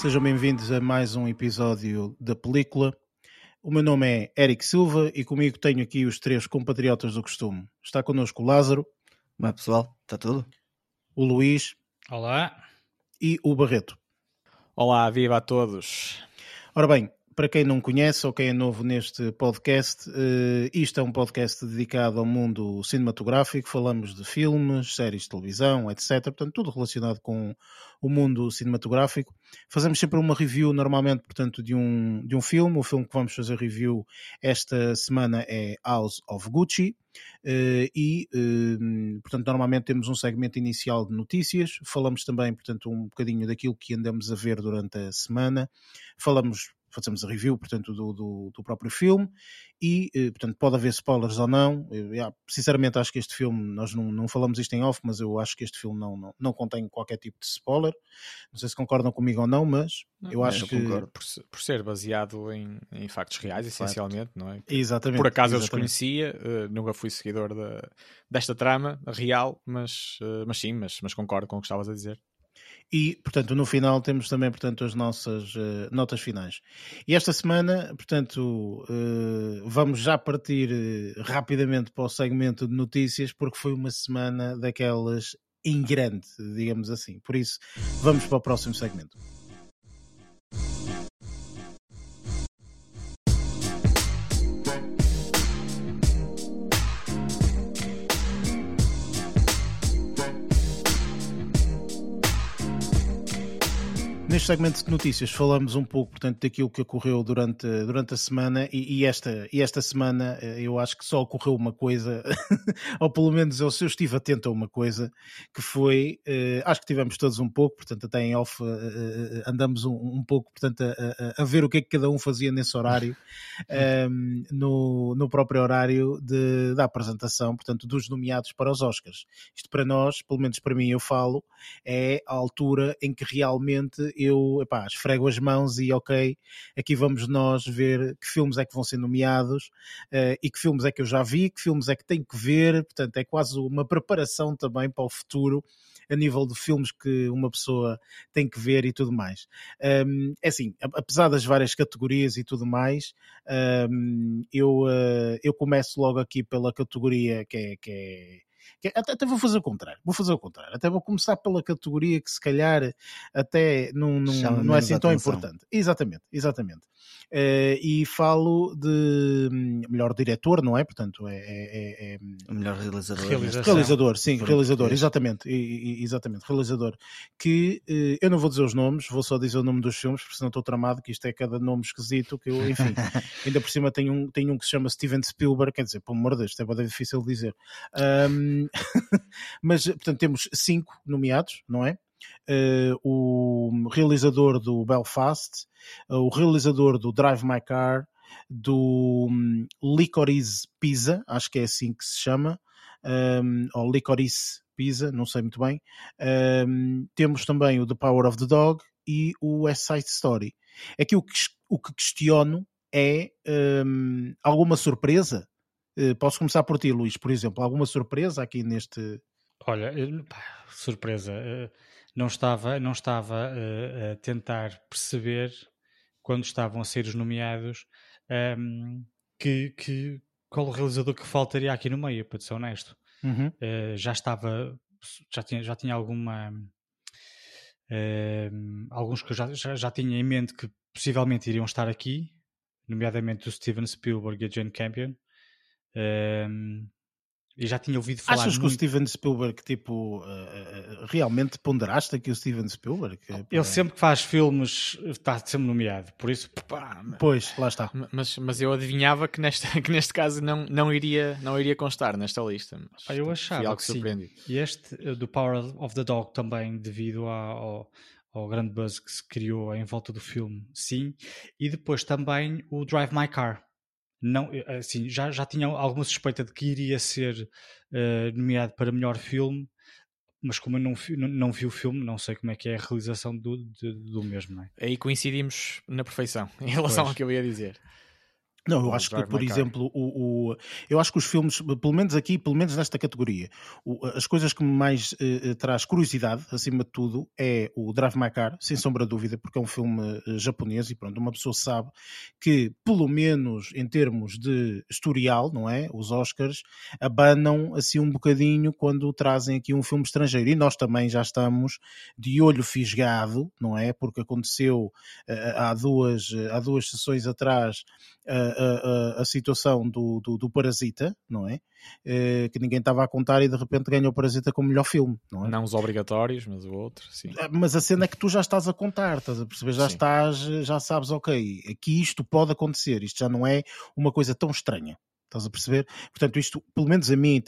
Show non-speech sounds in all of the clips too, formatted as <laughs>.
sejam bem-vindos a mais um episódio da película. O meu nome é Eric Silva e comigo tenho aqui os três compatriotas do costume. Está connosco o Lázaro. Como é pessoal? Está tudo? O Luís. Olá. E o Barreto. Olá, viva a todos. Ora bem, para quem não conhece ou quem é novo neste podcast, uh, isto é um podcast dedicado ao mundo cinematográfico. Falamos de filmes, séries de televisão, etc. Portanto, tudo relacionado com o mundo cinematográfico. Fazemos sempre uma review, normalmente, portanto, de um, de um filme. O filme que vamos fazer review esta semana é House of Gucci. Uh, e, uh, portanto, normalmente temos um segmento inicial de notícias. Falamos também, portanto, um bocadinho daquilo que andamos a ver durante a semana. Falamos fazemos a review, portanto, do, do, do próprio filme e, eh, portanto, pode haver spoilers ou não. Eu, sinceramente, acho que este filme, nós não, não falamos isto em off, mas eu acho que este filme não, não, não contém qualquer tipo de spoiler. Não sei se concordam comigo ou não, mas não, eu acho eu que. Por, por ser baseado em, em factos reais, essencialmente, não é? Exatamente. Por acaso exatamente. eu desconhecia, uh, nunca fui seguidor de, desta trama real, mas, uh, mas sim, mas, mas concordo com o que estavas a dizer. E, portanto, no final temos também, portanto, as nossas uh, notas finais. E esta semana, portanto, uh, vamos já partir uh, rapidamente para o segmento de notícias, porque foi uma semana daquelas em grande, digamos assim. Por isso, vamos para o próximo segmento. Neste segmento de notícias falamos um pouco, portanto, daquilo que ocorreu durante, durante a semana e, e esta, e esta semana eh, eu acho que só ocorreu uma coisa, <laughs> ou pelo menos eu, eu estive atento a uma coisa, que foi, eh, acho que tivemos todos um pouco, portanto, até em off eh, andamos um, um, pouco, portanto, a, a, ver o que é que cada um fazia nesse horário, <laughs> ehm, no, no próprio horário de, da apresentação, portanto, dos nomeados para os Oscars. Isto para nós, pelo menos para mim eu falo, é a altura em que realmente eu epá, esfrego as mãos e ok, aqui vamos nós ver que filmes é que vão ser nomeados uh, e que filmes é que eu já vi, que filmes é que tenho que ver, portanto é quase uma preparação também para o futuro a nível de filmes que uma pessoa tem que ver e tudo mais. Um, é assim, apesar das várias categorias e tudo mais, um, eu, uh, eu começo logo aqui pela categoria que é, que é até, até, vou fazer o contrário, vou fazer o contrário, até vou começar pela categoria que se calhar até não, não, não é assim tão importante. Exatamente, exatamente. Uh, e falo de hum, melhor diretor, não é? Portanto, é, é, é melhor realizador. Realizador, sim, Por realizador, exatamente, e, exatamente, realizador. Que uh, eu não vou dizer os nomes, vou só dizer o nome dos filmes, porque senão estou tramado, que isto é cada nome esquisito, que eu, enfim, <laughs> ainda por cima tem um, tem um que se chama Steven Spielberg, quer dizer, pelo amor de Deus, isto é bem difícil de dizer. Um, <laughs> mas, portanto, temos cinco nomeados, não é? Uh, o realizador do Belfast, uh, o realizador do Drive My Car, do um, Licorice Pizza, acho que é assim que se chama, um, ou Licorice Pizza, não sei muito bem. Um, temos também o The Power of the Dog e o West Side Story. Aqui o que, o que questiono é hum, alguma surpresa posso começar por ti, Luís, por exemplo. Alguma surpresa aqui neste. Olha, surpresa. Eh, não estava, não estava uh, a tentar perceber quando estavam a ser os nomeados ehm, que, que, qual o realizador que faltaria aqui no meio, para ser honesto. Uhum. Uh, já estava, já tinha, já tinha alguma. Uh, alguns que eu já, já, já tinha em mente que possivelmente iriam estar aqui, nomeadamente o Steven Spielberg e a Jane Campion. Um, e já tinha ouvido falar. Achas muito... que o Steven Spielberg, tipo, uh, realmente ponderaste aqui o Steven Spielberg? Ele sempre que faz filmes está sempre nomeado, por isso. Pá, pois, lá está. Mas, mas eu adivinhava que, neste <laughs> que neste caso não, não, iria, não iria constar nesta lista. Mas, ah, eu achava algo que sim. E este do Power of the Dog também, devido ao, ao grande buzz que se criou em volta do filme, sim. E depois também o Drive My Car não, eh, assim, já, já tinha alguma suspeita de que iria ser uh, nomeado para melhor filme, mas como eu não, não, não, vi o filme, não sei como é que é a realização do, de, do mesmo. É? Aí coincidimos na perfeição em relação pois. ao que eu ia dizer. Não, eu acho que, Drive por exemplo, o, o- eu acho que os filmes, pelo menos aqui, pelo menos nesta categoria, o- as coisas que me mais eh, eh, traz curiosidade, acima de tudo, é o Drive My Car, sem sombra de dúvida, porque é um filme eh, japonês e pronto, uma pessoa sabe que, pelo menos em termos de historial, não é? Os Oscars abanam assim um bocadinho quando trazem aqui um filme estrangeiro. E nós também já estamos de olho fisgado, não é? Porque aconteceu eh, há duas, eh, há duas sessões atrás a, a- situação do, do, do Parasita, não é? Eh, que ninguém estava a contar e de repente ganha o Parasita como melhor filme, não é? Não os obrigatórios, mas o outro, sim. Ah, Mas a cena é que tu já estás a contar, estás a perceber? Já Sim. estás, já sabes, ok, aqui isto pode acontecer, isto já não é uma coisa tão estranha. Estás a perceber? Portanto, isto, pelo menos a mim,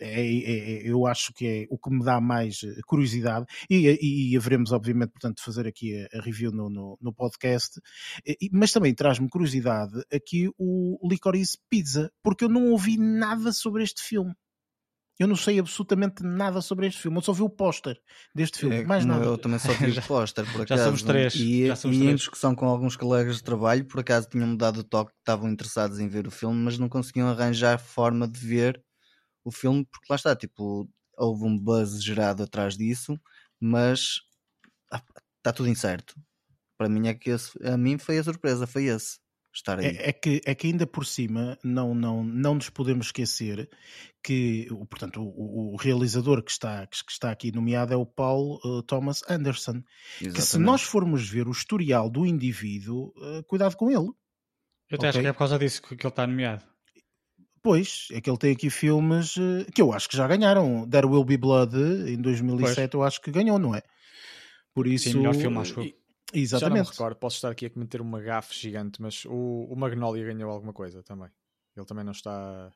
é, é- é- eu acho que é o que me dá mais eh, curiosidade e, e, e haveremos, obviamente, portanto, de fazer aqui a, a review no, no, no podcast. E- mas também traz-me curiosidade aqui o Licorice Pizza, porque eu não ouvi nada sobre este filme. Eu não sei absolutamente nada sobre este filme. Eu só vi o póster deste filme, É, mais nada. Eu também só <laughs> vi Já- o póster, por <laughs> já acaso. somos três, E, já somos e em três. discussão com alguns colegas de trabalho, por acaso tinham-me dado o toque que estavam interessados em ver o filme, mas não conseguiam arranjar forma de ver o filme, porque lá está, tipo, houve um buzz gerado atrás disso, mas está tudo incerto. Para mim é que esse, a mim foi a surpresa, foi esse. Estar aí. É, é que, é que ainda por cima não, não, não nos podemos esquecer que o- portanto, o, o realizador que está, que está aqui nomeado é o Paul eh, Thomas Anderson. Que se Exatamente. nós formos ver o historial do indivíduo, eh, cuidado com ele. Eu até acho Ok. que é por causa disso que, que ele está nomeado. Pois, é que ele tem aqui filmes eh, que eu acho que já ganharam. There Will Be Blood em 2007 eu acho que ganhou, não é? Por isso, Sim, melhor filme, acho eu. E- Já não me Exatamente. recordo, posso estar aqui a cometer uma gafe gigante, mas o, o Magnolia ganhou alguma coisa também. Ele também não está.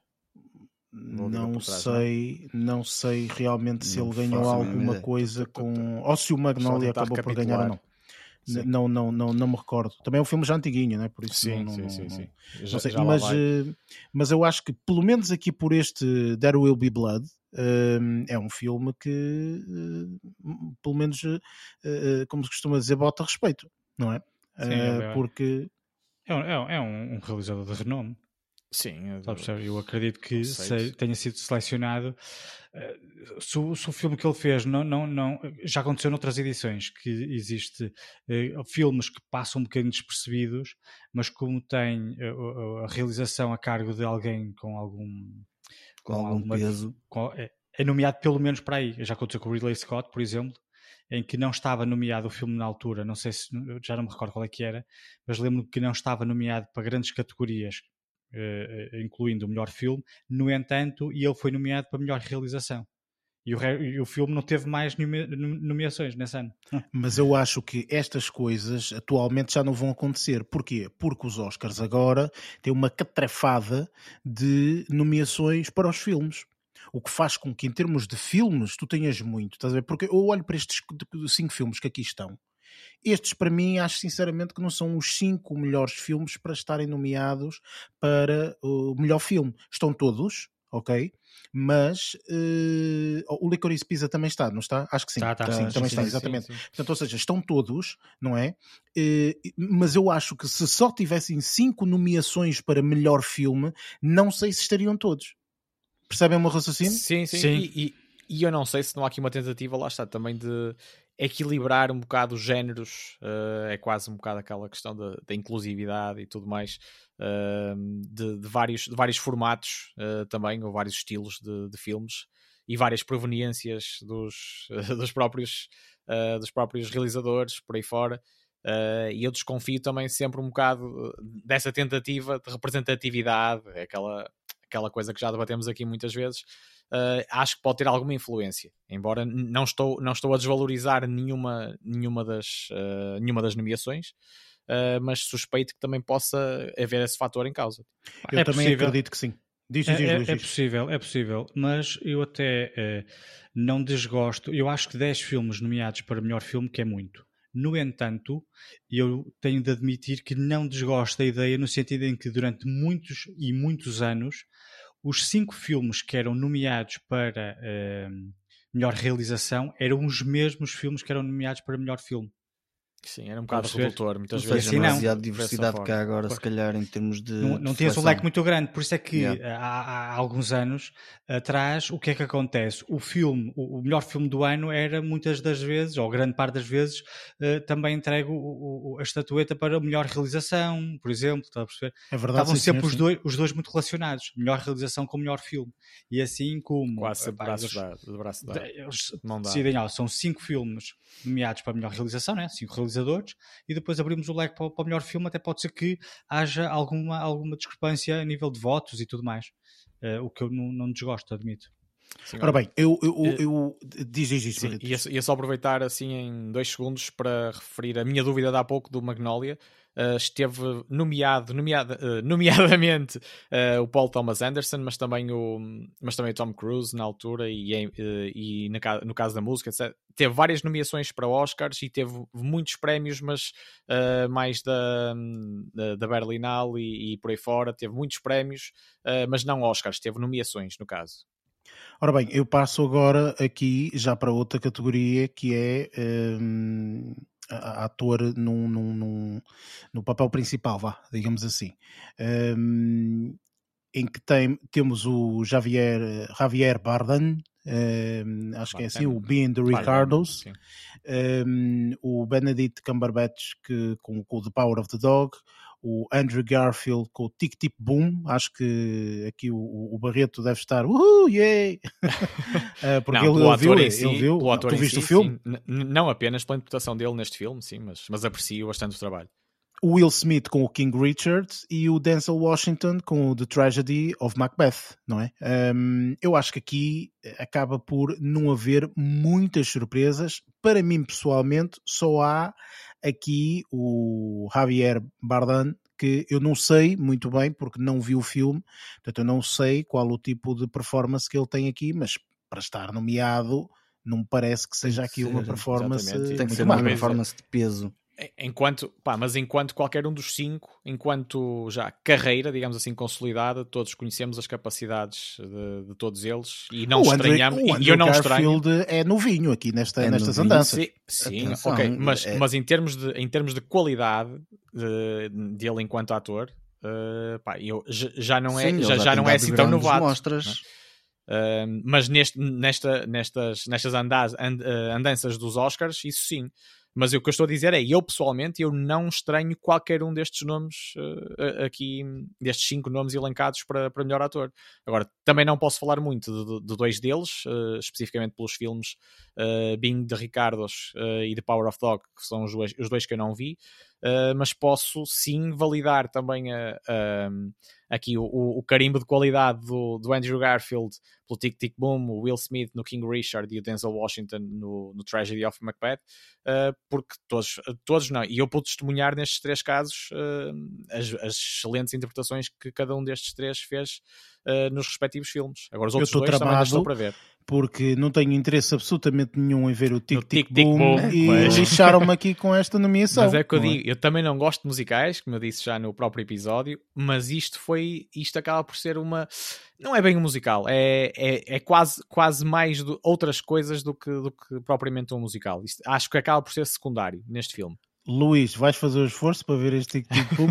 Não trás, não é? sei, não sei realmente se Não ele ganhou alguma ideia. coisa com. Ou se o Magnolia acabou por ganhar ou não. Sim. Não, não, não, não me recordo. Também é um filme já antiguinho, né? Por isso Sim, não, sim, não- sim, não- sim. não sei. mas, vai. eh, mas eu acho que, pelo menos aqui por este There Will Be Blood, é um filme que, eh, pelo menos, eh, eh, como se costuma dizer, bota respeito, não é? Sim, Eh, é porque É um, é um- é um- um realizador de renome. Sim, é Sabes, eu acredito que se- tenha sido selecionado. Se o, se o filme que ele fez não, não, não. Já aconteceu noutras edições que existe eh, filmes que passam um bocadinho despercebidos, mas como tem eh, a realização a cargo de alguém com algum. Com algum alguma- peso. com- é, é nomeado pelo menos para aí. Já aconteceu com o Ridley Scott, por exemplo, em que não estava nomeado o filme na altura, não sei se já não me recordo qual é que era, mas lembro-me que não estava nomeado para grandes categorias, eh, eh, incluindo o melhor filme. No entanto, e ele foi nomeado para melhor realização. E o, e o filme não teve mais nome- nomeações nesse ano. <laughs> Mas eu acho que estas coisas atualmente já não vão acontecer. Porquê? Porque os Oscars agora têm uma catrefada de nomeações para os filmes. O que faz com que, em termos de filmes, tu tenhas muito. Estás a ver? Porque eu olho para estes cinco filmes que aqui estão. Estes, para mim, acho sinceramente que não são os cinco melhores filmes para estarem nomeados para o melhor filme. Estão todos, ok? Mas eh, o Licorice Pizza também está, não está? Acho que sim. Tá, tá, Sim, sim, também sim, está, sim, exatamente. sim. Portanto, ou seja, estão todos, não é? Eh, mas eu acho que se só tivessem cinco nomeações para melhor filme, não sei se estariam todos. Percebem o meu raciocínio? Sim, sim. Sim. E, e- e eu não sei se não há aqui uma tentativa, lá está, também de equilibrar um bocado os géneros. eh, é quase um bocado aquela questão da, da inclusividade e tudo mais, de, de vários, de vários formatos eh, também, ou vários estilos de, de filmes e várias proveniências dos, <laughs> dos, próprios, eh, dos próprios realizadores por aí fora. Eh, e eu desconfio também sempre um bocado dessa tentativa de representatividade, é aquela, aquela coisa que já debatemos aqui muitas vezes, uh, acho que pode ter alguma influência. Embora não estou, não estou a desvalorizar nenhuma, nenhuma, das, uh, nenhuma das nomeações, uh, mas suspeito que também possa haver esse fator em causa. Eu É também possível. acredito que sim. Diz, É, diz, é- Luís, é diz. possível, é possível, mas eu até eh, não desgosto. Eu acho que 10 filmes nomeados para melhor filme que é muito. No entanto, eu tenho de admitir que não desgosto da ideia no sentido em que durante muitos e muitos anos os cinco filmes que eram nomeados para eh, melhor realização eram os mesmos filmes que eram nomeados para melhor filme. Sim, era um bocado redutor, muitas vezes. seja, assim não. demasiada Dessa diversidade cá agora, Pois. se calhar, em termos de. não, não de tinha um leque muito grande, por isso é que Yeah. eh, há, há alguns anos atrás, o que é que acontece? O filme, o, o melhor filme do ano era muitas das vezes, ou grande parte das vezes, eh, também entregue o- o- o- a estatueta para a melhor realização, por exemplo, está a perceber? É verdade. Estavam sim, sempre senhor, os dois, os dois muito relacionados, melhor realização com o melhor filme. E assim como Quase epá, braço eles- de braço dado. eles Não dá. decidem, ó, são cinco filmes nomeados para a melhor realização, né? cinco realizadores, e depois abrimos o leque para, para o melhor filme, até pode ser que haja alguma, alguma discrepância a nível de votos e tudo mais. Eh, o que eu não, não desgosto, admito. Sim, Ora bem, eu, eu, Eh, eu, diz, diz, diz, Sim, ia, ia só aproveitar assim em dois segundos para referir a minha dúvida de há pouco do Magnolia. Uh, esteve nomeado, nomeada, uh, <laughs> nomeadamente uh, o Paul Thomas Anderson, mas também o, mas também o Tom Cruise na altura e, e na no caso da música, etc. Teve várias nomeações para Oscars e teve muitos prémios, mas mais da, da, da Berlinale e, e por aí fora. Teve muitos prémios, mas não Oscars, teve nomeações no caso. Ora bem, eu passo agora aqui já para outra categoria que é hum, a- ator num, num- num- no papel principal, vá, digamos assim. Hum, em que tem, temos o Javier, Javier Bardem, hum, acho que é assim, o Being the Ricardos, Sim. um, o Benedict Cumberbatch que, com, com o The Power of the Dog, o Andrew Garfield com o Tic Tic Boom, acho que aqui o, o Barreto deve estar uhul, yay! <laughs> Eh, porque não, ele, ele viu, ele si, viu, pelo Não, tu viste si, o filme? sim. Não apenas pela interpretação dele neste filme, sim, mas, mas aprecio bastante o trabalho. O Will Smith com o King Richard e o Denzel Washington com o The Tragedy of Macbeth, não é? Um, eu acho que aqui acaba por não haver muitas surpresas. Para mim, pessoalmente, só há aqui o Javier Bardem, que eu não sei muito bem, porque não vi o filme, portanto eu não sei qual o tipo de performance que ele tem aqui, mas para estar nomeado, não me parece que seja aqui uma performance. Tem que muito ser uma performance de peso. Enquanto, pá, mas enquanto qualquer um dos cinco, enquanto já carreira, digamos assim, consolidada, todos conhecemos as capacidades de, de todos eles e não o estranhamos, o e eu não estranho. Garfield é novinho aqui nesta, É nestas novinho, andanças. Sim, sim Atenção, ok, mas, é- mas em, termos de, em termos de qualidade de, dele enquanto ator, eh, pá, eu, já, já não é, Sim, já, já tem não é assim tão novato. mostras. Uh, mas neste, nesta, nestas, nestas andas, and, uh, andanças dos Oscars, isso sim. Mas o que eu estou a dizer é, eu pessoalmente, eu não estranho qualquer um destes nomes uh, aqui, destes cinco nomes elencados para, para melhor ator. Agora, também não posso falar muito de, de, dois deles, uh, especificamente pelos filmes uh, Being de Ricardos e The Power of Dog, que são os dois, os dois que eu não vi, uh, mas posso sim validar também a, a aqui o, o, carimbo de qualidade do, do Andrew Garfield pelo Tic Tic Boom, o Will Smith no King Richard e o Denzel Washington no, no Tragedy of Macbeth, uh, porque todos, todos não, e eu pude testemunhar nestes três casos uh, as, as, excelentes interpretações que cada um destes três fez uh, nos respectivos filmes. Agora os outros dois tramado, também para ver. Porque não tenho interesse absolutamente nenhum em ver o Tic Tic, tic, Boom, boom e mas... lixaram-me <laughs> aqui com esta nomeação. Mas é que eu digo, eu também não gosto de musicais, como eu disse já no próprio episódio, mas isto foi, isto acaba por ser uma, não é bem um musical, é, é, é quase, quase mais de outras coisas do que, do que propriamente um musical. Isto, acho que acaba por ser secundário neste filme. Luís, vais fazer o esforço para ver este Tic Tic <laughs> Boom?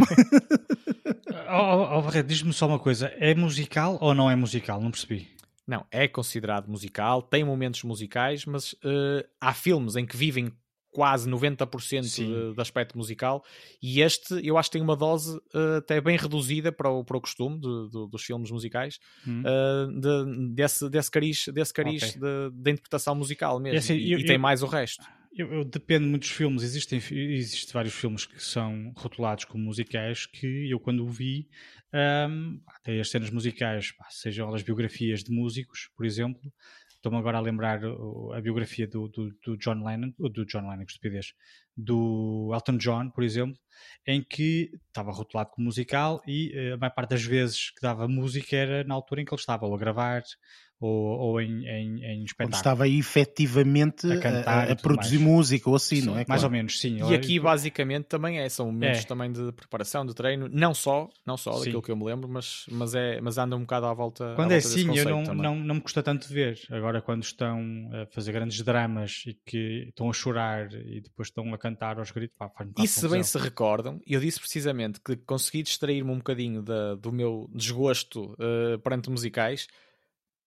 Oh, oh, diz-me só uma coisa: é musical ou não é musical? Não percebi. Não, é considerado musical, tem momentos musicais, mas uh, há filmes em que vivem quase 90% de, de, aspecto musical e este eu acho que tem uma dose uh, até bem reduzida para o, para o costume de, de, dos filmes musicais hum. uh, desse, desse cariz, desse cariz okay. de, interpretação musical mesmo assim, e, eu, e, tem eu, mais o resto eu, eu, dos filmes. Existem existem vários filmes que são rotulados como musicais que eu quando o vi um, tem as cenas musicais sejam elas biografias de músicos por exemplo. Estou-me agora a lembrar a biografia do, do, do, John Lennon, do John Lennon, que estupidez, do Elton John, por exemplo, em que estava rotulado como musical e a maior parte das vezes que dava música era na altura em que ele estava ou a gravar ou, ou em, em, em espetáculo. Onde estava efetivamente a, cantar a, a produzir mais. música ou assim, Sim, não é? Mais Claro. ou menos, sim. E Ele- aqui basicamente também é, são momentos É. também de preparação, de treino, não só, não só Sim. daquilo que eu me lembro, mas, mas, é, mas anda um bocado à volta. à Quando é volta desse assim, eu não, também. não, não me custa tanto ver. Agora, quando estão a fazer grandes dramas e que estão a chorar e depois estão a cantar aos gritos, pá, faz-me um E se bem se recordam, eu disse precisamente que consegui distrair-me um bocadinho da- do meu desgosto eh, perante musicais,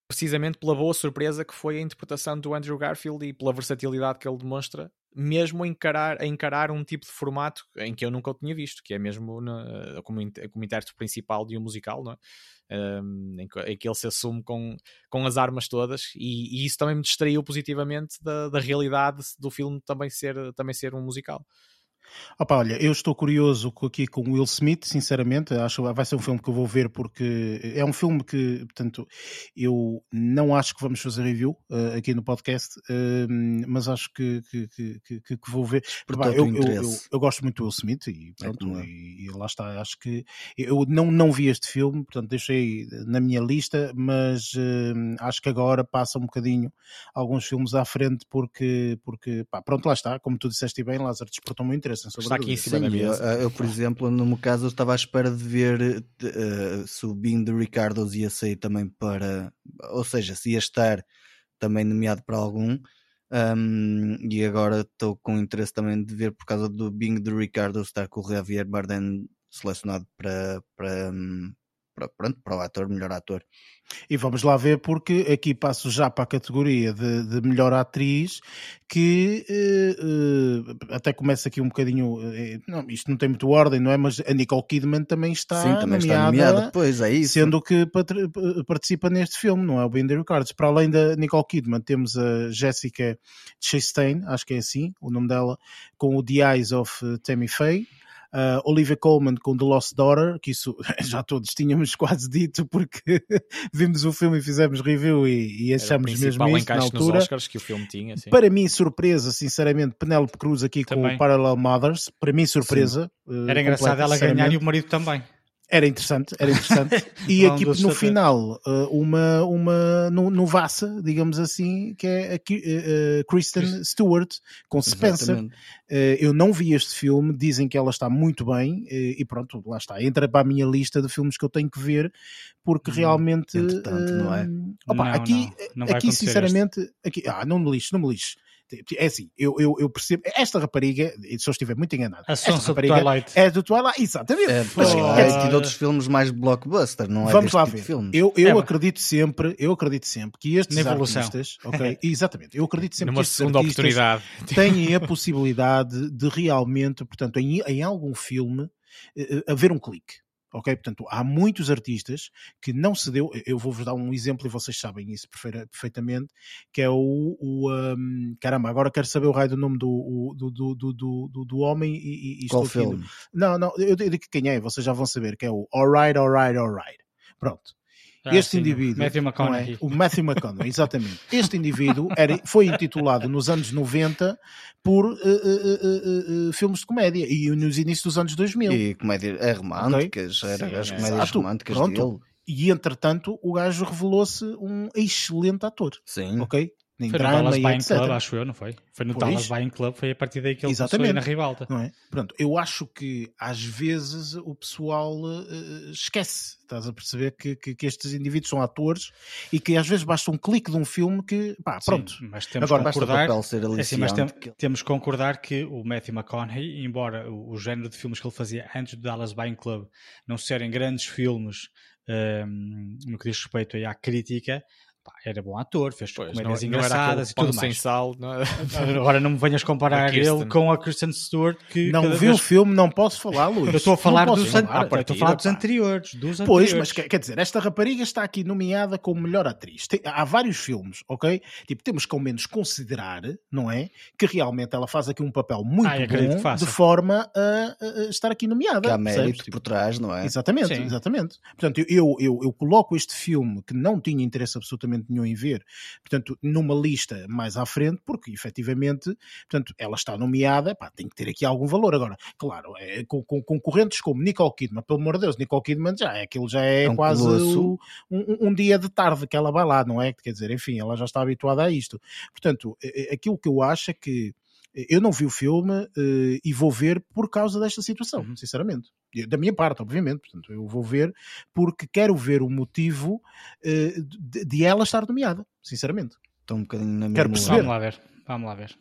precisamente pela boa surpresa que foi a interpretação do Andrew Garfield e pela versatilidade que ele demonstra, mesmo a encarar, a encarar um tipo de formato em que eu nunca o tinha visto, que é mesmo na- como, como intérprete principal de um musical, não é? Um, em, que, em que ele se assume com, com as armas todas e, e isso também me distraiu positivamente da, da realidade do filme também ser, também ser um musical. Opa, olha, eu estou curioso aqui com Will Smith, sinceramente, acho que vai ser um filme que eu vou ver porque é um filme que, portanto, eu não acho que vamos fazer review eh, aqui no podcast, eh, mas acho que, que, que, que- que vou ver. Eu, eu, eu, eu gosto muito do Will Smith e, pronto, eu. e, e lá está, acho que eu não, não vi este filme, portanto deixei na minha lista, mas eh, acho que agora passa um bocadinho alguns filmes à frente porque, porque pá, pronto, lá está, como tu disseste bem, Lázaro, despertou o meu interesse. Está de aqui em cima da Sim, eu, mesa. eu, por exemplo, no meu caso, eu estava à espera de ver eh, se o Being the Ricardos ia sair também para. Ou seja, se ia estar também nomeado para algum. Um, e agora estou com interesse também de ver por causa do Being the Ricardos estar com o Javier Bardem selecionado para, para, hum, para, pronto, para o ator, melhor ator. E vamos lá ver, porque aqui passo já para a categoria de, de melhor atriz, que eh, eh, até começa aqui um bocadinho. eh, não, isto não tem muito ordem, não é? Mas a Nicole Kidman também está Sim, também está nomeada, nomeada. Pois é isso. sendo que participa neste filme, não é? O Binder Cards. Para além da Nicole Kidman, temos a Jessica Chastain, acho que é assim o nome dela, com o The Eyes of eh, Tammy Faye. Uh, Olivia Colman com The Lost Daughter, que isso <laughs> já todos tínhamos <laughs> quase dito porque <laughs> vimos o filme e fizemos review e, e Era o achamos mesmo isso na altura. Oscars que o filme tinha. Sim. Para mim, surpresa, sinceramente, Penélope Cruz aqui com Também. o Parallel Mothers. Para mim, surpresa. uh, Era engraçado ela ganhar e o marido também. Era interessante, era interessante. <laughs> E aqui no final, uh, uma, uma no, novassa, digamos assim, que é a uh, Kristen Stewart com Spencer. Uh, eu não vi este filme, dizem que ela está muito bem, uh, e pronto, lá está. Entra para a minha lista de filmes que eu tenho que ver, porque Hum, realmente. entretanto, não é? uh, opa, Não, aqui, não, não aqui sinceramente, aqui, ah, não me lixo, não me lixo. É assim, eu, eu, eu percebo. Esta rapariga, se eu estiver muito enganado, A esta Sonsa do rapariga Twilight. é do Twilight, exatamente. É, Mas, quer dizer, e de outros filmes mais blockbuster, não é? Vamos deste lá tipo ver. de filmes. Eu, eu É, acredito sempre, eu acredito sempre que estes evolução. artistas, ok, <laughs> exatamente, eu acredito sempre Numa que estes segunda oportunidade. têm a possibilidade de realmente, portanto, em, em algum filme, eh, eh, haver um clique. Ok? Portanto, há muitos artistas que não se deu. Eu vou-vos dar um exemplo e vocês sabem isso perfeitamente, que é o. o, um, caramba, agora quero saber o raio do nome do, o- do, do, do, do, do- homem e, e Qual estou aqui- filme? Não, não, eu digo quem é, vocês já vão saber, que é o Alright, Alright, Alright. Pronto. Ah, este sim, indivíduo. Matthew não McConaughey. É? O Matthew McConaughey, exatamente. Este indivíduo era, foi intitulado nos anos 90 por eh, eh, eh, eh, filmes de comédia e nos inícios dos anos 2000. E, E comédia é românticas, era Sim, as é. comédias Exato. românticas Pronto. dele. entretanto, o gajo revelou-se um excelente ator. Sim. Ok? Em Foi no drama Dallas e Buying etc. Club, acho eu, não foi? Foi no Pois. Dallas Buying Club, foi a partir daí que ele Exatamente. na ribalta. Não é? Pronto, eu acho que às vezes o pessoal eh, esquece, estás a perceber que, que, que estes indivíduos são atores e que às vezes basta um clique de um filme que, pá, Sim, pronto. mas temos Agora, Basta concordar, papel ser é assim, mas tem- temos que concordar que o Matthew McConaughey, embora o, o género de filmes que ele fazia antes do Dallas Buying Club não serem grandes filmes ehm, no que diz respeito à crítica, pá, era bom ator, fez Pois, comédias não, não engraçadas aquele e tudo sem mais. sal. Não é? Agora não me venhas comparar ele com a Kristen Stewart que Não vi vez- o filme, não posso falar, Luís. Eu estou a falar Não dos, an- falar. eu estou a falar dos anteriores, dos Pois, anteriores. mas quer dizer, esta rapariga está aqui nomeada como melhor atriz. Tem- há vários filmes, ok? Tipo, temos que ao menos considerar, não é? Que realmente ela faz aqui um papel muito Ah, bom de forma a, a- a estar aqui nomeada. Que há mérito por trás, não é? Exatamente, Sim. exatamente. Portanto, eu, eu, eu coloco este filme que não tinha interesse absolutamente absolutamente nenhum em ver, portanto, numa lista mais à frente, porque efetivamente, portanto, ela está nomeada, pá, tem que ter aqui algum valor. Agora, claro, é, com, com concorrentes como Nicole Kidman, pelo amor de Deus, Nicole Kidman já é aquilo já é, É um quase o- um, um dia de tarde que ela vai lá, não é? Quer dizer, enfim, ela já está habituada a isto. Portanto, eh, eh, aquilo que eu acho é que eu não vi o filme eh, e vou ver por causa desta situação, Uhum. sinceramente. Da minha parte, obviamente. Portanto, eu vou ver porque quero ver o motivo eh, de, de ela estar nomeada, sinceramente. Estou um bocadinho na Quero mesma perceber. Vamos lá ver. Vamos lá ver.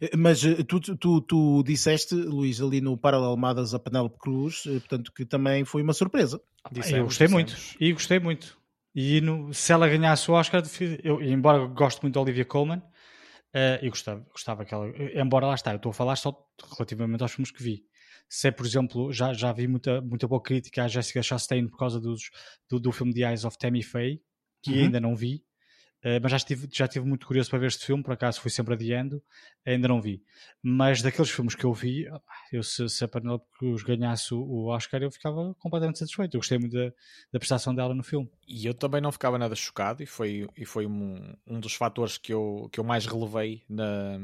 Eh, Mas tu, tu, tu disseste, Luís, ali no Paralel Madas a Penélope Cruz, portanto, que também foi uma surpresa. Dissemos, eu gostei dissemos. muito. E gostei muito. E no- se ela ganhasse o Oscar, eu, embora eu goste muito da Olivia Colman, eh, eu gostava, gostava que ela. Embora lá está, eu estou a falar só relativamente aos filmes que vi. Se, é, por exemplo, já, já vi muita, muita boa crítica à Jessica Chastain por causa dos, do, do filme The Eyes of Tammy Faye, que Uhum. ainda não vi, eh, mas já estive, já estive muito curioso para ver este filme, por acaso fui sempre adiando, ainda não vi. Mas daqueles filmes que eu vi, eu, se, se a Penelope Cruz ganhasse o Oscar, eu ficava completamente satisfeito. Eu gostei muito da, da prestação dela no filme. E eu também não ficava nada chocado, e foi, e foi um, um dos fatores que eu, que eu mais relevei na-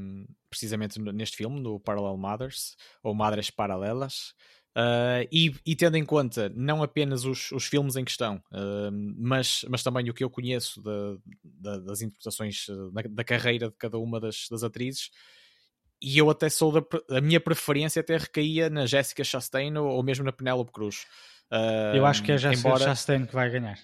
precisamente neste filme, no Parallel Mothers, ou Madres Paralelas. Uh, e, e tendo em conta não apenas os, os filmes em questão, uh, mas, mas também o que eu conheço da- da- das interpretações uh, da, da carreira de cada uma das, das atrizes, e eu até sou da, a minha preferência até recaía na Jessica Chastain ou, ou mesmo na Penélope Cruz. Uh, eu acho que é já embora... Chastain que vai ganhar.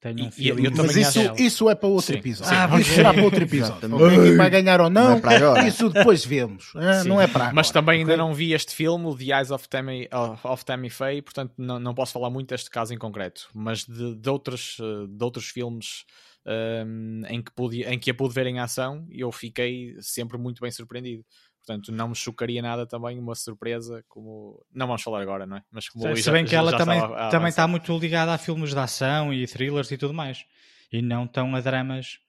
Tenho um E- e eu também Mas isso, isso é para outro Sim, episódio. Ah, isso será para outro <laughs> episódio. Quem vai ganhar ou não, Não é para agora. isso depois vemos. Ah, não é para agora. Mas também ainda não vi este filme, o The Eyes of Tammy, of, Tammy Faye, portanto não, não posso falar muito deste caso em concreto. Mas de, de, outros, de outros filmes ehm, em, que pude, em que a pude ver em ação, eu fiquei sempre muito bem surpreendido. Portanto, não me chocaria nada também uma surpresa como... Não vamos falar agora, não é? Mas como Se bem já- que ela já também, estava também está muito ligada a filmes de ação e thrillers e tudo mais. E não tão a dramas,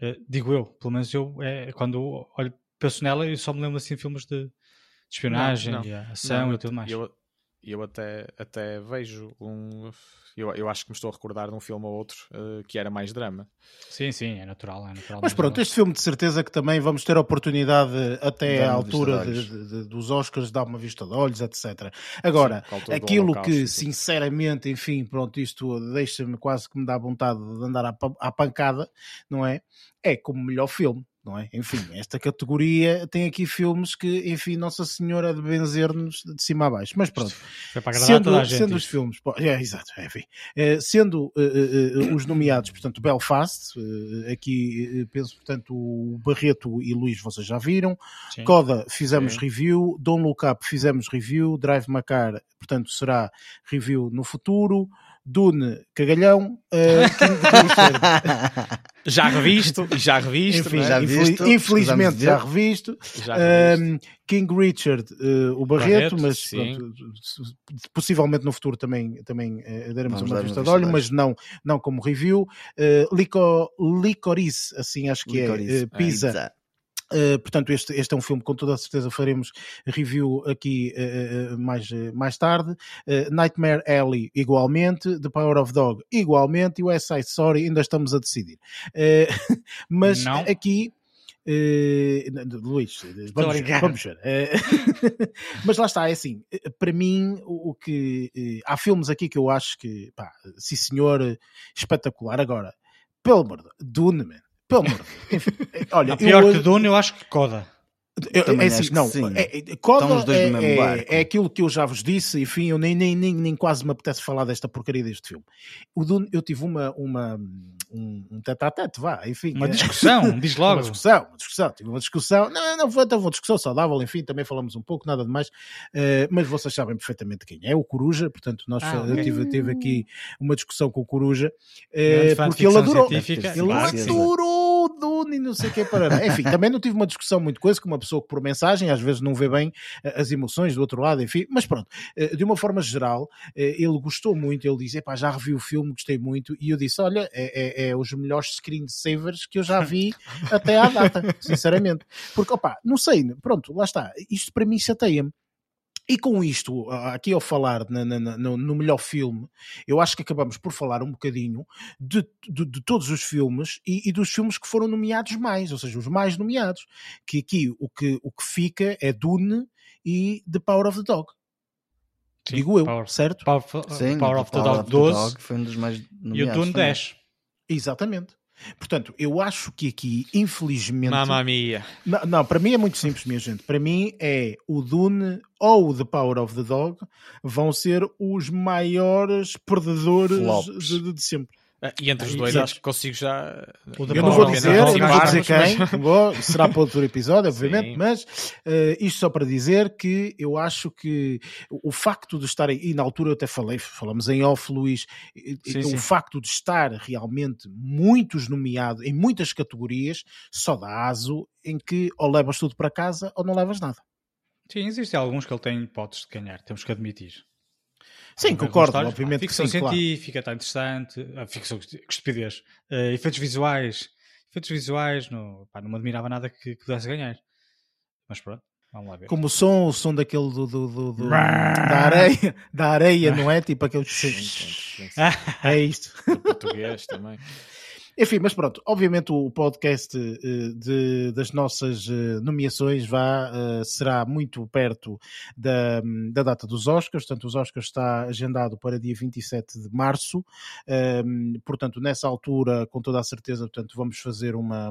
eh, digo eu. Pelo menos eu, é, quando olho, penso nela, eu só me lembro assim de filmes de, de espionagem Não, não. e ação Não, e tudo mais. Eu, eu até, até vejo um... Eu, eu acho que me estou a recordar de um filme ou outro eh, que era mais drama. Sim, sim, é natural. É natural Mas pronto, este filme de certeza que também vamos ter a oportunidade até Dar à altura de de- de- de- dos Oscars dar uma vista de olhos, etc. Agora, Sim, aquilo que sinceramente, enfim, pronto, isto deixa-me quase que me dá vontade de andar à, à pancada, não é? É como melhor filme. Não é? Enfim, esta categoria tem aqui filmes que, enfim, Nossa Senhora de benzer-nos de cima a baixo. Mas pronto, sendo, sendo os filmes, é, exato, é, enfim, Eh, sendo eh, eh, eh, os nomeados, portanto, Belfast, aqui penso, portanto, o Barreto e Luís, vocês já viram, Sim. Coda fizemos Sim. review, Don't Look Up fizemos review, Drive Macar, portanto, será review no futuro, Dune, cagalhão, King Richard, <laughs> Já revisto, já revisto, enfim, é? já infeli- visto, infelizmente já revisto, Já revisto. um, King Richard, eh, o Barreto, Barreto, mas pronto, possivelmente no futuro também, também eh, daremos Vamos uma vista de olho, mas não, não como review. Uh, Lico, Licorice, assim acho que Licorice, é, eh, Pizza. Uh, portanto, este, este é um filme que com toda a certeza faremos review aqui uh, uh, mais, mais tarde. Nightmare Alley, igualmente. The Power of Dog, igualmente. E West Side Story, ainda estamos a decidir. <laughs> Mas Não. aqui. Luís, vamos, vamos ver. <laughs> Mas lá está, é assim, para mim, o, o que há filmes aqui que eu acho que, pá, sim senhor, espetacular. Agora, pelo amor de Dune, man, pelo amor de Deus. Enfim, uh, Olha, A pior eu, que Dune, eu acho que Coda. eu, Também é assim, acho que não, sim. é, é, Coda Estão os dois é, no mesmo é- barco. é aquilo que eu já vos disse, enfim, eu nem, nem, nem, nem quase me apetece falar desta porcaria deste filme. O Dune, eu tive uma, uma, um, um tete a tete, vá, enfim. Uma é- discussão, <laughs> diz uma logo. discussão, uma discussão, tive uma discussão, não, não foi até uma discussão saudável, enfim, também falamos um pouco, nada de mais, eh, mas vocês sabem perfeitamente quem é, o Coruja, portanto, nós Ah, eu tive, tive aqui uma discussão com o Coruja, eh, de porque ele adorou, científica. ele adorou o Dune e não sei o que para <laughs> Enfim, também não tive uma discussão muito coisa com uma pessoa que por mensagem às vezes não vê bem eh, as emoções do outro lado, enfim, mas pronto, eh, de uma forma geral, eh, ele gostou muito, ele disse, epá, já revi o filme, gostei muito, e eu disse, olha, é, é, é os melhores screensavers que eu já vi <laughs> até à data, sinceramente. Porque, opá, não sei, pronto, lá está, isto para mim chateia-me. E com isto, aqui ao falar na, na, no, no, melhor filme, eu acho que acabamos por falar um bocadinho de, de, de todos os filmes e, e, dos filmes que foram nomeados mais, ou seja, os mais nomeados. Que aqui o que, o que fica é Dune e The Power of the Dog. Sim, Digo eu, Power, certo? Power, Sim, Power of the Dog of 12 Dog foi um dos mais e o Dune 10. Exatamente. Portanto, eu acho que aqui, infelizmente. Mamma mia. Não, não, para mim é muito simples, minha gente. Para mim é o Dune ou The Power of the Dog vão ser os maiores perdedores de, de, sempre. Ah, e entre os dois e, acho que consigo já. Eu não vou dizer, não vou dizer quem, mas... vou, será para outro episódio, obviamente, Sim. mas uh, isto só para dizer que eu acho que o facto de estarem, e na altura eu até falei, falamos em off, Luís, sim, o sim. facto de estar realmente muitos nomeados em muitas categorias só dá aso em que ou levas tudo para casa ou não levas nada. Sim, existem alguns que ele tem hipóteses de ganhar, temos que admitir. Sim, concordo, obviamente. ficção que sim, científica, está interessante. A ficção, que estupidez. Uh, efeitos visuais. Efeitos visuais, no, pá, não me admirava nada que, que pudesse ganhar. Mas pronto, vamos lá ver. Como o som, o som daquele do, do, do, do da areia, da areia, não é? Tipo aquele. <laughs> é isto. O português também. <laughs> Enfim, mas pronto, obviamente o podcast uh, de, das nossas uh, nomeações vá, uh, será muito perto da, da data dos Oscars, portanto os Oscars está agendado para dia 27 de março, ehm, portanto nessa altura, com toda a certeza, portanto vamos fazer uma,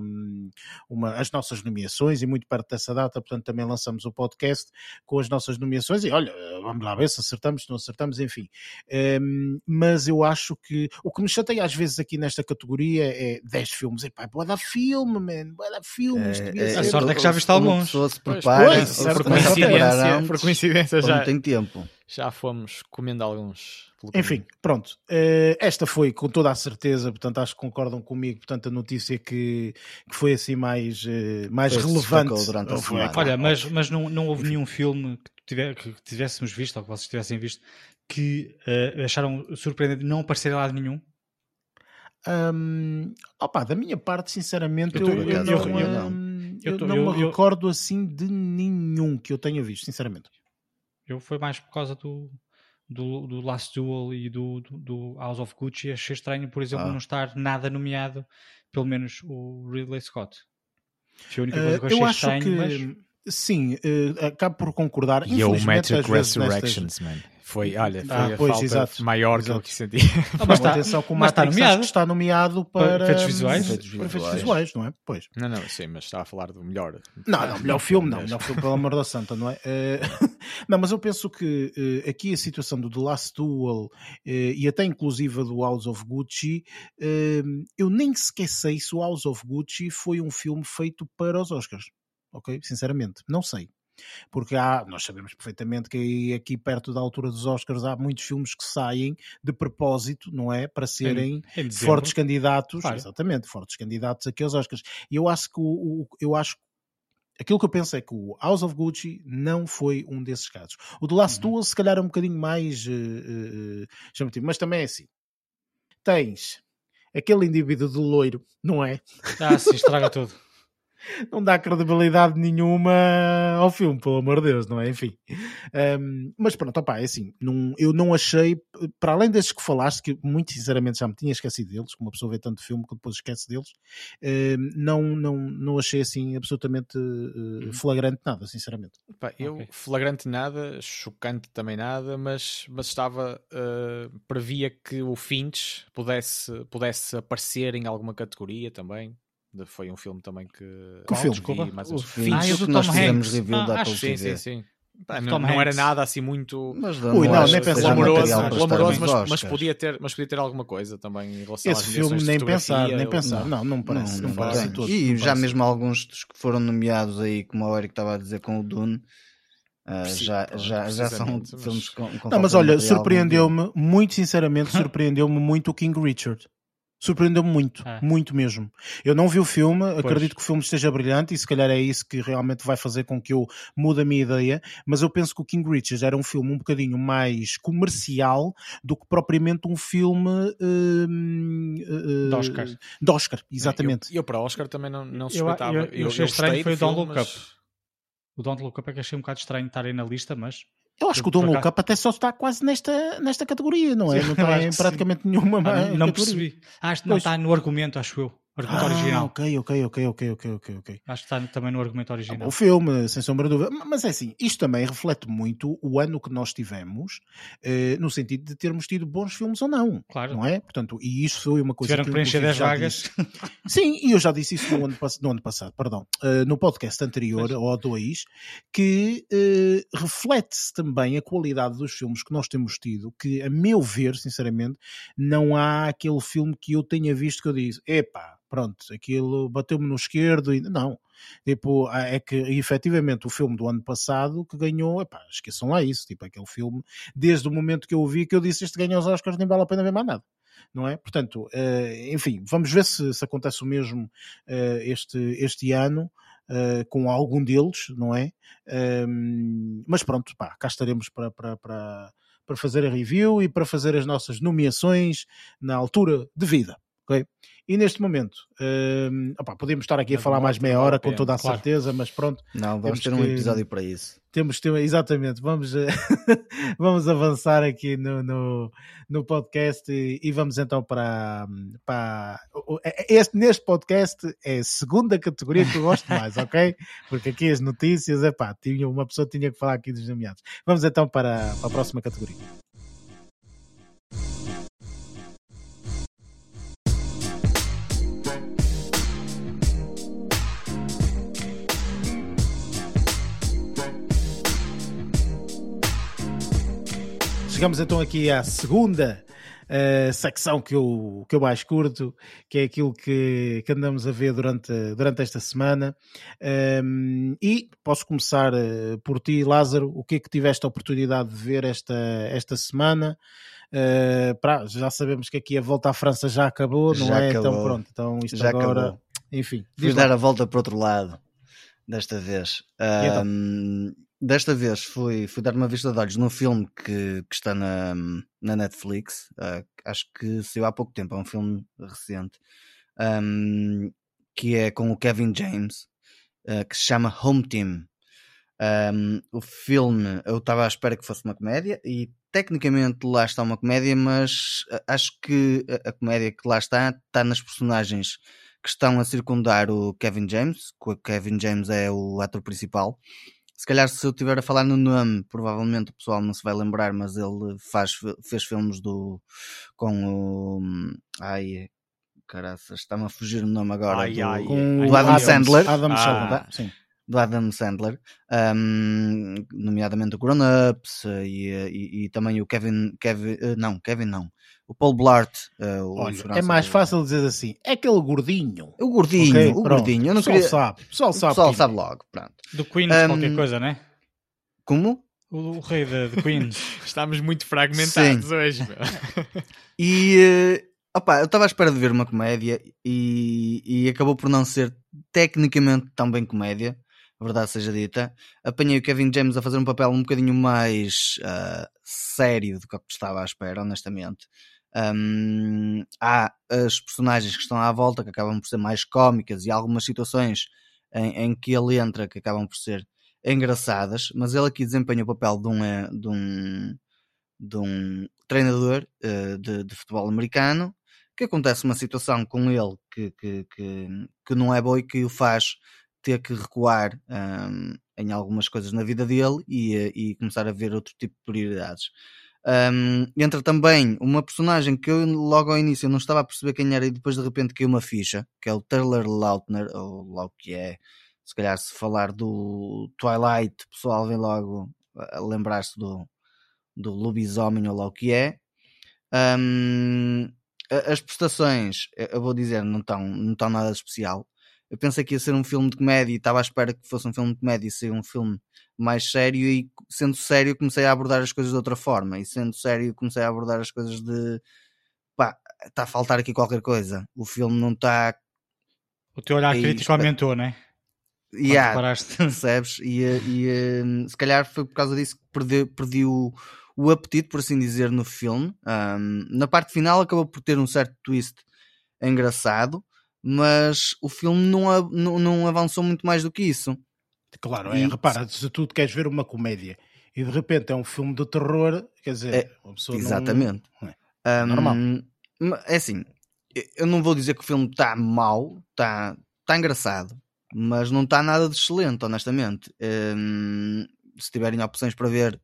uma, as nossas nomeações e muito perto dessa data, portanto também lançamos o podcast com as nossas nomeações e olha, vamos lá ver se acertamos, se não acertamos, enfim. Ehm, mas eu acho que o que me chateia às vezes aqui nesta categoria é 10 filmes. Epá, é boa dar filme, man. Boa dar filmes. É, é, a sorte é que já viste alguns. Se prepara, pois, por, coincidência, por coincidência já. Não tem tempo. Já fomos comendo alguns. Enfim, pronto. Uh, esta foi com toda a certeza, portanto, acho que concordam comigo, portanto, a notícia que, que foi assim mais, uh, mais relevante. Durante a semana. Olha, mas, mas não, não houve nenhum filme que, tiver, que tivéssemos visto, ou que vocês tivessem visto, que uh, acharam surpreendente não aparecer lá de nenhum? Um, opa, da minha parte, sinceramente, eu, eu, eu, não, eu, não, eu, não me recordo assim de nenhum que eu tenha visto, sinceramente. Eu foi mais por causa do, do, do Last Duel e do, do, do, House of Gucci. Achei estranho, por exemplo, ah. não estar nada nomeado, pelo menos o Ridley Scott. Foi a única coisa que eu achei eu acho estranho, que... mas... Sim, uh, acabo por concordar. E o Magic Resurrections, nestas... man. Foi, olha, foi ah, a pois, falta exato, maior exato. que eu senti. Ah, mas, está, atenção que o mas está nomeado. está nomeado para efeitos visuais, efeitos visuais. efeitos visuais, não é? Pois. Não, não, sim, mas estava a falar do melhor. Não, não, melhor filme não, melhor filme pelo amor da santa, não é? Uh, <laughs> não, mas eu penso que uh, aqui a situação do The Last Duel uh, e até inclusive do House of Gucci, eu nem sequer sei se o House of Gucci foi um filme feito para os Oscars. Ok? Sinceramente, não sei porque há, nós sabemos perfeitamente que aqui perto da altura dos Oscars há muitos filmes que saem de propósito, não é? Para serem em, em fortes candidatos, claro. exatamente, fortes candidatos aqui aos Oscars. E eu acho que o, o, eu acho aquilo que eu penso é que o House of Gucci não foi um desses casos. O The Last uhum. Duel, se calhar, é um bocadinho mais uh, uh, chamativo, mas também é assim. Tens aquele indivíduo de loiro, não é? Ah, sim, estraga tudo <laughs> não dá credibilidade nenhuma ao filme, pelo amor de Deus, não é? Enfim. Um, mas pronto, opá, é assim, não, eu não achei, para além desses que falaste, que muito sinceramente já me tinha esquecido deles, como uma pessoa vê tanto filme que depois esquece deles, um, não, não, não achei assim absolutamente uh, flagrante nada, sinceramente. Eu, okay. flagrante nada, chocante também nada, mas, mas estava, uh, previa que o Finch pudesse, pudesse aparecer em alguma categoria também foi um filme também que. Que filme? Desculpa. Mais o filme ah, que nós fizemos review ah, da Apple sim, sim, sim. Pá, não, não, era nada assim muito mas não, Ui, não, nem pensar glamouroso, glamouroso mas, mas, podia ter, mas podia ter alguma coisa também em relação Esse filme nem pensar, nem pensar, não, não, não parece, não, não parece. Todo, e já mesmo alguns dos que foram nomeados aí, como o Eric estava a dizer com o Dune, Uh, já, já, já são mas... filmes com, com Não, mas olha, surpreendeu-me, muito sinceramente, <laughs> surpreendeu-me muito o King Richard. Surpreendeu-me muito, é. muito mesmo. Eu não vi o filme, pois. acredito que o filme esteja brilhante e se calhar é isso que realmente vai fazer com que eu mude a minha ideia, mas eu penso que o King Richard era um filme um bocadinho mais comercial do que propriamente um filme uh, uh, de Oscar. De Oscar, exatamente. Eu, eu, para Oscar também não, não suspeitava. Eu, eu, eu, eu achei estranho foi o Don't Look Up. O Don't Look Up é que achei um bocado estranho estar aí na lista, mas Eu acho que o Don't Look Up até só está quase nesta, nesta categoria, não é? Sim, não está <laughs> em praticamente nenhuma. Ah, não, <laughs> não percebi. Acho que não está no argumento, acho eu. Argumento ah, original. Ok, ok, ok, ok, ok, ok, ok. Acho que está também no argumento original. O filme, sem sombra de dúvida. Mas é assim, isto também reflete muito o ano que nós tivemos, eh, no sentido de termos tido bons filmes ou não. Claro. Não é? Portanto, e isso foi uma coisa Tiveram que preencher 10 vagas. Sim, e eu já disse isso no ano, no ano passado, perdão, uh, no podcast anterior, ou dois, que uh, reflete-se também a qualidade dos filmes que nós temos tido, que a meu ver, sinceramente, não há aquele filme que eu tenha visto que eu disse, epá, pronto, aquilo bateu-me no esquerdo e não. Tipo, é que efetivamente o filme do ano passado que ganhou, epá, esqueçam lá isso, tipo, aquele filme, desde o momento que eu o vi, que eu disse este ganha os Oscars, nem vale a pena ver mais nada. Não é? Portanto, uh, enfim, vamos ver se, se acontece o mesmo uh, este, este ano. Uh, com algum deles, não é? Ehm, mas pronto, pá, cá estaremos para, para, para, para fazer a review e para fazer as nossas nomeações na altura de vida. Okay? E neste momento, uh, opa, podemos estar aqui a falar mais meia hora, com toda a claro. certeza, mas pronto. Não, vamos ter um que, episódio para isso. Temos ter, exatamente, vamos, <laughs> vamos avançar aqui no, no, no podcast e, e, vamos então para, para este, neste podcast é a segunda categoria que eu gosto mais, ok? <laughs> Porque aqui as notícias, é pá, tinha, uma pessoa tinha que falar aqui dos nomeados. Vamos então para, para a próxima categoria. Chegamos então aqui à segunda uh, secção que eu, que eu mais curto, que é aquilo que, que andamos a ver durante, durante esta semana. Um, ehm, e posso começar uh, por ti, Lázaro. O que é que tiveste a oportunidade de ver esta, esta semana? Uh, pra, já sabemos que aqui a volta à França já acabou, não já é? Acabou. Então pronto, então isto já agora. Acabou. Enfim. Fui dar a volta para outro lado desta vez. Então? Um, desta vez fui, fui dar uma vista de olhos num filme que, que está na, na Netflix. Uh, acho que saiu há pouco tempo, é um filme recente. Um, que é com o Kevin James, uh, que se chama Home Team. Um, o filme eu estava à espera que fosse uma comédia e tecnicamente lá está uma comédia, mas acho que a, a comédia que lá está está nas personagens que estão a circundar o Kevin James, que o Kevin James é o ator principal, se calhar se eu estiver a falar no nome, provavelmente o pessoal não se vai lembrar, mas ele faz, fez filmes do com o ai caraças, está-me a fugir o nome agora ai, do, ai, com, do Adam Sandler. Adam ah, Sandler, sim. Do Adam Sandler, um, nomeadamente o Grown Ups e, e, e, também o Kevin, Kevin, eh, não, Kevin não, o Paul Blart. Uh, o Olha, é mais fácil dizer assim, é aquele gordinho. O gordinho, okay, o pronto. gordinho. Eu não o pessoal queria... sabe, o pessoal sabe. O pessoal sabe logo, pronto. Do Queen um, qualquer coisa, né? Como? O, o rei de, Queens. <laughs> Estamos muito fragmentados Sim. hoje. <laughs> e... Uh, Opa, eu estava à espera de ver uma comédia e, e acabou por não ser tecnicamente tão bem comédia verdade seja dita, apanhei o Kevin James a fazer um papel um bocadinho mais uh, sério do que eu estava à espera, honestamente. Um, há as personagens que estão à volta que acabam por ser mais cómicas e algumas situações em, em que ele entra que acabam por ser engraçadas, mas ele aqui desempenha o papel de um, eh, de um, de um treinador uh, de, de, futebol americano que acontece uma situação com ele que, que, que, que não é boa e que o faz ter que recuar um, em algumas coisas na vida dele e, eh, e, começar a ver outro tipo de prioridades. Um, entra também uma personagem que eu logo ao início não estava a perceber quem era e depois de repente caiu uma ficha, que é o Taylor Lautner, ou lá o que é, se calhar se falar do Twilight, o pessoal vem logo lembrar-se do, do lobisomem ou lá o que é. Um, as prestações, eu vou dizer, não estão, não estão nada de especial. Eu pensei que ia ser um filme de comédia e estava à espera que fosse um filme de comédia e ser um filme mais sério e sendo sério comecei a abordar as coisas de outra forma e sendo sério comecei a abordar as coisas de pá, está a faltar aqui qualquer coisa. O filme não está o teu olhar crítico aumentou, não é? Yeah, <laughs> percebes? E, e um, se calhar foi por causa disso que perdi, perdi o, o apetite, por assim dizer, no filme. Um, na parte final acabou por ter um certo twist engraçado, mas o filme não, não, não avançou muito mais do que isso. Claro, é, e... repara, se tu queres ver uma comédia e de repente é um filme de terror, quer dizer, É, a pessoa Exatamente. não. é Ahm, normal. ma- É assim, eu não vou dizer que o filme está mau, está tá engraçado, mas não está nada de excelente, honestamente. Ahm, se tiverem opções para ver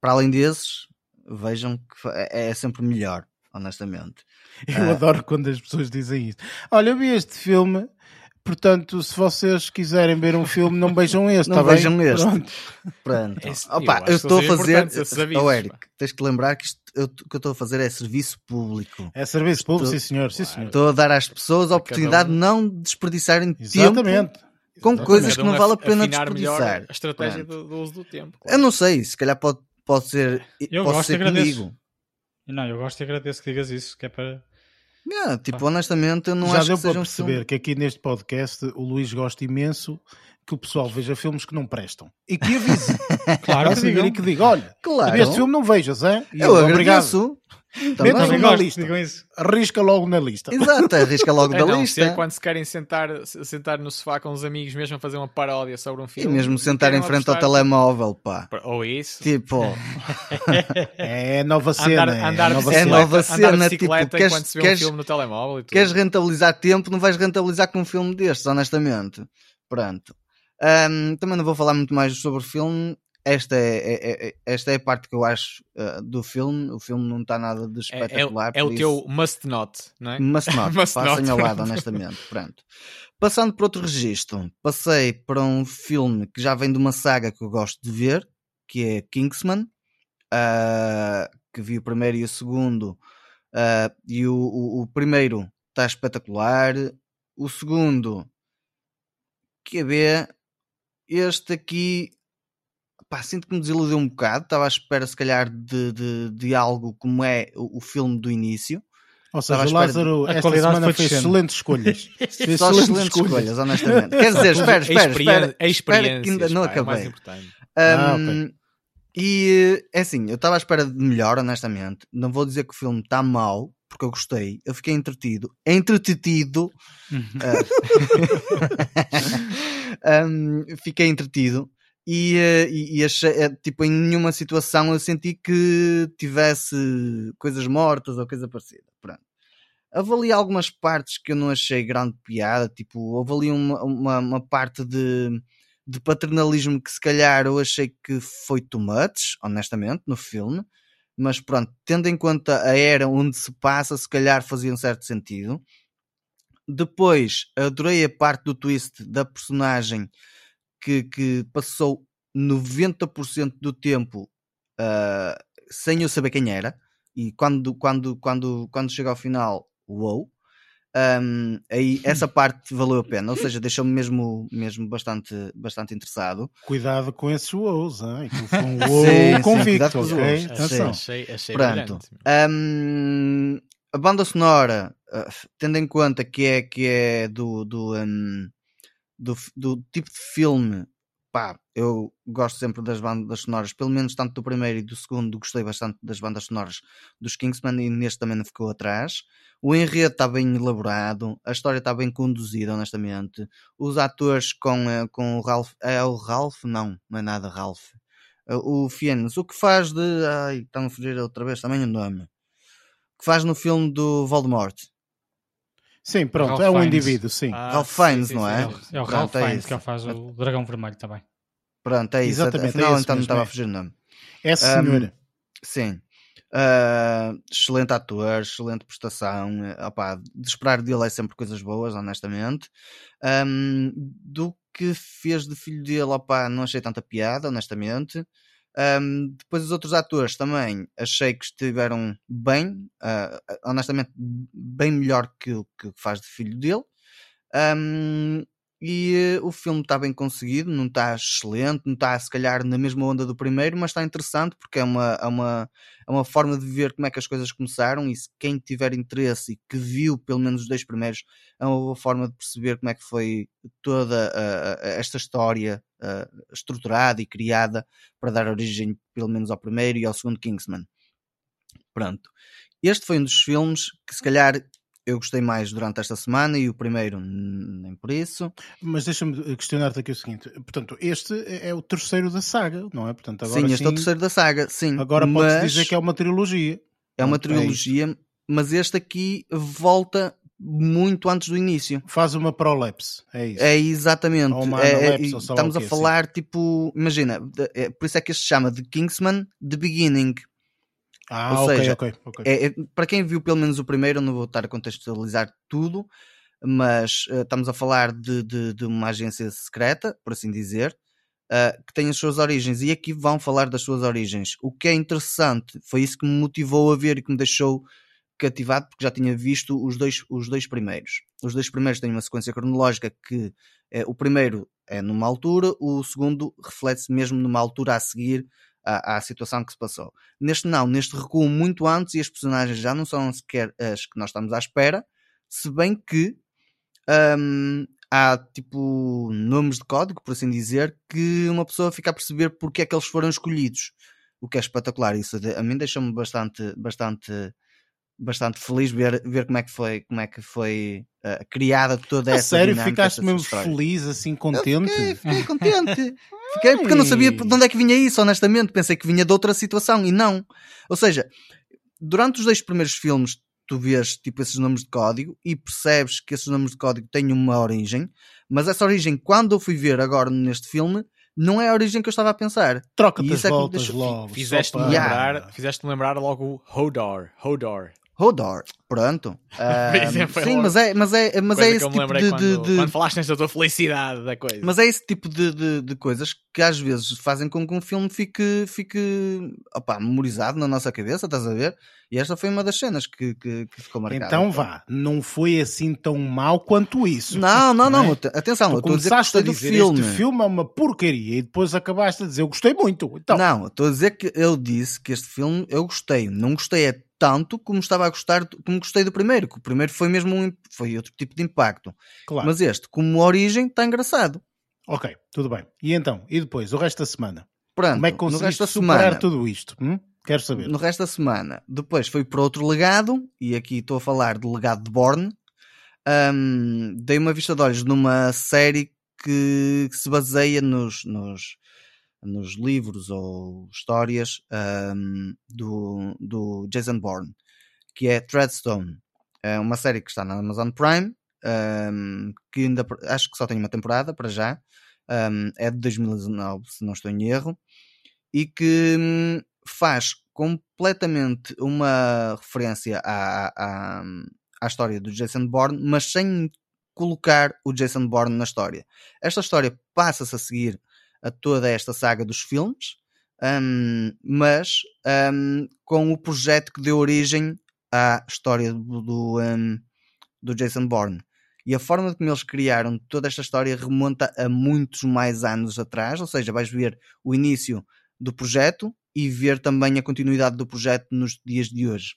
para além desses, vejam que é, é sempre melhor, honestamente. Eu Ah. adoro quando as pessoas dizem isso. Olha, eu vi este filme, portanto, se vocês quiserem ver um filme, não vejam este, <laughs> Não tá bem? vejam este. Pronto. Pronto. Esse- Opa, eu eu, estou a fazer. avisos, Oh, Eric, pá. tens que lembrar que isto, eu- o que eu estou a fazer é serviço público. É serviço público, sim Estou- senhor, sim senhor. Estou a dar às pessoas a oportunidade um. de não desperdiçarem tempo Exatamente. com Exatamente. coisas Cada que não vale a pena desperdiçar. a estratégia do, do uso do tempo. Eu não sei, se calhar pode, pode ser, Eu pode gosto ser agradeço. comigo. Não, eu gosto e agradeço que digas isso, que é para. Yeah, tipo, honestamente, eu não Já acho deu que para um perceber filme. que aqui neste podcast o Luís gosta imenso que o pessoal veja filmes que não prestam. E que avise. <laughs> Claro que digam. e que diga, olha, Claro, este filme não vejas, é? E eu obrigado. agradeço. Também. Também na gosto, lista. isso. Arrisca logo na lista. Exato, arrisca logo A da não lista. ser quando se querem sentar, se- sentar no sofá com os amigos mesmo a fazer uma paródia sobre um E filme. mesmo sentar em frente ao apostar- telemóvel, pá. Ou isso. Tipo, <laughs> É nova cena. Andar, é andar, nova É bicicleta, cena. nova andar cena, tipo, queres- se vê queres- um filme no telemóvel e tudo. queres rentabilizar tempo, não vais rentabilizar com um filme destes, honestamente. Pronto. Ahm, também não vou falar muito mais sobre o filme. Esta é, é- é- esta é a parte que eu acho ah, do filme. O filme não está nada de É, é, espetacular. é o teu isso- must not, não é? Must not, <laughs> Must passem ao lado, honestamente. Pronto. Passando por outro registro, passei para um filme que já vem de uma saga que eu gosto de ver, que é Kingsman, ah, que vi o primeiro e o segundo, ah, e o, o, o primeiro está espetacular, o segundo, que é ver, este aqui, pá, sinto que me desiludiu um bocado, estava à espera se calhar de, de, de algo como é o, o filme do início, Ou seja, o espera de- Lázaro a esta qualidade semana foi excelentes escolhas. <laughs> Fez Só excelentes excelentes escolhas, honestamente. Quer <laughs> dizer, espera, espera, experiência- espera. a espera que ainda não pá, é acabei. Ah, Um, E é assim, eu estava à espera de melhor, honestamente. Não vou dizer que o filme está mau, porque eu gostei. Eu fiquei entretido. Entretido. ah, <laughs> um, fiquei entretido. E, eh, e, achei, eh, tipo, em nenhuma situação eu senti que tivesse coisas mortas ou coisa parecida. Pronto. Houve ali algumas partes que eu não achei grande piada, tipo, houve ali uma, uma, uma parte de, de paternalismo que se calhar eu achei que foi too much, honestamente, no filme, mas pronto, tendo em conta a era onde se passa, se calhar fazia um certo sentido. Depois, adorei a parte do twist da personagem que, que passou 90% do tempo uh, sem eu saber quem era, e quando, quando, quando, quando chega ao final, uou! Um, aí essa <laughs> parte valeu a pena, ou seja, deixou-me mesmo, mesmo bastante, bastante interessado. Cuidado com esses wows, hein? foi um <laughs> wow Sim, convicto, cuidado com os. Achei, achei Pronto. Um, a banda sonora, uh, tendo em conta que é, que é do, do, um, do, do tipo de filme, pá, eu gosto sempre das bandas sonoras, pelo menos tanto do primeiro e do segundo, gostei bastante das bandas sonoras dos Kingsman e neste também não ficou atrás. O enredo está bem elaborado, a história está bem conduzida, honestamente. Os atores com, eh, com o Ralph, é o Ralph? Não, não é nada Ralph. Eh, O Fiennes, o que faz de. Ai, está-me a fugir outra vez também o nome. O que faz no filme do Voldemort. Sim, pronto, Ralph é um Fiennes. indivíduo, sim. Ah, Ralph Fiennes, sim, não é? É o- é Pronto, Ralph é Fiennes que ele faz o dragão vermelho também. Pronto, é isso. Exatamente, é Afinal, esse então não estava é. a fugir o nome. É senhora. Sim. Ah, excelente ator, excelente prestação. eh, opá, de esperar dele é sempre coisas boas, honestamente. Ahm, do que fez de filho dele, opá, não achei tanta piada, honestamente. Ahm, depois os outros atores também achei que estiveram bem, ah, honestamente, bem melhor que o que faz de filho dele. Ahm, e eh, o filme está bem conseguido, não está excelente, não está se calhar na mesma onda do primeiro, mas está interessante porque é uma, é, uma, é uma forma de ver como é que as coisas começaram e se quem tiver interesse e que viu pelo menos os dois primeiros, é uma boa forma de perceber como é que foi toda ah, ah, esta história ah, estruturada e criada para dar origem pelo menos ao primeiro e ao segundo Kingsman. Pronto. Este foi um dos filmes que se calhar eu gostei mais durante esta semana e o primeiro nem por isso. Mas deixa-me questionar-te aqui o seguinte: portanto, este é o terceiro da saga, não é? Portanto, agora sim, este sim, é o terceiro da saga, sim. Agora mas podes dizer que é uma trilogia. é uma é trilogia, mas este aqui volta muito antes do início. Faz uma prolapse, é isso. É exatamente. Ou uma É- é- estamos a falar, tipo, imagina, de- é- por isso é que este se chama The Kingsman The Beginning. ah, ou ok, seja. É, é- para quem viu pelo menos o primeiro, eu não vou estar a contextualizar tudo, mas eh, estamos a falar de, de- de uma agência secreta, por assim dizer, eh, que tem as suas origens, e aqui vão falar das suas origens. O que é interessante, foi isso que me motivou a ver e que me deixou cativado, porque já tinha visto os dois, os dois primeiros. Os dois primeiros têm uma sequência cronológica que eh, o primeiro é numa altura, o segundo reflete-se mesmo numa altura a seguir à, à situação que se passou. Neste não, neste recuo muito antes e as personagens já não são sequer as que nós estamos à espera, se bem que hum, há tipo nomes de código, por assim dizer, que uma pessoa fica a perceber porque é que eles foram escolhidos. O que é espetacular. Isso a mim deixa-me bastante, bastante, bastante feliz ver, ver como é que foi, como é que foi eh, criada toda A essa sério, dinâmica, ficaste mesmo história. feliz, assim, Eu contente? Fiquei, fiquei contente. <laughs> Fiquei porque eu não sabia de onde é que vinha isso, honestamente. Pensei que vinha de outra situação e não. Ou seja, durante os dois primeiros filmes, tu vês tipo esses nomes de código e percebes que esses nomes de código têm uma origem, mas essa origem, quando eu fui ver agora neste filme, não é a origem que eu estava a pensar. Troca-te as é voltas deixa- logo. Fizeste-me lembrar, fizeste lembrar logo o Hodor. Hodor. Hodor, pronto. <laughs> Foi sim, mas é, mas é, mas Coisa é esse eu tipo de, quando, de- quando falaste nesta tua felicidade da coisa. Mas é esse tipo de, de, de coisas que às vezes fazem com que um filme fique, fique opá, memorizado na nossa cabeça, estás a ver? E esta foi uma das cenas que, que, que ficou marcada. Então vá, não foi assim tão mau quanto isso. Não, não, não. Não é? at- Atenção, eu Tu estou a dizer que começaste a gostei do dizer filme. este filme é uma porcaria e depois acabaste a dizer eu gostei muito. Então, Não, eu estou a dizer que eu disse que este filme eu gostei. Não gostei é tanto como estava a gostar, como gostei do primeiro, que o primeiro foi mesmo um, foi outro tipo de impacto. claro. Mas este, como origem, está engraçado. Ok, tudo bem. E então? E depois, o resto da semana? Pronto, Como é que conseguiste superar semana, tudo isto? Hum? Quero saber. no resto da semana, depois foi para outro legado, e aqui estou a falar do legado de Borne. Ahm, dei uma vista de olhos numa série que, que se baseia nos, nos, nos livros ou histórias ahm, do, do Jason Bourne, que é Treadstone. É uma série que está na Amazon Prime, ahm, que ainda acho que só tem uma temporada para já. Ahm, é de 2019, se não estou em erro, e que hum, faz completamente uma referência à, à, à história do Jason Bourne, mas sem colocar o Jason Bourne na história. Esta história passa-se a seguir a toda esta saga dos filmes, hum, mas hum, com o projeto que deu origem à história do, do, hum, do Jason Bourne. E a forma como eles criaram toda esta história remonta a muitos mais anos atrás, ou seja, vais ver o início do projeto e ver também a continuidade do projeto nos dias de hoje.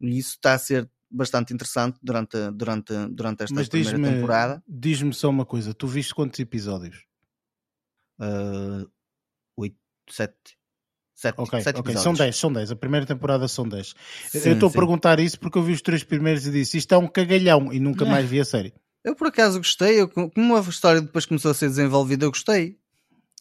E isso está a ser bastante interessante durante, durante, durante esta Mas primeira temporada. diz-me só uma coisa: tu viste quantos episódios? Uh, oito, sete, sete, Ok, sete ok, episódios. são 10, são 10. A primeira temporada são 10. Sim, eu estou a perguntar isso porque eu vi os três primeiros e disse isto é um cagalhão e nunca É. <laughs> mais vi a série. Eu por acaso gostei, eu, como a história depois começou a ser desenvolvida, eu gostei.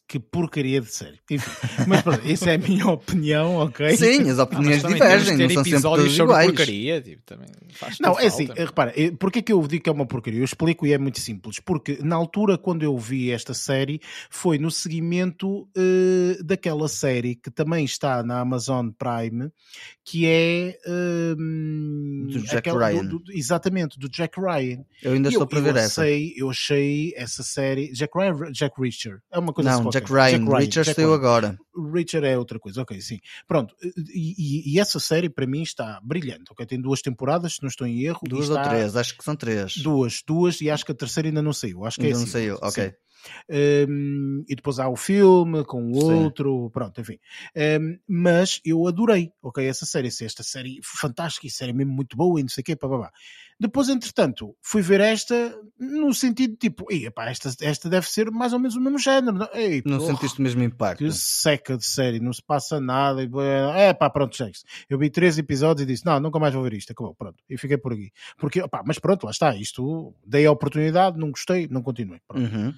Que porcaria de série. Enfim, mas pronto, isso é a minha <laughs> opinião, ok? Sim, as Ah, opiniões também divergem, temos não de são ter sempre todas iguais. porcaria. Tipo, também faz Não, é assim, falta. repara, eh, porquê que eu digo que é uma porcaria? Eu explico e é muito simples. Porque na altura, quando eu vi esta série, foi no seguimento eh, daquela série que também está na Amazon Prime, que é. ehm, Do Jack aquela- Ryan. do- exatamente, do Jack Ryan. Eu ainda E estou eu, para ver eu essa. Achei, eu achei essa série. Jack Ryan, Jack Reacher. É uma coisa assim Não, qualquer. Jack Ryan, Richard Jack saiu Ryan. agora. Richard é outra coisa, ok, sim. Pronto, e, e- e essa série para mim está brilhante, ok? Tem duas temporadas, se não estou em erro. Duas ou está- três, acho que são três. Duas, duas, e acho que a terceira ainda não saiu. Acho que Ainda é não assim. saiu, ok. Sim. Um, e depois há o filme com o Sim. outro, pronto, enfim. Um, mas eu adorei, ok, essa série, essa- esta série fantástica, e série mesmo muito boa e não sei o quê, pá, pá, pá. Depois, entretanto, fui ver esta no sentido tipo, epá, esta, esta deve ser mais ou menos o mesmo género. Não, Ei, Não porra, sentiste o mesmo impacto? Que seca de série, não se passa nada. e, É pá, pronto, chega Eu vi três episódios e disse: Não, nunca mais vou ver isto. Acabou, pronto. E fiquei por aqui. Porque, opá, mas pronto, lá está. Isto dei a oportunidade, não gostei, não continuei. Uhum.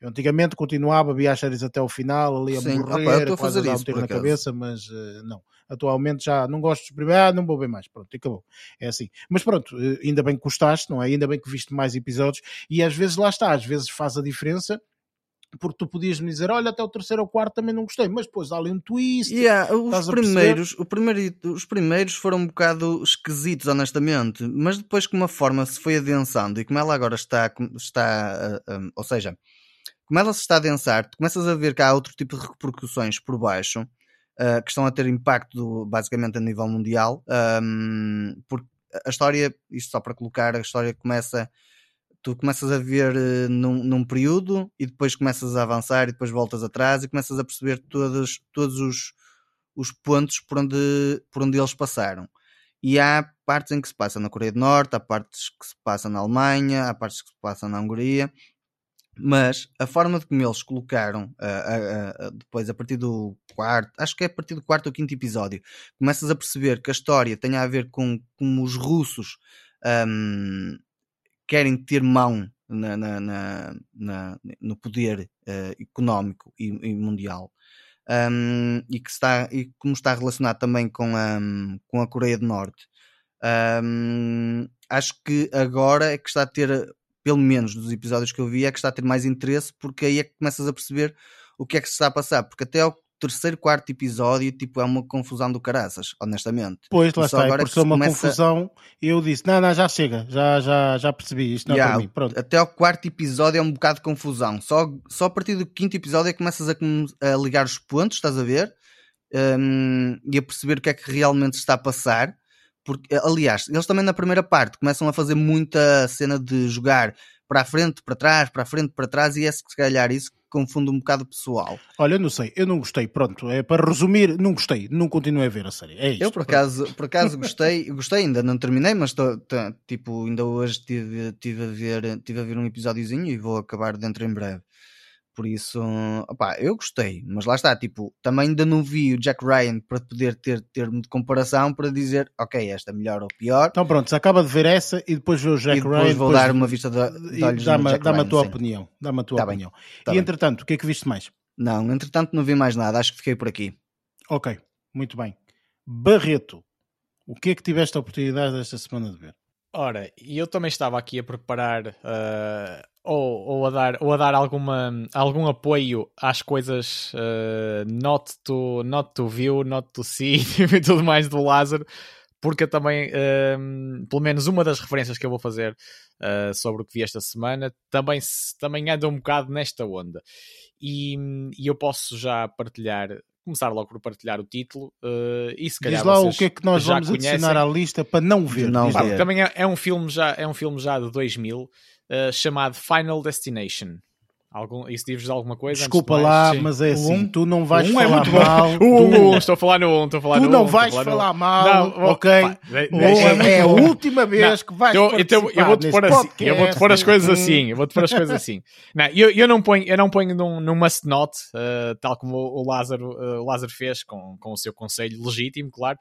Eu antigamente continuava, via as séries até ao final, ali a Sim, morrer, opa, eu a quase fazer dar um tiro na cabeça, mas eh, não. Atualmente já não gosto de experimentar, ah, não vou ver mais, pronto, e acabou. É assim. Mas pronto, eh, ainda bem que gostaste, não é? Ainda bem que viste mais episódios e às vezes lá está, às vezes faz a diferença. Porque tu podias me dizer, olha, até o terceiro ou quarto também não gostei, mas depois há ali um twist. Yeah, os, primeiros, o primeiro, os primeiros foram um bocado esquisitos, honestamente, mas depois como a forma se foi adensando e como ela agora está, está ah, ah, ou seja, como ela se está a adensar, tu começas a ver que há outro tipo de repercussões por baixo ah, que estão a ter impacto basicamente a nível mundial, ahm, porque a história, isto só para colocar, a história começa tu começas a ver eh, num, num período e depois começas a avançar e depois voltas atrás e começas a perceber todos, todos os, os pontos por onde, por onde eles passaram. E há partes em que se passa na Coreia do Norte, há partes que se passa na Alemanha, há partes que se passam na Hungria, mas a forma de como eles colocaram ah, ah, ah, depois a partir do quarto, acho que é a partir do quarto ou quinto episódio, começas a perceber que a história tem a ver com como os russos ahm, querem ter mão na- na- na- no poder eh, económico e, e mundial. Um, e que está e como está relacionado também com a, com a Coreia do Norte. Um, acho que agora é que está a ter, pelo menos dos episódios que eu vi, é que está a ter mais interesse, porque aí é que começas a perceber o que é que se está a passar, porque até ao terceiro, quarto episódio, tipo, é uma confusão do caraças, honestamente. Pois, lá só está, agora é por que ser se uma começa- confusão, eu disse, não, não, já chega, já, já, já percebi, isto não é Yeah, para mim, pronto. Até ao quarto episódio é um bocado de confusão. Só, só a partir do quinto episódio é que começas a, a ligar os pontos, estás a ver? Hum, e a perceber o que é que realmente está a passar. Porque, aliás, eles também na primeira parte começam a fazer muita cena de jogar para a frente, para trás, para a frente, para trás, e é se calhar isso que confunde um bocado o pessoal. Olha, eu não sei, eu não gostei, pronto, é para resumir, não gostei, não continuei a ver a série, é isto. Eu por acaso, por acaso gostei, <laughs> gostei ainda, não terminei, mas tô, tô- tipo, ainda hoje tive, tive, a ver, tive a ver um episódiozinho e vou acabar dentro em breve. Por isso, opá, eu gostei, mas lá está, tipo, também ainda não vi o Jack Ryan para poder ter termo de comparação para dizer, ok, esta é melhor ou pior, Então pronto, se acaba de ver essa e depois vê o Jack e depois Ryan, vou depois- dar uma vista de, de olhos dá-me dá-me a tua sim. opinião, dá-me a tua Tá bem, opinião. tá e bem. entretanto, o que é que viste mais? Não, entretanto não vi mais nada, acho que fiquei por aqui. Ok, muito bem. Barreto, o que é que tiveste a oportunidade desta semana de ver? Ora, e eu também estava aqui a preparar ah, ou, ou a dar, ou a dar alguma, algum apoio às coisas ah, not, to, not to view, not to see <laughs> e tudo mais do Lázaro, porque também, ah, pelo menos uma das referências que eu vou fazer ah, sobre o que vi esta semana, também, também anda um bocado nesta onda. E, e eu posso já partilhar, começar logo por partilhar o título, ah, e se calhar Diz lá vocês o que é que nós já vamos conhecem. adicionar à lista para não ver. Não Pá, também é, é um filme já é um filme já de 2000 eh, chamado Final Destination. Algum, isso diz-vos alguma coisa? Desculpa lá, sim. mas é O assim, um- tu não vais Um é falar muito bom. mal. <laughs> O do um, um. estou a falar no 1, estou a falar Tu no não um, vais falar no um. mal, Não, ok? pá, deixa- é a última vez que vais eu, então eu vou-te pôr participar assim, eu vou-te pôr as coisas assim, eu vou-te pôr as <laughs> coisas assim. Não, eu, eu não ponho, eu não ponho num, num must not, eh, tal como o, o Lázaro, eh, o Lázaro fez com, com o seu conselho legítimo, claro.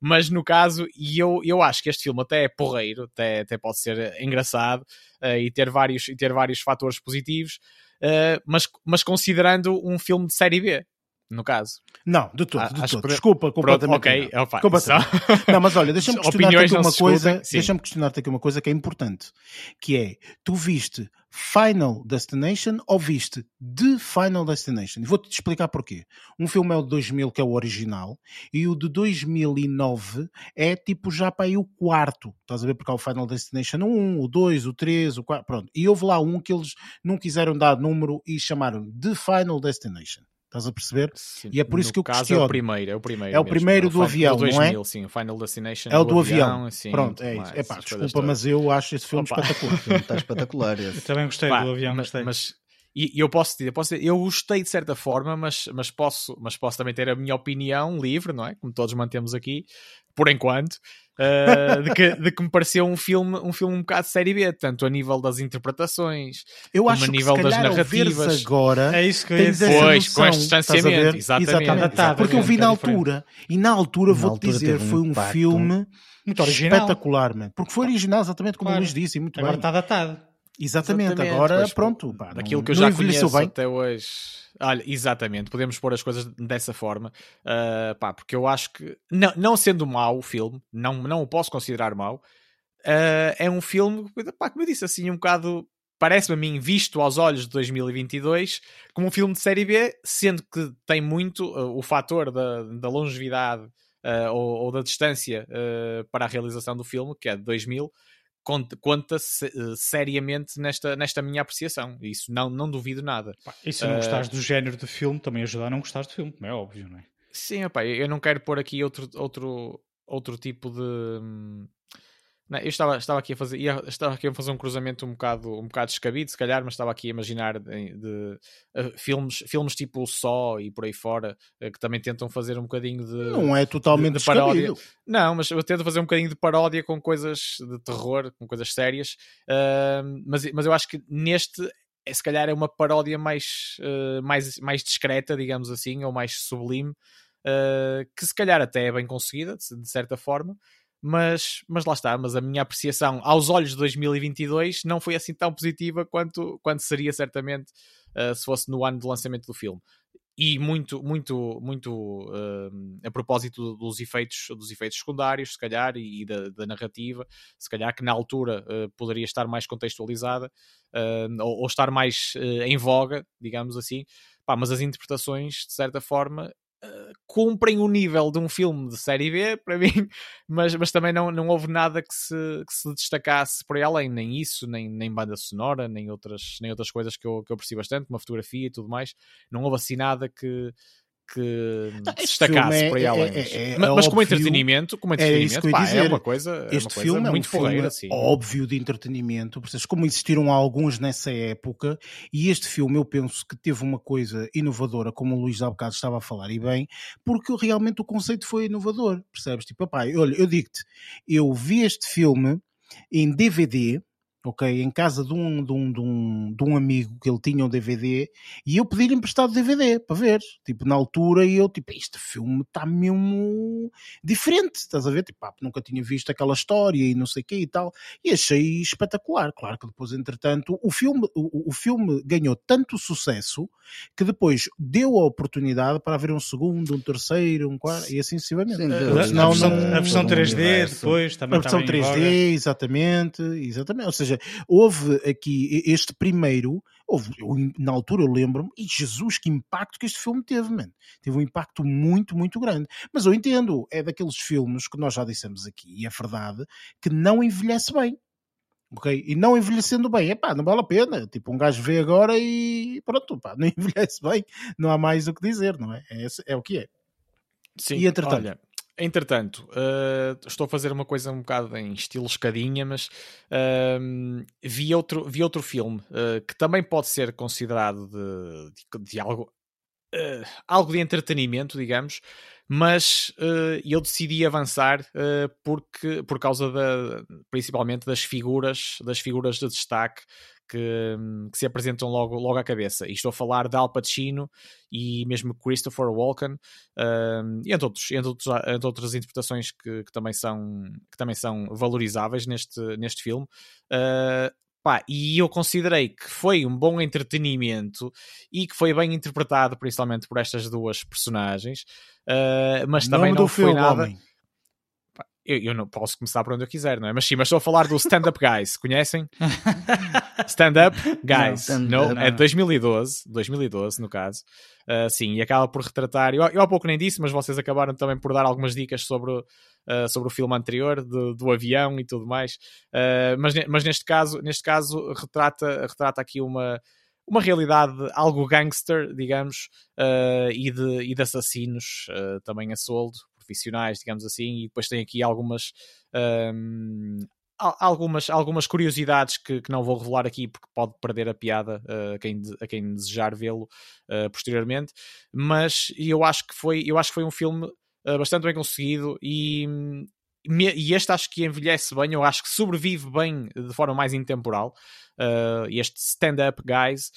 Mas no caso, e eu, eu acho que este filme até é porreiro, até, até pode ser engraçado eh, e, ter vários, e ter vários fatores positivos, mas, mas considerando um filme de série B, no caso. Não, de todo, Ah, de que- Desculpa, Pronto, completamente. ok, não. opa, Completamente. só- <laughs> Não, mas olha, deixa-me <laughs> questionar-te aqui uma coisa. Deixa-me questionar-te aqui uma coisa que é importante, que é, tu viste Final Destination ou viste The Final Destination? E Vou-te explicar porquê. Um filme é o de 2000, que é o original, e o de 2009 é tipo já para aí o quarto. Estás a ver? Porque há o Final Destination 1, o 2, o 3, o 4, pronto. E houve lá um que eles não quiseram dar número e chamaram The Final Destination. Estás a perceber? Sim, E é por isso no que eu caso é questiono. o primeiro, é o primeiro. É o mesmo, primeiro o do Fin- avião, não é? 2000, sim, o Final Destination. É o do avião. assim, Pronto, é isso. Epá, desculpa, mas eu acho esse filme Opa. espetacular. Está espetacular Eu esse. também gostei Pá, do avião, mas, gostei. mas- e, e eu posso dizer, posso dizer, eu gostei de certa forma, mas, mas, posso, mas posso também ter a minha opinião livre, não é? Como todos mantemos aqui, por enquanto. Uh, de, que, de, que, me pareceu um filme, um filme um bocado de série B, tanto a nível das interpretações, eu acho a nível que, das narrativas. agora, é isso que eu tens essa pois, noção, com este distanciamento, exatamente. exatamente. exatamente. Porque eu vi na altura, e na altura, vou-te dizer, foi um impacto. filme muito original. espetacular, man. porque foi original, exatamente como claro. o Luís disse, muito agora bem. está datado. Exatamente, exatamente. agora pois, pronto. Pá, daquilo que eu já conheço bem. até hoje. Olha, exatamente, podemos pôr as coisas dessa forma, uh, pá, porque eu acho que, não, não sendo mau o filme, não, não o posso considerar mau, uh, é um filme, pá, como eu disse, assim, um bocado, parece-me a mim, visto aos olhos de 2022, como um filme de série B, sendo que tem muito uh, o fator da, da longevidade ou, ou, da distância para a realização do filme, que é de 2000, conta, conta -se, uh, seriamente nesta, nesta minha apreciação. Isso não, não duvido nada. Pá, e se não uh, gostares do género do filme, também ajuda a não gostares do filme, como é óbvio, não é? Sim, opa, eu não quero pôr aqui outro, outro, outro tipo de. Não, eu estava, estava, aqui a fazer, ia, estava aqui a fazer um cruzamento um bocado, um bocado descabido, se calhar, mas estava aqui a imaginar de, de, de uh, filmes, filmes tipo o Só e por aí fora, uh, que também tentam fazer um bocadinho de. Não é totalmente de, paródia. Não, mas eu tento fazer um bocadinho de paródia com coisas de terror, com coisas sérias, uh, mas, mas eu acho que neste. É, se calhar é uma paródia mais, mais, mais discreta, digamos assim, ou mais sublime, que se calhar até é bem conseguida, de, de certa forma, mas, mas lá está, mas a minha apreciação aos olhos de 2022 não foi assim tão positiva quanto, quanto seria certamente uh, se fosse no ano de lançamento do filme. E muito, muito, muito uh, a propósito dos efeitos, dos efeitos secundários, se calhar, e, e da, da, narrativa, se calhar que na altura uh, poderia estar mais contextualizada ou, ou, estar mais em voga, digamos assim. Pá, mas as interpretações, de certa forma, cumprem o nível de um filme de série B, <laughs> para mim, mas, mas também não, não houve nada que se, que se destacasse por aí além, nem isso, nem, nem banda sonora, nem outras, nem outras coisas que eu, que eu aprecio bastante, como a fotografia e tudo mais. Não houve assim nada que, que destacasse é, por aí é, além. É, é, mas, mas como entretenimento, como entretenimento, pá, é uma coisa, este uma coisa filme muito é um filme assim. óbvio de entretenimento, como existiram alguns nessa época, e este filme eu penso que teve uma coisa inovadora, como o Luís há bocado estava a falar, e bem, porque realmente o conceito foi inovador, percebes? Tipo, pai, olha, eu digo-te, eu vi este filme em DVD, ok? Em casa de um, de um, de um, de um amigo que ele tinha um DVD e eu pedi-lhe emprestado DVD para ver. Tipo, na altura, e eu, tipo, este filme está mesmo diferente, estás a ver? Tipo, nunca tinha visto aquela história e não sei o quê e tal. E achei espetacular. Claro que depois, entretanto, o filme, o, o filme ganhou tanto sucesso que depois deu a oportunidade para haver um segundo, um terceiro, um quarto e assim sucessivamente. Sim, a, a, versão, a versão 3D depois também. A versão 3D, exatamente, exatamente. Ou seja, houve aqui este primeiro, houve, eu, na altura eu lembro-me, e Jesus, que impacto que este filme teve, man. Teve um impacto muito, muito grande. Mas eu entendo, é daqueles filmes que nós já dissemos aqui, e é verdade, que não envelhece bem. Ok? E não envelhecendo bem, é pá, não vale a pena. Tipo, um gajo vê agora e pronto, pá, <laughs> não envelhece bem, não há mais o que dizer, não é? É, é o que é. Sim, e entretanto, olha, Entretanto, uh, estou a fazer uma coisa um bocado em estilo escadinha, mas uh, vi, outro, vi outro filme uh, que também pode ser considerado de, de, de algo, algo de entretenimento, digamos, mas eu decidi avançar porque, por causa da, principalmente das figuras, das figuras de destaque que, que, se apresentam logo, logo à cabeça. E estou a falar de Al Pacino e mesmo Christopher Walken, um, e entre, outros, entre, outros, entre outras interpretações que, que, também são, que também são valorizáveis neste, neste filme. Uh, Pá, e eu considerei que foi um bom entretenimento e que foi bem interpretado, principalmente por estas duas personagens, uh, mas também não foi filme, nada. Homem eu, eu, não posso começar por onde eu quiser, não é? Mas sim, mas estou a falar do Stand Up Guys, conhecem? <laughs> <laughs> Stand Up Guys, não, não, é de 2012, 2012 no caso. Uh, sim, e acaba por retratar. Eu, eu há pouco nem disse, mas vocês acabaram também por dar algumas dicas sobre, uh, sobre o filme anterior, do, do avião e tudo mais. Uh, mas, mas neste caso, neste caso retrata, retrata aqui uma, uma realidade algo gangster, digamos, uh, e, de, e de assassinos uh, também a soldo, profissionais, digamos assim, e depois tem aqui algumas. Um, algumas, algumas curiosidades que, que, não vou revelar aqui porque pode perder a piada uh, a, quem, a quem desejar vê-lo uh, posteriormente, mas eu acho que foi, eu acho que foi um filme uh, bastante bem conseguido e, e este acho que envelhece bem, eu acho que sobrevive bem de forma mais intemporal. Este stand-up guys.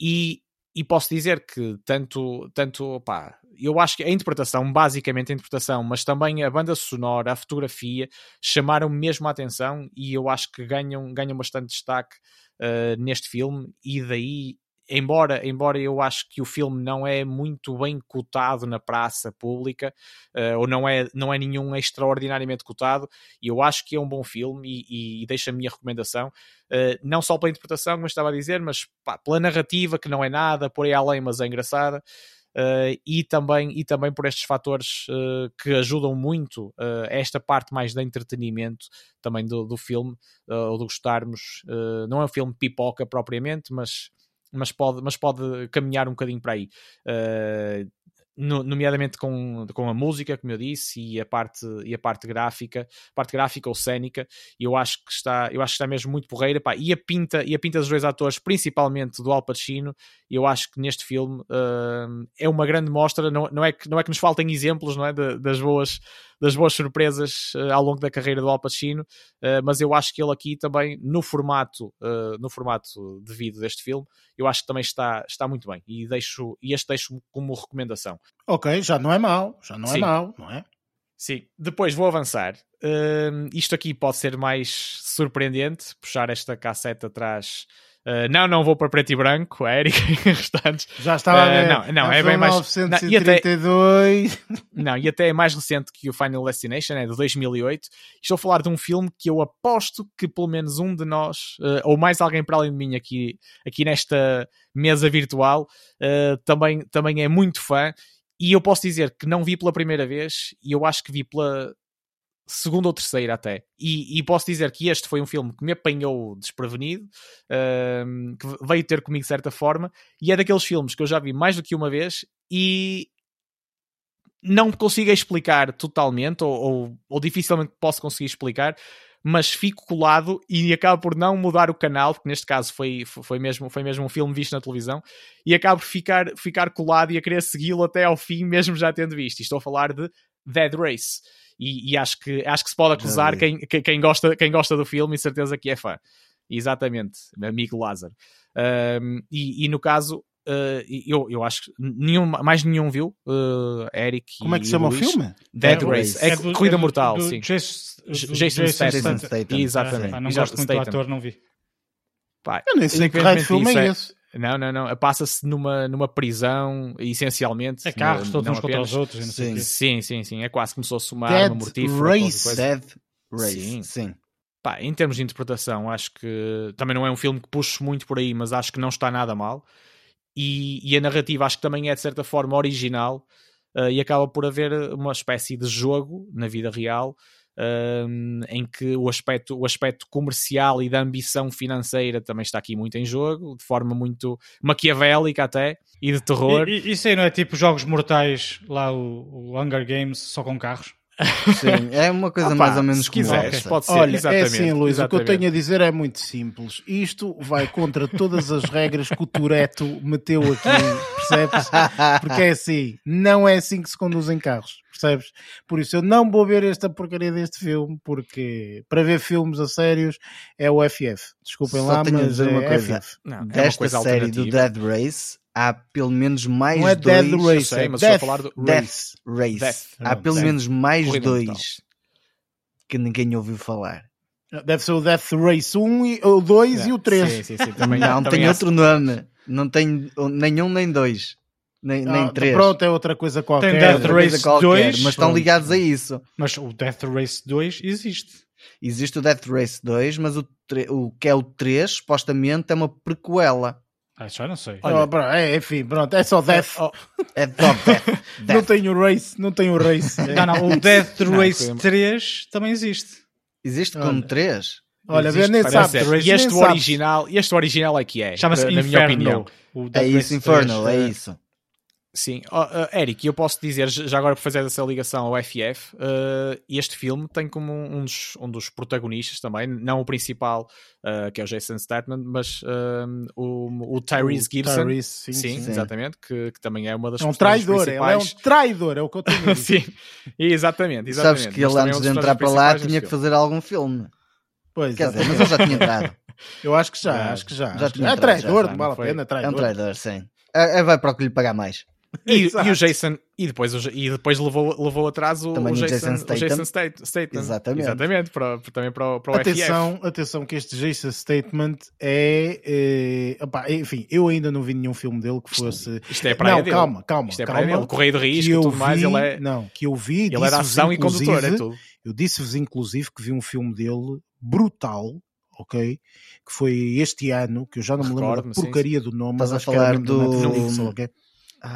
E, e posso dizer que tanto, tanto pá, eu acho que a interpretação, basicamente a interpretação, mas também a banda sonora, a fotografia, chamaram mesmo a atenção e eu acho que ganham, ganham bastante destaque uh, neste filme e daí embora, embora eu acho que o filme não é muito bem cotado na praça pública, uh, ou não é, não é nenhum extraordinariamente cotado, eu acho que é um bom filme e, e, e deixo a minha recomendação, uh, não só pela interpretação, como estava a dizer, mas pá, pela narrativa, que não é nada, por aí além, mas é engraçada. Uh, e, também, e também por estes fatores uh, que ajudam muito uh, esta parte mais de entretenimento também do, do filme, ou de gostarmos. não é um filme pipoca propriamente, mas mas pode, mas pode caminhar um bocadinho para aí. Uh, nomeadamente com, com a música, como eu disse, e a parte, e a parte gráfica, parte gráfica ou cénica, eu acho que está, eu acho que está mesmo muito porreira, pá, e a pinta, e a pinta dos dois atores, principalmente do Al Pacino, eu acho que neste filme uh, é uma grande mostra, não, não, é que, não é que nos faltem exemplos, não é, de, das boas das boas surpresas uh, ao longo da carreira do Al Pacino, uh, mas eu acho que ele aqui também, no formato, uh, no formato devido deste filme, eu acho que também está, está muito bem. E, deixo, e este deixo como recomendação. Ok, já não é mau, já não é Sim. é mau, não é? Sim, depois vou avançar. Isto aqui pode ser mais surpreendente, puxar esta cassete atrás Uh, não, não vou para preto e branco, a <laughs> Erika e restantes. Já estava uh, a ver. Não, não é bem mais. 932. Não, e, até, não, e até é mais recente que o Final Destination, é de 2008. Estou a falar de um filme que eu aposto que pelo menos um de nós, uh, ou mais alguém para além de mim aqui, aqui nesta mesa virtual, também, também é muito fã. E eu posso dizer que não vi pela primeira vez, e eu acho que vi pela segunda ou terceira até. E, e, posso dizer que este foi um filme que me apanhou desprevenido, uh, que veio ter comigo de certa forma, e é daqueles filmes que eu já vi mais do que uma vez e não consigo explicar totalmente, ou, ou, ou dificilmente posso conseguir explicar, mas fico colado e acabo por não mudar o canal, porque neste caso foi, foi, mesmo, foi mesmo um filme visto na televisão, e acabo por ficar, ficar colado e a querer segui-lo até ao fim, mesmo já tendo visto. E estou a falar de Dead Race e, e, acho, que, acho que se pode acusar quem, quem, gosta, quem gosta do filme e certeza que é fã. Exatamente, amigo Lázaro. Um, e, e, no caso, uh, eu, eu acho que nenhum, mais nenhum viu, uh, Eric Como é que se chama o filme? Dead, Race. É, é do, Corrida é do, Mortal, do, sim. Jason, Jason, Statham. Statham. Exatamente. Ah, não gosto muito do ator, não vi. Pá, eu nem sei que raio de filme é esse. Não, não, não. Passa-se numa, numa prisão, essencialmente. É carros todos uns contra os outros. Sim. sim, sim, sim. É quase começou a somar Dead uma mortífera. Race. Dead Race. Sim. sim. Pá, em termos de interpretação, acho que também não é um filme que puxe muito por aí, mas acho que não está nada mal. E, e a narrativa acho que também é de certa forma original uh, e acaba por haver uma espécie de jogo na vida real em que o aspecto, o aspecto comercial e da ambição financeira também está aqui muito em jogo, de forma muito maquiavélica até, e de terror. E, e, isso aí não é tipo jogos mortais, lá o, o Hunger Games, só com carros? Sim, é uma coisa Opa, mais ou menos se quiseres, pode ser. Olha, é assim, Luís, exatamente. o que eu tenho a dizer é muito simples. Isto vai contra todas as regras que o Toreto meteu aqui, percebes? Porque é assim, não é assim que se conduzem carros, percebes? Por isso eu não vou ver esta porcaria deste filme, porque para ver filmes a sérios é o FF. Desculpem Só lá, mas é uma coisa. FF. Não, Desta é uma coisa série do Dead Race, há pelo menos mais Não é dois. Dead Race, sei, é mas Death, falar do Death Race. Death. Há pelo Death. menos mais Corrida dois mental. que ninguém ouviu falar. Deve ser o Death Race 1, o 2 e o 3. Sim, sim, sim. Também, não, também tem outro nome. Não tem nenhum nem dois. Nem, ah, nem três. Pronto, é outra coisa qualquer. Tem Death Race qualquer, 2, mas estão ligados a isso. Mas o Death Race 2 existe. Existe o Death Race 2, mas o, o que é o 3, supostamente, é uma prequela. Ah, já não sei. Olha, oh, é, enfim, pronto, é só Death. Oh, é Death. death. <laughs> Não tem o Race, não tem o Race. <laughs> não, não, o Death Race 3 também existe. Existe como 3? Olha, existe, nem sabe. E este original, este original é que é. Chama-se na minha opinião. é isso, Infernal, é isso. Sim, oh, uh, Eric, eu posso dizer, já agora por fazer essa ligação ao FF, uh, este filme tem como um dos, um dos protagonistas também, não o principal, uh, que é o Jason Statham, mas o, o Tyrese Gibson. Tyrese, sim, sim, sim, exatamente, que, que, também é uma das É um traidor, ele é um traidor, é o que eu tenho <laughs> Sim, exatamente, exatamente. Sabes que ele antes é um de entrar para lá tinha que fazer algum filme. Pois, Quer dizer, mas ele já tinha entrado. <laughs> Eu acho que já, acho que já. já tinha é traidor, não vale a pena, é traidor. É um traidor, sim. É, é, vai para o que lhe pagar mais. E, <laughs> e, o Jason e depois, e depois levou, levou atrás o, o Jason, o Jason Statham. Exatamente. Exatamente, para, também para, o, para o atenção, FF. Atenção que este Jason Statement é, é opa, enfim, eu ainda não vi nenhum filme dele que fosse isto é para não, dele. calma, calma, isto é calma, dele. Correio de risco e tudo vi, mais, ele é não, que eu vi, ele era ação e condutor, é tudo. Eu disse-vos inclusive que vi um filme dele brutal ok? Que foi este ano, que eu já não me lembro da porcaria sim, do nome, Estás mas a falar do... Netflix, okay?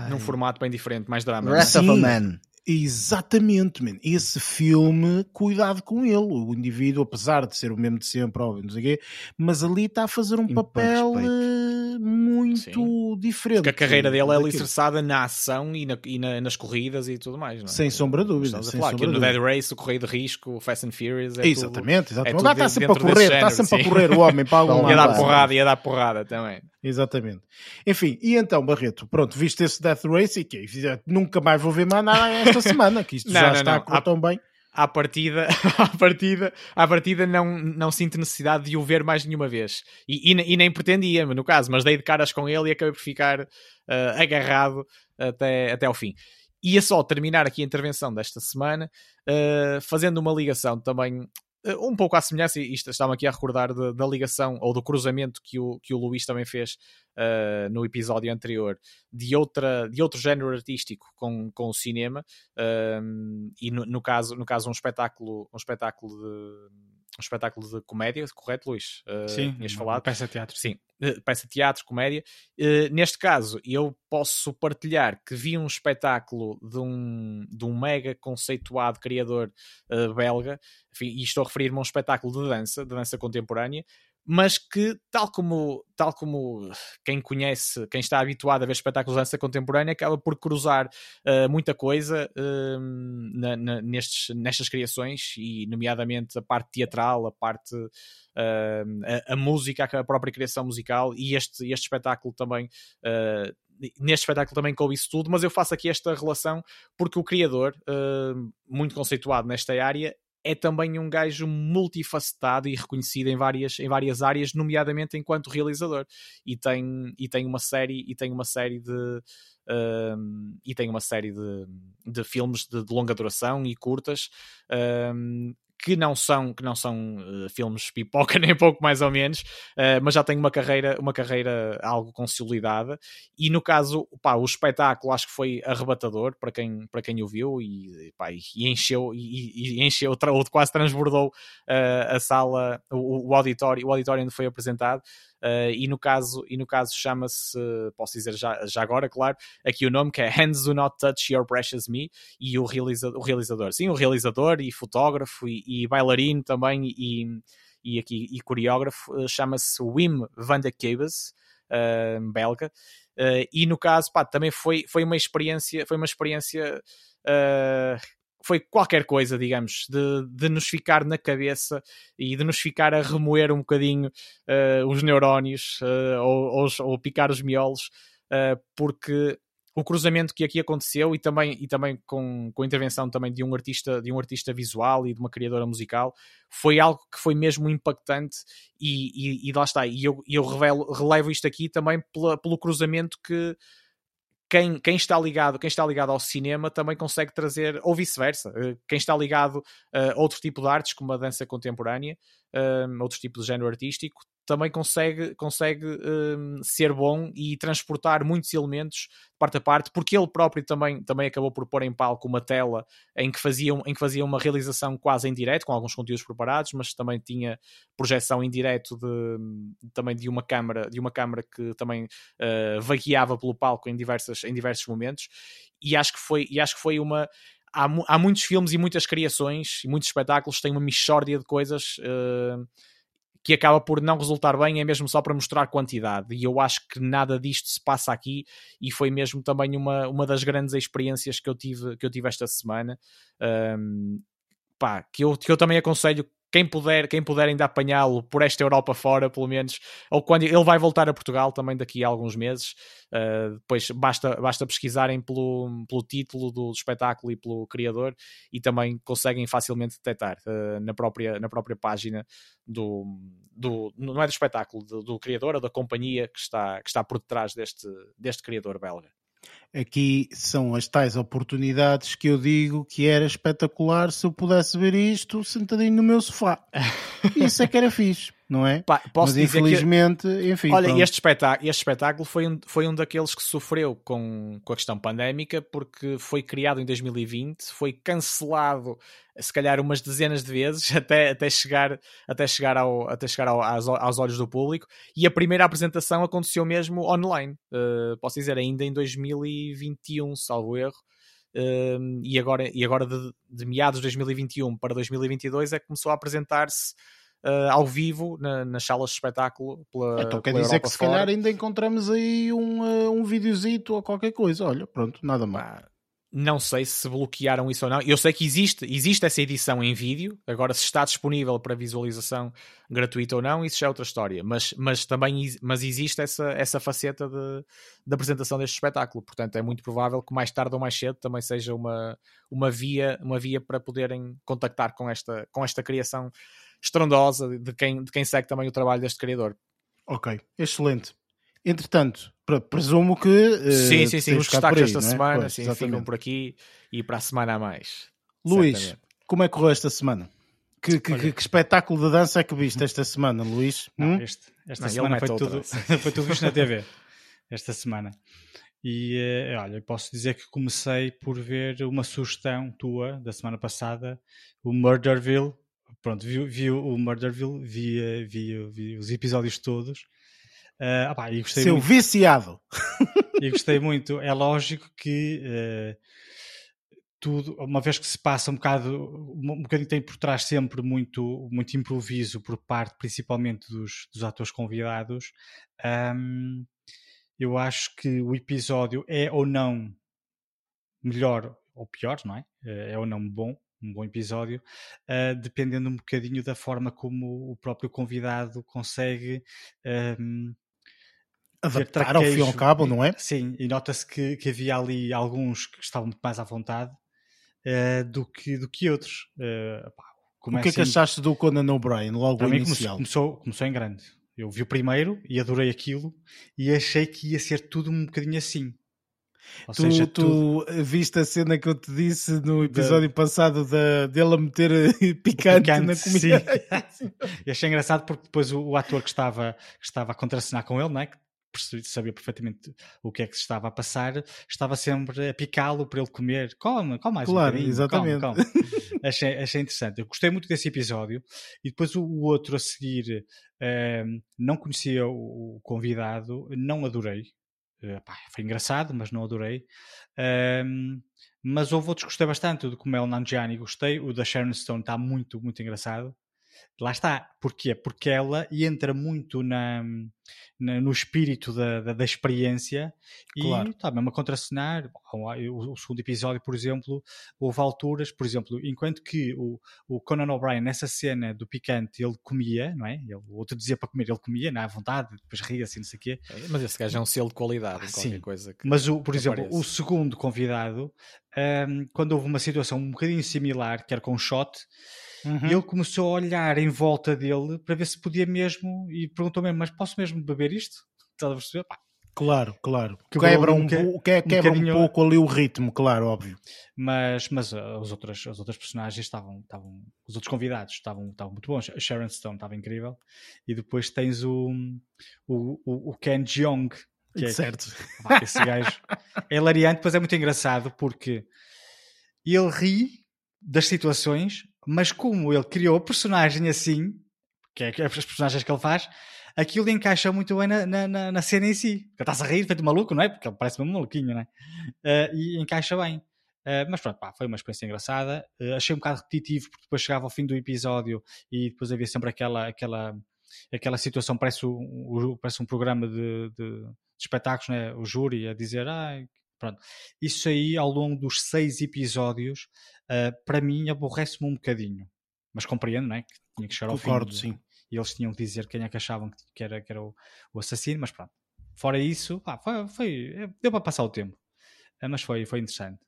Num formato bem diferente, mais drama. Wrath Sim, of a Man. Exatamente, man. esse filme, cuidado com ele. O indivíduo, apesar de ser o mesmo de sempre, óbvio, não sei quê, mas ali está a fazer um papel uh, muito Sim. diferente. Porque a carreira dele é alicerçada na ação e, na, e na, nas corridas e tudo mais. Não é? Sem sombra de dúvida. Sem falar, sombra no dúvida. Dead Race, o Correio de Risco, o Fast and Furious. É exatamente, tudo, exatamente. É está sempre a correr, está sempre sim. a correr o homem para algum Ia lado. dar porrada, ia dar porrada também. Exatamente. Enfim, e então, Barreto, pronto, viste esse Death Race e que nunca mais vou ver mais nada esta <laughs> semana, que isto não, já não, está não. a correr tão bem. À partida, <laughs> à partida, à partida não, não sinto necessidade de o ver mais nenhuma vez. E, e, e nem pretendia, no caso, mas dei de caras com ele e acabei por ficar uh, agarrado até, até ao fim. Ia só terminar aqui a intervenção desta semana, uh, fazendo uma ligação também um pouco à semelhança, e estava aqui a recordar de, da ligação ou do cruzamento que o, que o Luís também fez uh, no episódio anterior de, outra, de outro género artístico com, com o cinema uh, e no, no, caso, no caso um espetáculo um espetáculo de um espetáculo de comédia, correto, Luís? Uh, Sim, tinhas falado? peça teatro. Sim, peça de teatro, comédia. Uh, neste caso, eu posso partilhar que vi um espetáculo de um, de um mega conceituado criador uh, belga, enfim, e estou a referir-me a um espetáculo de dança, de dança contemporânea, mas que, tal como, tal como quem conhece, quem está habituado a ver espetáculos de dança contemporânea, acaba por cruzar uh, muita coisa uh, na, na, nestes, nestas criações, e nomeadamente a parte teatral, a parte. Uh, a, a, música, a própria criação musical e este, este espetáculo também neste espetáculo também coube isso tudo, mas eu faço aqui esta relação porque o criador, muito conceituado nesta área, é também um gajo multifacetado e reconhecido em várias, em várias áreas, nomeadamente enquanto realizador. E tem, e tem uma série, e tem uma série de. Um, e tem uma série de, de filmes de, de longa duração e curtas um, que não são que não são uh, filmes pipoca <laughs> nem pouco mais ou menos uh, mas já tem uma carreira uma carreira algo consolidada. E no caso pá, o espetáculo acho que foi arrebatador para quem para quem o viu e, pá, e encheu e, e encheu ou quase transbordou uh, a sala o, o, auditório o auditório onde foi apresentado Uh, e no caso, e no caso chama-se, posso dizer já, já agora, claro, aqui o nome que é Hands Do Not Touch Your Precious Me e o realizador, o realizador. Sim, o realizador e fotógrafo e, e bailarino também e, e aqui e coreógrafo uh, chama-se Wim van de Kebes, uh, belga, e no caso, pá, também foi, foi uma experiência, foi uma experiência foi qualquer coisa, digamos, de, de nos ficar na cabeça e de nos ficar a remoer um bocadinho uh, os neurónios uh, ou, ou, ou, picar os miolos, uh, porque o cruzamento que aqui aconteceu e também, e também com, com a intervenção também de um artista de um artista visual e de uma criadora musical foi algo que foi mesmo impactante e, e, e lá está, e eu, eu revelo, relevo isto aqui também pela, pelo cruzamento que quem, quem, está ligado, quem está ligado ao cinema também consegue trazer, ou vice-versa, eh, quem está ligado a outro tipo de artes, como a dança contemporânea, um, outro tipo de género artístico, também consegue, consegue um, ser bom e transportar muitos elementos parte a parte, porque ele próprio também, também acabou por pôr em palco uma tela em que, fazia, em que fazia uma realização quase em direto, com alguns conteúdos preparados, mas também tinha projeção em direto de, também de uma câmara, de uma câmara que também uh, vagueava pelo palco em, diversas, em diversos momentos, e acho que foi, e acho que foi uma há, há muitos filmes e muitas criações e muitos espetáculos que têm uma mixórdia de coisas uh, que acaba por não resultar bem, é mesmo só para mostrar quantidade. E eu acho que nada disto se passa aqui, e foi mesmo também uma, uma das grandes experiências que eu tive, que eu tive esta semana. Um, pá, que eu, que eu também aconselho quem puder, quem puder ainda apanhá-lo por esta Europa fora, pelo menos, ou quando ele vai voltar a Portugal também daqui a alguns meses, uh, depois basta, basta pesquisarem pelo, pelo título do espetáculo e pelo criador e também conseguem facilmente detectar uh, na, própria, na própria página do, do não é do espetáculo, do, do criador ou da companhia que está, que está por detrás deste, deste criador belga. Aqui são as tais oportunidades que eu digo que era espetacular se eu pudesse ver isto sentadinho no meu sofá. <laughs> Isso é que era fixe não é? Pá, Mas infelizmente, que... enfim. Olha, este espetáculo, este espetáculo foi, um, foi um daqueles que sofreu com, com a questão pandémica, porque foi criado em 2020, foi cancelado se calhar umas dezenas de vezes <laughs> até, até chegar, até chegar, ao, até chegar ao, aos, aos olhos do público, e a primeira apresentação aconteceu mesmo online, uh, posso dizer, ainda em 2021, salvo erro. Uh, e agora, e agora de, de meados de 2021 para 2022 é que começou a apresentar-se uh, ao vivo na, nas salas de espetáculo. Pela, então quer pela dizer Europa que se fora. calhar ainda encontramos aí um, uh, um videozito ou qualquer coisa. Olha, pronto, nada mais. Não sei se bloquearam isso ou não. Eu sei que existe, existe essa edição em vídeo. Agora, se está disponível para visualização gratuita ou não, isso já é outra história. Mas, mas também mas existe essa, essa faceta de, de apresentação deste espetáculo. Portanto, é muito provável que mais tarde ou mais cedo também seja uma, uma, via, uma via para poderem contactar com esta, com esta criação estrondosa de quem, de quem segue também o trabalho deste criador. Ok, excelente. Entretanto, presumo que. Uh, sim, sim, sim. Os destaques desta é? semana pois, sim, ficam por aqui e para a semana a mais. Luís, certamente. como é que correu esta semana? Que, que, que, que, espetáculo de dança é que viste esta semana, Luís? Não, hum? este, esta não, semana foi tudo, <laughs> foi tudo visto na TV. Esta semana. E uh, olha, posso dizer que comecei por ver uma sugestão tua da semana passada, o Murderville, pronto, vi, vi o Murderville, vi, vi, vi os episódios todos. Uh, opá, e gostei Seu muito. viciado! E gostei muito. É lógico que uh, tudo, uma vez que se passa um bocado, um bocadinho tem por trás sempre muito, muito improviso por parte, principalmente dos, dos atores convidados. Um, eu acho que o episódio é ou não melhor ou pior, não é? Eh, é ou não bom, um bom episódio, uh, dependendo um bocadinho da forma como o próprio convidado consegue um, ehm, adaptar ao fim ao cabo, não é? Sim, e nota-se que, que, havia ali alguns que estavam muito mais à vontade uh, do, que, do que outros. Uh, pá, o que é que achaste do Conan O'Brien logo Para inicial? Começou, começou em grande. Eu vi o primeiro e adorei aquilo e achei que ia ser tudo um bocadinho assim. Ou tu, seja, tu viste a cena que eu te disse no episódio da... passado da, dele a meter eh, <laughs> picante, picante na comida. Sim. <laughs> achei engraçado porque depois o, o, ator que estava, que estava a contracenar com ele, não é? sabia perfeitamente o que é que se estava a passar, estava sempre a picá-lo para ele comer. Come, come mais claro, um exatamente. Come, come. <laughs> achei, achei interessante. Eu gostei muito desse episódio e depois o, o outro a seguir uh, não conhecia o, o convidado, não adorei. Uh, pá, foi engraçado, mas não adorei. Uh, mas houve outros que gostei bastante. O do Kumel Nanjiani gostei. O da Sharon Stone está muito, muito engraçado. Lá está. Porquê? Porque ela entra muito na, na no espírito da, da, da experiência claro. e está mesmo a contracenar. O, o, segundo episódio, por exemplo, houve alturas, por exemplo, enquanto que o, o Conan O'Brien, nessa cena do picante, ele comia, não é? Ele, o outro dizia para comer, ele comia, não é? À vontade, depois ria assim, não sei o quê. É, mas esse gajo é um selo de qualidade, ah, qualquer sim. coisa. Que, mas, o, por exemplo, aparece. o segundo convidado, um, quando houve uma situação um bocadinho similar, que era com um shot, Uhum. E ele começou a olhar em volta dele para ver se podia mesmo e perguntou mesmo: Mas posso mesmo beber isto? Estás a perceber? Pá. Claro, claro. Quebra, um, um, que, quebra um, um pouco ali o ritmo, claro, óbvio. Mas, mas uh, as, outras, as outras personagens estavam, estavam. Os outros convidados estavam, estavam muito bons. A Sharon Stone estava incrível. E depois tens o, o, o, o Ken Jeong. Que é, certo. Pá, esse gajo é hilariante, depois é muito engraçado porque ele ri das situações, mas como ele criou a personagem assim, que é, é as personagens que ele faz, aquilo encaixa muito bem na, na, na cena em si. Está-se a rir, feito maluco, não é? Porque ele parece mesmo maluquinho, não é? Uh, e encaixa bem. Uh, mas pronto, pá, foi uma experiência engraçada. Uh, achei um bocado repetitivo, porque depois chegava ao fim do episódio e depois havia sempre aquela, aquela, aquela situação parece, o, parece um programa de, de, de, espetáculos, né? o júri a dizer, ah, pronto. Isso aí, ao longo dos seis episódios, uh, para mim, aborrece-me um bocadinho. Mas compreendo, não é? Que tinha que chegar ao Concordo, fim. sim. E eles tinham que dizer quem é que achavam que era, que era o, o assassino, mas pronto. Fora isso, pá, foi, foi, deu para passar o tempo. Uh, mas foi, foi interessante.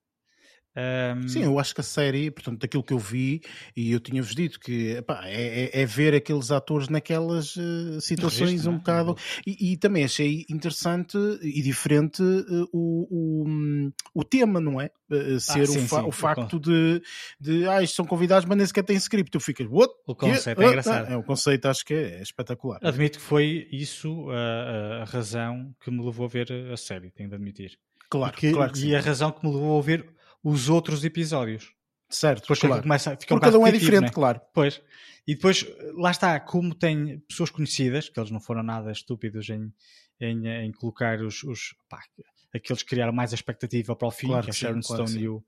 Um... Sim, eu acho que a série, portanto, daquilo que eu vi, e eu tinha-vos dito que epá, é, é, é, ver aqueles atores naquelas uh, situações Registro, um é? bocado. E, e, também achei interessante e diferente uh, o, o, o, tema, não é? Uh, ser ah, sim, o, fa sim, o, facto de, de ah, são convidados, mas nem sequer tem script. Tu ficas, what? O conceito é engraçado. É, o conceito acho que é, é espetacular. Admito que foi isso a, a, razão que me levou a ver a série, tenho de admitir. Claro, que, claro que e a razão que me levou a ver os outros episódios. Certo, depois claro. começa, fica Porque um cada um é diferente, né? claro. Pois. E depois, lá está, como tem pessoas conhecidas, que eles não foram nada estúpidos em, em, em colocar os, os pá, aqueles que criaram mais a expectativa para o fim, claro que, é Sharon Stone claro e o,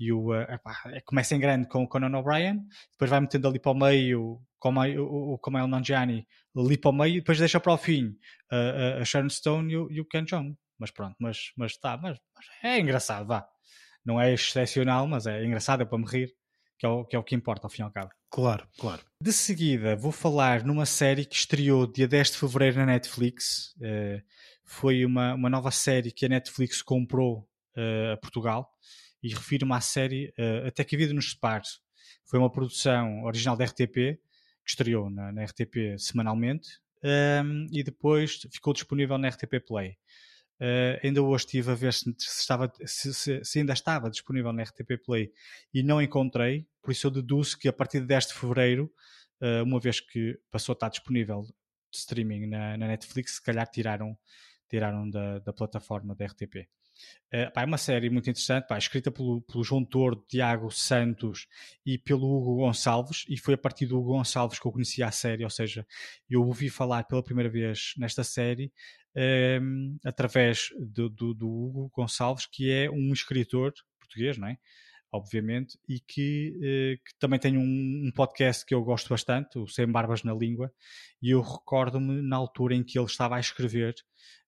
e o uh, é, começa em grande com o Conan O'Brien, depois vai metendo ali para o meio como o, o Kamal Nanjiani ali para o meio, depois deixa para o fim uh, a Sharon Stone e o, e o Ken Jeong. Mas pronto, mas, mas tá, mas, mas é engraçado, vá não é excepcional, mas é engraçado, é para me rir, que é, o, que é o que importa ao fim e ao cabo. Claro, claro. De seguida, vou falar numa série que estreou dia 10 de fevereiro na Netflix. Uh, foi uma, uma nova série que a Netflix comprou uh, a Portugal e refiro-me à série uh, Até que a Vida nos Separe. Foi uma produção original da RTP, que estreou na, na RTP semanalmente um, ehm, e depois ficou disponível na RTP Play. Uh, ainda hoje estive a ver se, estava, se, se, se, ainda estava disponível na RTP Play e não encontrei, por isso eu deduzo que a partir de 10 de Fevereiro, uh, uma vez que passou a estar disponível streaming na, na Netflix, se calhar tiraram, tiraram da, da plataforma da RTP. Uh, pá, é uma série muito interessante, pá, escrita pelo, pelo João Tordo, Tiago Santos e pelo Hugo Gonçalves, e foi a partir do Hugo Gonçalves que eu conheci a série, ou seja, eu ouvi falar pela primeira vez nesta série ehm, através do, do, do, Hugo Gonçalves, que é um escritor português, não é? Obviamente, e que, uh, que também tem um, um, podcast que eu gosto bastante, o Sem Barbas na Língua, e eu recordo-me na altura em que ele estava a escrever,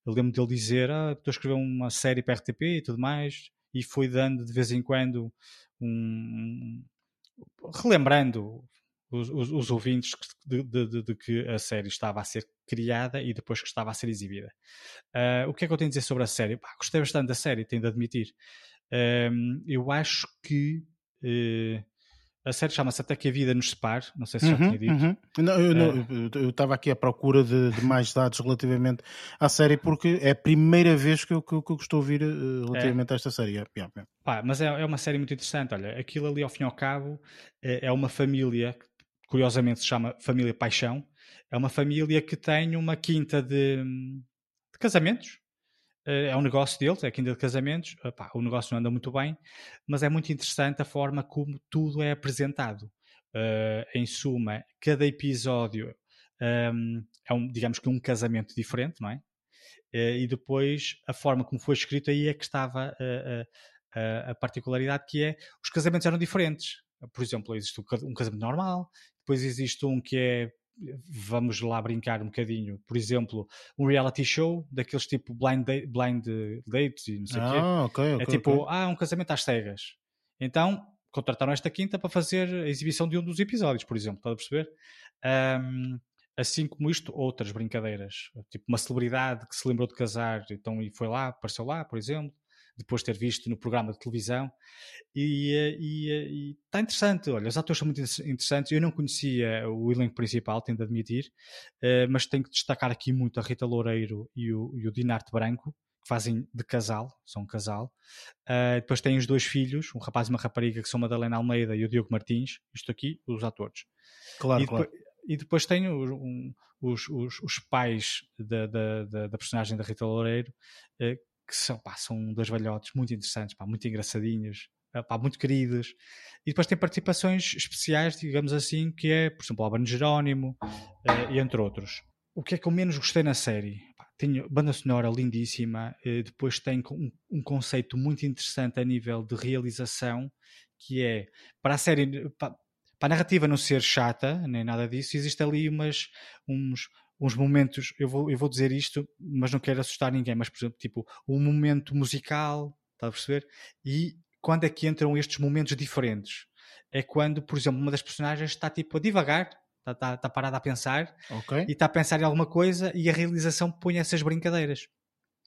eu lembro dele dizer: Ah, estou a escrever uma série para RTP e tudo mais, e foi dando de vez em quando um. relembrando os, os, os ouvintes de, de, de, de, que a série estava a ser criada e depois que estava a ser exibida. Uh, o que é que eu tenho a dizer sobre a série? Pá, gostei bastante da série, tenho de admitir. Uh, eu acho que uh, a série chama-se Até que a Vida nos Separe, não sei se já uhum, tinha dito. Uhum. Não, eu estava aqui à procura de, de, mais dados relativamente à série, porque é a primeira vez que eu, que, que eu estou a ouvir relativamente é. a esta série. É, é, é. Pá, mas é, é, uma série muito interessante. Olha, aquilo ali ao fim e ao cabo é, é uma família curiosamente se chama Família Paixão, é uma família que tem uma quinta de, de casamentos. Eh, é um negócio deles, é a quinta de casamentos. Epá, o negócio não anda muito bem, mas é muito interessante a forma como tudo é apresentado. Uh, em suma, cada episódio um, ehm, é um, digamos que um casamento diferente, não é? Uh, e depois a forma como foi escrito aí é que estava uh, a particularidade que é os casamentos eram diferentes. Por exemplo, existe um casamento normal, depois existe um que é vamos lá brincar um bocadinho, por exemplo, um reality show daqueles tipo blind, date, blind dates e não sei o ah, quê. Okay, okay, é tipo, okay. ah, um casamento às cegas. Então, contrataram esta quinta para fazer a exibição de um dos episódios, por exemplo, estás a perceber? Um, assim como isto, outras brincadeiras, tipo uma celebridade que se lembrou de casar, então e foi lá, apareceu lá, por exemplo depois de ter visto no programa de televisão. E está interessante. Olha, os atores são muito interessantes. Eu não conhecia o elenco principal, tenho de admitir, uh, mas tenho que destacar aqui muito a Rita Loureiro e o, e o Dinarte Branco, que fazem de casal, são um casal. Uh, depois tem os dois filhos, um rapaz e uma rapariga, que são Madalena Almeida e o Diogo Martins. Isto aqui, os atores. Claro, e claro. Depois, e depois tem um, os, os, os, pais da, da, da, da, personagem da Rita Loureiro, uh, que são, pá, são dois velhotes muito interessantes, pá, muito engraçadinhos, eh, pá, muito queridos. E depois tem participações especiais, digamos assim, que é, por exemplo, Albano Jerónimo, uh, e entre outros. O que é que eu menos gostei na série? Tem banda sonora lindíssima, uh, depois tem um, um, conceito muito interessante a nível de realização, que é, para a série, para, para a narrativa não ser chata, nem nada disso, existe ali umas, uns, uns momentos, eu vou, eu vou dizer isto, mas não quero assustar ninguém, mas por exemplo, tipo, um momento musical, está a perceber? E quando é que entram estes momentos diferentes? É quando, por exemplo, uma das personagens está tipo a divagar, está, está, está parada a pensar Ok. e está a pensar em alguma coisa e a realização põe essas brincadeiras.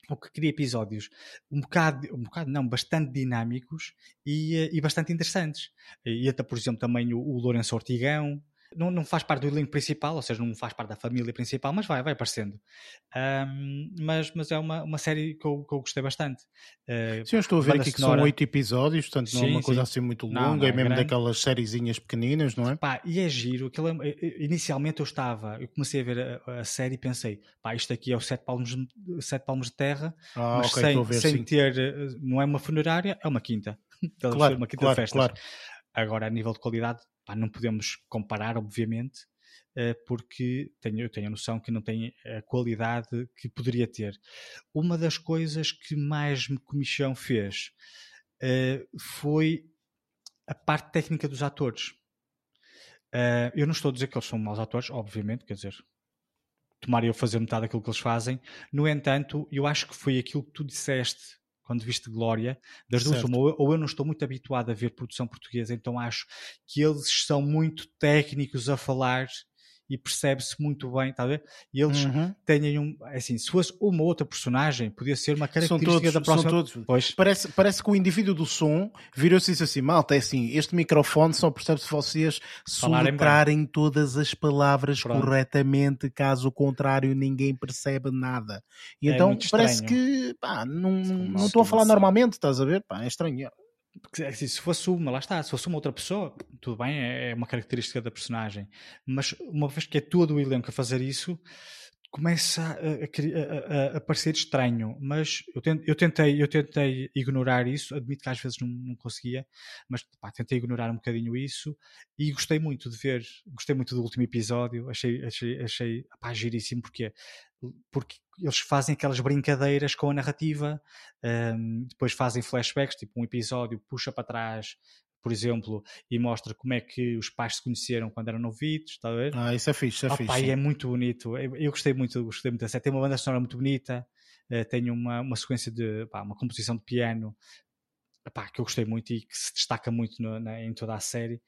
O que cria episódios um bocado, um bocado não, bastante dinâmicos e, eh, e bastante interessantes. E até, por exemplo, também o, o Lourenço Ortigão, não, não faz parte do elenco principal, ou seja, não faz parte da família principal, mas vai, vai aparecendo. Ahm, mas, mas é uma, uma série que eu, que eu gostei bastante. Uh, Sim, eu estou a ver aqui que sonora. são oito episódios, portanto não é Sim, uma coisa sim. assim muito Não, longa, não é é mesmo grande. daquelas sériezinhas pequeninas, não é? Pá, e é giro. Aquilo é- eh, eh, inicialmente eu estava, eu comecei a ver a, a série e pensei, pá, isto aqui é o Sete Palmos, de- Sete Palmos de Terra, Ah, mas ok, sem, ver, sem ter, não é uma funerária, é uma quinta. <laughs> Claro, perceber? uma quinta claro, de festas. claro. Agora, a nível de qualidade, pá, não podemos comparar, obviamente, eh, porque tenho, eu tenho a noção que não tem a qualidade que poderia ter. Uma das coisas que mais me comichão fez eh, foi a parte técnica dos atores. Eh, eu não estou a dizer que eles são maus atores, obviamente, quer dizer, tomaria eu fazer metade daquilo que eles fazem. No entanto, eu acho que foi aquilo que tu disseste quando viste Glória, das duas, Certo. uma, ou eu- ou eu não estou muito habituado a ver produção portuguesa, então acho que eles são muito técnicos a falar e percebe-se muito bem, está a ver? E eles Uhum. têm um. Assim, se fosse uma outra personagem, podia ser uma característica todos, da próxima. são todos. Pois, Parece, parece que o indivíduo do som virou-se e disse assim: malta, é assim, este microfone só percebe se vocês Falarem bem." soletrarem todas as palavras Pronto. corretamente, caso contrário, ninguém percebe nada. E É então parece que pá, não, não uma estou a falar normalmente, estás a ver? Pá, é estranho. Porque, assim, se fosse uma, lá está, se fosse uma outra pessoa, tudo bem, é é uma característica da personagem. Mas uma vez que é todo o elenco a fazer isso, começa a, a a- a- parecer estranho. Mas eu eu tentei, eu tentei ignorar isso, admito que às vezes não, não conseguia, mas pá, tentei ignorar um bocadinho isso e gostei muito de ver, gostei muito do último episódio, achei, achei, achei pá, giríssimo, porque porque eles fazem aquelas brincadeiras com a narrativa, um, depois fazem flashbacks, tipo um episódio puxa para trás, por exemplo, e mostra como é que os pais se conheceram quando eram novitos, está a ver? Ah, isso é fixe, isso é Opa, fixe. sim. é muito bonito. Eu, eu gostei muito, gostei muito da série. Tem uma banda sonora muito bonita, eh, tem uma, uma sequência de pá, uma composição de piano pá, que eu gostei muito e que se destaca muito no- na- em toda a série.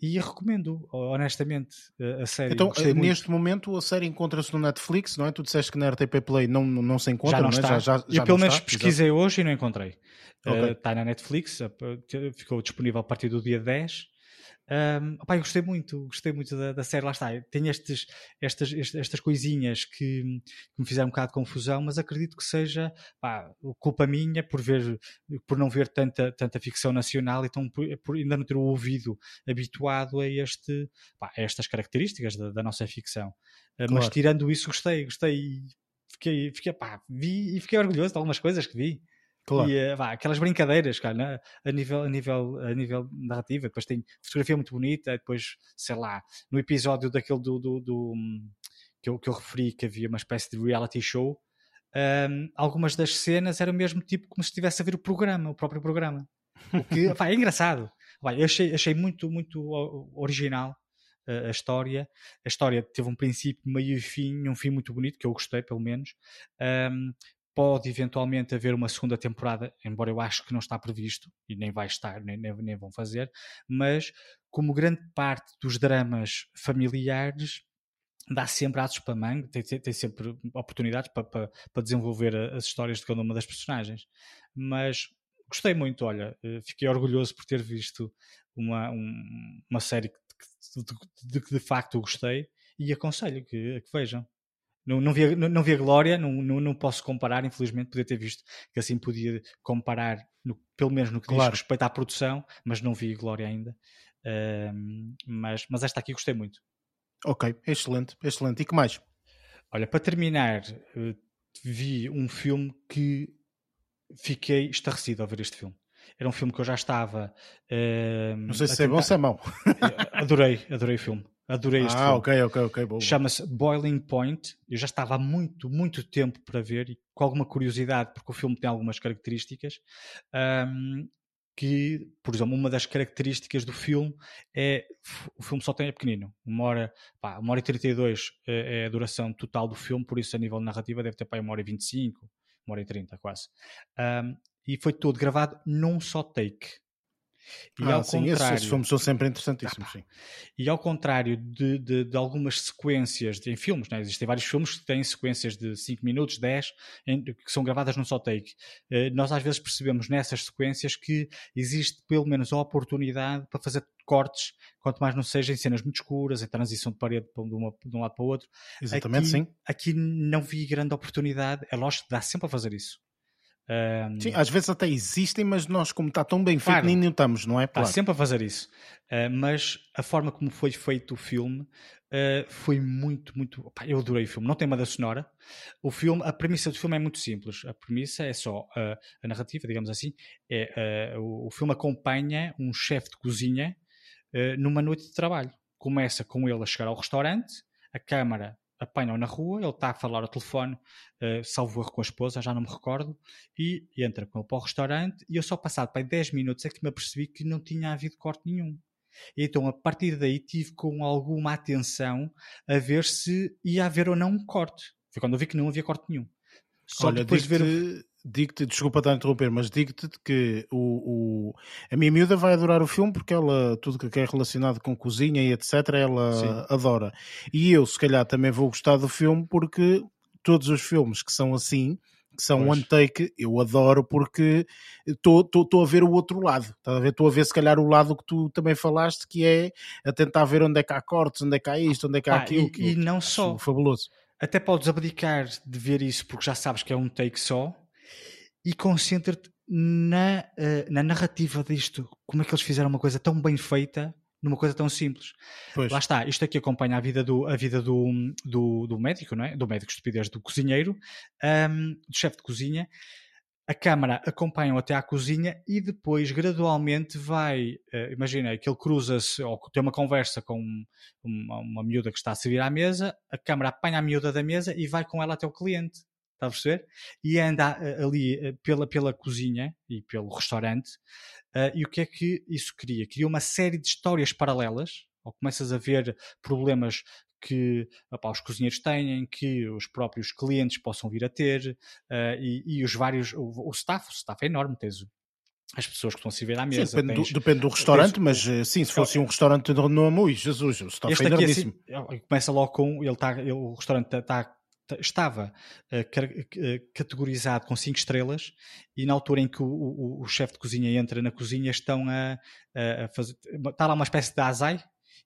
E recomendo, honestamente, a série. Então, eh, neste momento a série encontra-se no Netflix, não é? Tu disseste que na RTP Play não, não se encontra, já não é? está. Já, já, já eu pelo não menos está, pesquisei hoje e não encontrei. Ok. Eh, Está na Netflix, eh, ficou disponível a partir do dia 10. Um, opá, eu gostei muito, gostei muito da, da série, lá está. Tem estes, estas, est- estas coisinhas que, que me fizeram um bocado de confusão, mas acredito que seja pá, culpa minha por ver por não ver tanta, tanta ficção nacional e então por, por ainda não ter o ouvido habituado a, este, pá, a estas características da, da nossa ficção. Mas Claro. tirando isso, gostei, gostei fiquei, fiquei, pá, vi e fiquei orgulhoso de algumas coisas que vi. Claro. E, eh, vá, aquelas brincadeiras, cara, né? a, nível, a, nível, a nível narrativa, depois tem fotografia muito bonita, depois, sei lá, no episódio daquele do, do, do, hum, que, eu, que eu referi que havia uma espécie de reality show, hum, algumas das cenas eram mesmo tipo como se estivesse a ver o programa, o próprio programa. O que <laughs> pá, é engraçado. Pá, eu achei, achei muito, muito o- original a história. A história teve um princípio, meio e fim, um fim muito bonito, que eu gostei, pelo menos. Hum, pode eventualmente haver uma segunda temporada, embora eu acho que não está previsto e nem vai estar, nem, nem, nem vão fazer, mas como grande parte dos dramas familiares dá sempre atos para manga, tem, tem, tem sempre oportunidades para, para, para desenvolver as histórias de cada uma das personagens. Mas gostei muito, olha, eh, fiquei orgulhoso por ter visto uma, um- uma série que de, de que de facto gostei e aconselho que, que vejam. Não, não, vi, a- não, não vi a Glória, não, não, não posso comparar, infelizmente, podia ter visto que assim podia comparar, no- pelo menos no que Claro. diz respeito à produção, mas não vi a Glória ainda. Mas, mas esta aqui gostei muito. Ok, excelente, excelente. E que mais? Olha, para terminar, eh, vi um filme que fiquei estarrecido ao ver este filme. Era um filme que eu já estava. Não sei se é bom ou tentar- se é mau. <laughs> Adorei, adorei o filme. Adorei este Ah, filme. ok, ok, ok, boa. boa. Chama-se Boiling Point. Eu já estava há muito, muito tempo para ver e com alguma curiosidade, porque o filme tem algumas características. Ahm, que, por exemplo, uma das características do filme é o filme só tem é pequenino, uma hora, pá, uma hora e 32 é, é a duração total do filme, por isso a nível narrativa deve ter para uma hora e 25, uma hora e 30 quase. Um, e foi todo gravado num só take. E ah, ao sim, contrário, esses, filmes são sempre interessantíssimos. E ao contrário de, de, de, algumas sequências de, em filmes, né? existem vários filmes que têm sequências de 5 minutos, 10, em, que são gravadas num só take. Uh, nós às vezes percebemos nessas sequências que existe pelo menos a oportunidade para fazer cortes, quanto mais não seja em cenas muito escuras, em transição de parede de, uma, de um lado para o outro. Exatamente, aqui, sim. Aqui não vi grande oportunidade. É lógico que dá sempre a fazer isso. Um, Sim, às vezes até existem, mas nós, como está tão bem feito, nem notamos, não é? Está claro. sempre a fazer isso. Uh, mas a forma como foi feito o filme uh, foi muito, muito. Opa, eu adorei o filme. Não tem banda sonora. O filme, a premissa do filme é muito simples. A premissa é só uh, a narrativa, digamos assim. É, o, o, filme acompanha um chefe de cozinha numa noite de trabalho. Começa com ele a chegar ao restaurante, a câmara apanham na rua, ele está a falar ao telefone, uh, salvo erro com a esposa, já não me recordo, e entra com ele para o restaurante, e eu só passado para 10 minutos é que me apercebi que não tinha havido corte nenhum. Então, a partir daí, tive com alguma atenção a ver se ia haver ou não um corte. Foi quando eu vi que não havia corte nenhum. Só Olha, depois de ver digo-te, desculpa estar a interromper, mas digo-te que o, o, a minha miúda vai adorar o filme porque ela, tudo que é relacionado com cozinha e etc, ela Sim. adora. E eu, se calhar, também vou gostar do filme porque todos os filmes que são assim, que são pois. one take, eu adoro porque estou a ver o outro lado. Estou a ver se calhar o lado que tu também falaste, que é a tentar ver onde é que há cortes, onde é que há isto, onde é que há ah, aquilo. E, e não só. Fabuloso. Até podes abdicar de ver isso porque já sabes que é um take só e concentra-te na, uh, na narrativa disto. Como é que eles fizeram uma coisa tão bem feita numa coisa tão simples. Pois. Lá está, isto aqui acompanha a vida do, a vida do, do, do médico, não é? Do médico estupidez, do cozinheiro, um, do chefe de cozinha. A câmara acompanha até à cozinha e depois gradualmente vai, uh, imagina que ele cruza-se ou tem uma conversa com uma, uma miúda que está a servir à mesa, a câmara apanha a miúda da mesa e vai com ela até o cliente. Está a perceber? E anda eh, ali eh, pela, pela cozinha e pelo restaurante. Uh, e o que é que isso cria? Cria uma série de histórias paralelas, ou começas a ver problemas que opa, os cozinheiros têm, que os próprios clientes possam vir a ter, e, e, os vários, o, o, staff, o staff é enorme, tens as pessoas que estão a servir à mesa. Sim, depende, tens, do, depende, do, restaurante, tens, mas sim, se fosse um restaurante de nome, ui, Jesus, o staff é enormíssimo. Assim, começa logo com, ele tá, ele, o restaurante está estava uh, categorizado com 5 estrelas e na altura em que o, o, o chefe de cozinha entra na cozinha estão a, a, fazer está lá uma espécie de azai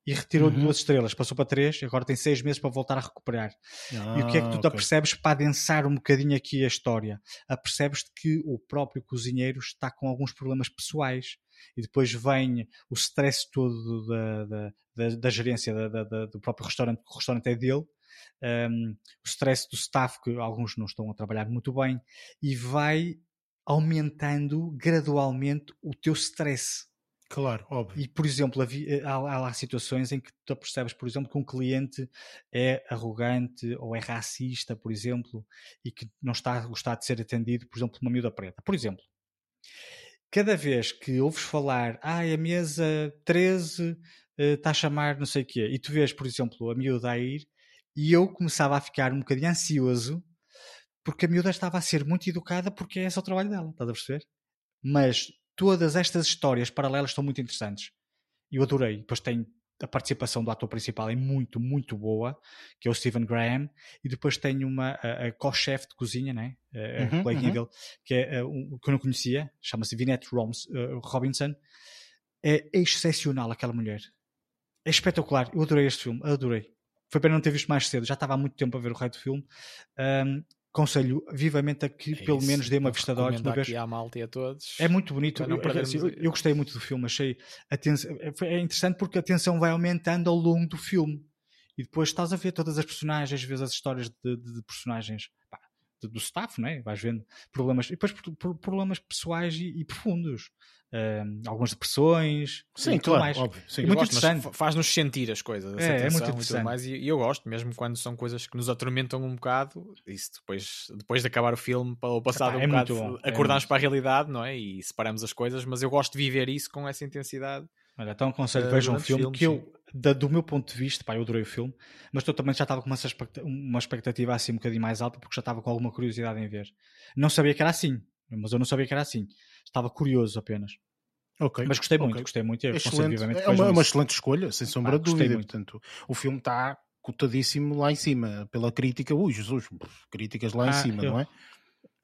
e retirou uhum. duas estrelas, passou para três, agora tem seis meses para voltar a recuperar. Ah, e o que é que tu ah, okay. apercebes para adensar um bocadinho aqui a história? Apercebes-te que o próprio cozinheiro está com alguns problemas pessoais e depois vem o stress todo da, da, da, da gerência do próprio restaurante, que o restaurante é dele, um, o stress do staff, que alguns não estão a trabalhar muito bem, e vai aumentando gradualmente o teu stress. Claro, óbvio. E, por exemplo, há, há lá situações em que tu percebes, por exemplo, que um cliente é arrogante ou é racista, por exemplo, e que não está a gostar de ser atendido, por exemplo, por uma miúda preta. Por exemplo, cada vez que ouves falar, ah, a mesa 13 uh, eh, está a chamar não sei o quê, e tu vês, por exemplo, a miúda a ir, e eu começava a ficar um bocadinho ansioso porque a miúda estava a ser muito educada porque é esse o trabalho dela, estás a perceber? Mas todas estas histórias paralelas estão muito interessantes. Eu adorei. Depois tem a participação do ator principal é muito, muito boa, que é o Stephen Graham, e depois tem uma a, a co-chefe de cozinha, né? a, uhum, uhum. dele, que é um, que eu não conhecia, chama-se Vinette Roms, uh, Robinson. É excepcional aquela mulher. É espetacular. Eu adorei este filme, adorei. Foi pena não ter visto mais cedo, já estava há muito tempo a ver o rei do filme. Um, conselho vivamente a que é pelo menos dê uma vista de olhos uma vez. à malta e a todos. É muito bonito. Eu, eu, eu, gostei muito do filme, achei atenção, é interessante porque a tensão vai aumentando ao longo do filme. E depois estás a ver todas as personagens, vês as histórias de, de, de personagens. Do staff, não é? Vais vendo problemas, e depois problemas pessoais e, e profundos. Uh, algumas depressões. Sim, claro, mais. óbvio. Sim, é muito gosto, interessante. Faz-nos sentir as coisas, é, é muito interessante. Mais, e, eu gosto, mesmo quando são coisas que nos atormentam um bocado, isso depois, depois de acabar o filme, ou passado Epá, um é bocado, é acordamos para a realidade, não é? E separamos as coisas, mas eu gosto de viver isso com essa intensidade. Olha, então aconselho, uh, vejam um filme filmes, que eu, da, do meu ponto de vista, pá, eu adorei o filme, mas eu também já estava com uma, uma expectativa assim um bocadinho mais alta, porque já estava com alguma curiosidade em ver. Não sabia que era assim, mas eu não sabia que era assim. Estava curioso apenas. Okay, Mas gostei muito, okay. gostei muito. É uma, é uma excelente escolha, sem sombra de dúvida. Portanto, o filme está cotadíssimo lá em cima, pela crítica. Ui, Jesus, críticas lá ah, em cima, eu... não é?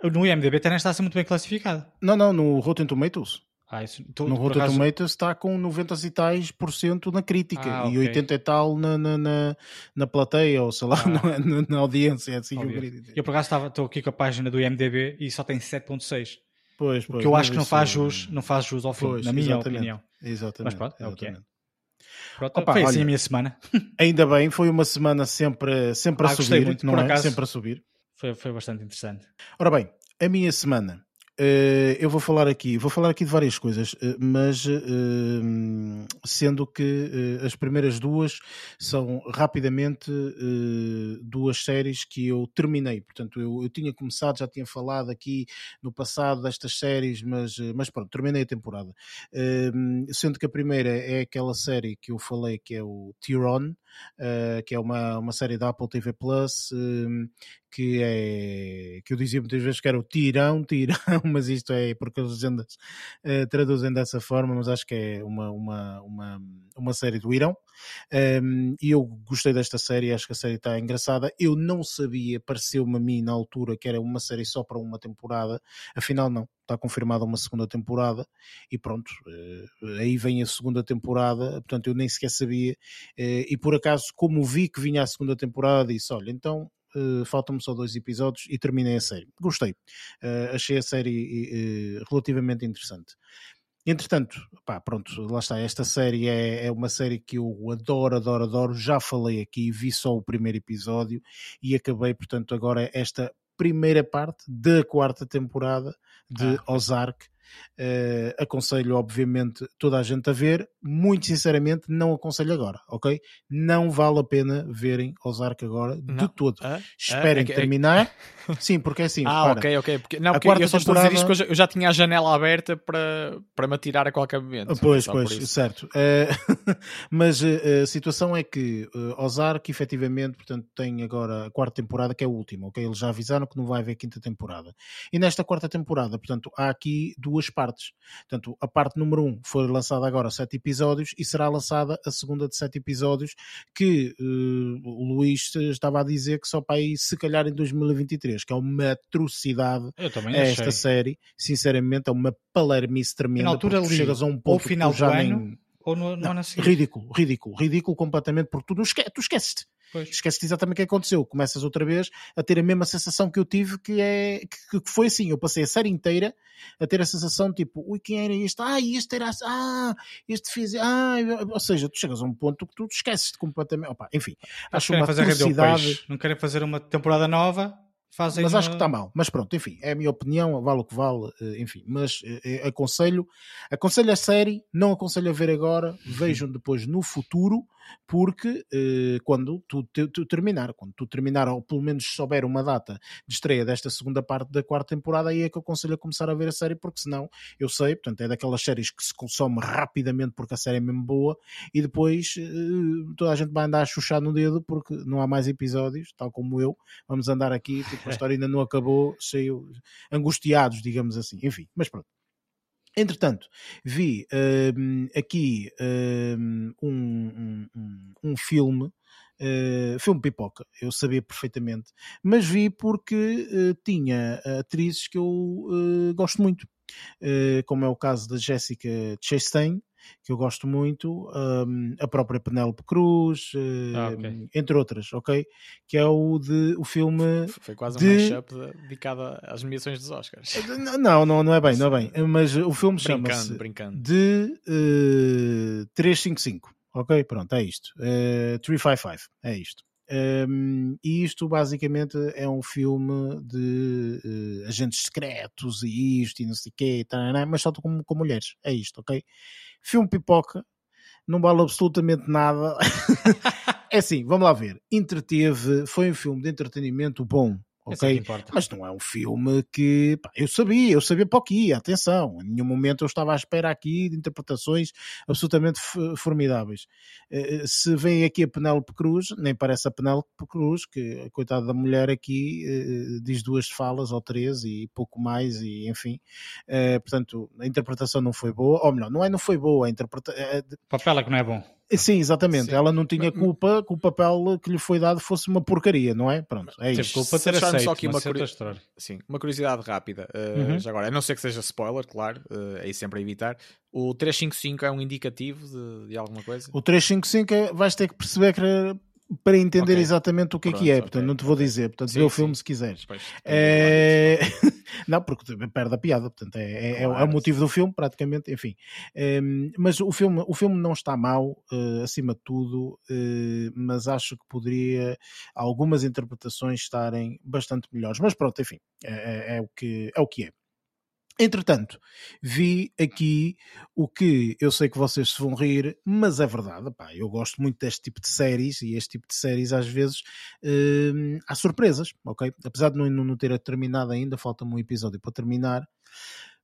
No IMDB até está a ser muito bem classificado. Não, não, no Rotten Tomatoes. Ah, isso, tu, no Rotten acaso... Tomatoes está com 90 e tais por cento na crítica ah, e 80 e tal na, na, na, na plateia, ou sei lá, ah. <laughs> na, na, audiência. É assim eu, eu por acaso estou aqui com a página do IMDB e só tem 7.6. Pois, pois. Que eu acho que não faz, jus, não faz jus ao filme, pois, na minha exatamente, opinião. Exatamente. Mas pronto, é o que é. Pronto, Opa, foi assim olha, a minha semana. <laughs> Ainda bem, foi uma semana sempre, sempre ah, a subir, muito, não é? Acaso, sempre a subir. Foi, foi bastante interessante. Ora bem, a minha semana eu vou falar aqui, vou falar aqui de várias coisas, uh, mas uh, sendo que as primeiras duas são rapidamente duas séries que eu terminei. Portanto, eu, eu, tinha começado, já tinha falado aqui no passado destas séries, mas, mas pronto, terminei a temporada. sendo que a primeira é aquela série que eu falei que é o Tyron, que é uma, uma série da Apple TV Plus que é que eu dizia muitas vezes que era o tirão, <laughs> tirão, mas isto é porque as legendas uh, traduzem dessa forma, mas acho que é uma, uma, uma, uma série do Irão. Um, eu gostei desta série, acho que a série está engraçada. Eu não sabia, pareceu-me a mim na altura que era uma série só para uma temporada, afinal não, está confirmada uma segunda temporada e pronto, uh, aí vem a segunda temporada, portanto eu nem sequer sabia. Uh, e por acaso, como vi que vinha a segunda temporada, disse: Olha, então Uh, faltam-me só dois episódios e terminei a série. Gostei. Achei a série relativamente interessante. Entretanto, pá, pronto, lá está. Esta série é, é, uma série que eu adoro, adoro, adoro. Já falei aqui, vi só o primeiro episódio e acabei, portanto, agora esta primeira parte da quarta temporada de ah, Ozark. Uh, aconselho, obviamente, toda a gente a ver. Muito sinceramente, não aconselho agora, ok? Não vale a pena verem Ozark agora não. de todo. Ah, Esperem ah, é, terminar. É... <laughs> Sim, porque é assim. Ah, ok, ok. Porque, não, porque eu só estou temporada... a dizer isto que eu já, tinha a janela aberta para, para me atirar a qualquer momento. Pois, pois, certo. Uh, <laughs> mas uh, a situação é que Ozark, efetivamente, portanto, tem agora a quarta temporada, que é a última, ok? Eles já avisaram que não vai haver quinta temporada. E nesta quarta temporada, portanto, há aqui duas partes. Portanto, a parte número um foi lançada agora sete episódios e será lançada a segunda de sete episódios que uh, o Luís estava a dizer que só para aí se calhar em 2023, que é uma atrocidade esta série. Sinceramente, é uma palermice tremenda. Na altura ali, chegas a um ponto ou final já do nem... ou no, não, ridículo, ridículo, ridículo completamente, porque tu, esque tu esqueces-te. Esqueces-te exatamente o que aconteceu. Começas outra vez a ter a mesma sensação que eu tive, que é que, que foi assim. Eu passei a série inteira a ter a sensação tipo, ui, quem era este? Ah, este era ah, este fez, ah, ou seja, tu chegas a um ponto que tu esqueces-te completamente. Opa, enfim, acho uma fazer. Não querem fazer uma temporada nova, Fazem mas acho que está mal. Mas pronto, enfim, é a minha opinião, vale o que vale, eh, enfim. Mas eh, eh, aconselho, aconselho a série, não aconselho a ver agora, vejam depois no futuro, porque eh, quando tu, tu, tu, terminar, quando tu terminar, ou pelo menos souber uma data de estreia desta segunda parte da quarta temporada, aí é que eu aconselho a começar a ver a série, porque senão eu sei, portanto, é daquelas séries que se consome rapidamente porque a série é mesmo boa e depois eh, toda a gente vai andar a chuchar no dedo porque não há mais episódios, tal como eu. Vamos andar aqui, tipo, a <laughs> história ainda não acabou, cheio, angustiados, digamos assim. Enfim, mas pronto. Entretanto, vi uh, aqui uh, um, um, um, filme, uh, filme pipoca, eu sabia perfeitamente, mas vi porque eh, tinha atrizes que eu eh, gosto muito, como é o caso da Jessica Chastain, que eu gosto muito, um, a própria Penélope Cruz, ah, okay. entre outras, ok? Que é o de o filme. Foi quase de... um mashup dedicado às nomeações dos Oscars. Não, não, não é bem, não é bem. <laughs> Mas o filme chama-se de uh, 355. Ok, pronto, é isto. Uh, 355, é isto. E isto basicamente é um filme de uh, agentes secretos e isto e não sei o quê, mas só com, com mulheres. É isto, ok? Filme pipoca, não vale absolutamente nada. <laughs> é assim, vamos lá ver. Entreteve, foi um filme de entretenimento bom ok? Mas não é um filme que pá, eu sabia, eu sabia para o que ia, atenção, em nenhum momento eu estava à espera aqui de interpretações absolutamente formidáveis. Uh, se vem aqui a Penélope Cruz, nem parece a Penélope Cruz, que a coitada da mulher aqui uh, diz duas falas ou três e pouco mais, e enfim, uh, portanto, a interpretação não foi boa, ou melhor, não é não foi boa, a interpretação. Papel é que não é bom. Sim, exatamente. Sim. Ela não tinha culpa que o papel que lhe foi dado fosse uma porcaria, não é? Pronto, é isso. culpa ter aceito, só aqui uma, curi... Sim, uma curiosidade rápida. Uh, uhum. Já agora, a não ser que seja spoiler, claro, uh, é sempre a evitar. O 355 é um indicativo de, de alguma coisa? O 355 é, vais ter que perceber que para entender okay. exatamente o que Pronto, é que é, portanto okay. não te vou dizer, portanto sim, vê o filme se quiseres. Pois, é... <laughs> não, porque perde a piada, portanto é, é, claro, é, o motivo do filme, praticamente, enfim. É, mas o filme, o filme não está mal, uh, acima de tudo, uh, mas acho que poderia algumas interpretações estarem bastante melhores. Mas pronto, enfim, é, é, é o, que, é o que é. Entretanto, vi aqui o que eu sei que vocês se vão rir, mas é verdade. Pá, eu gosto muito deste tipo de séries e este tipo de séries às vezes hum, há surpresas, ok? Apesar de não, não ter terminado ainda, falta-me um episódio para terminar.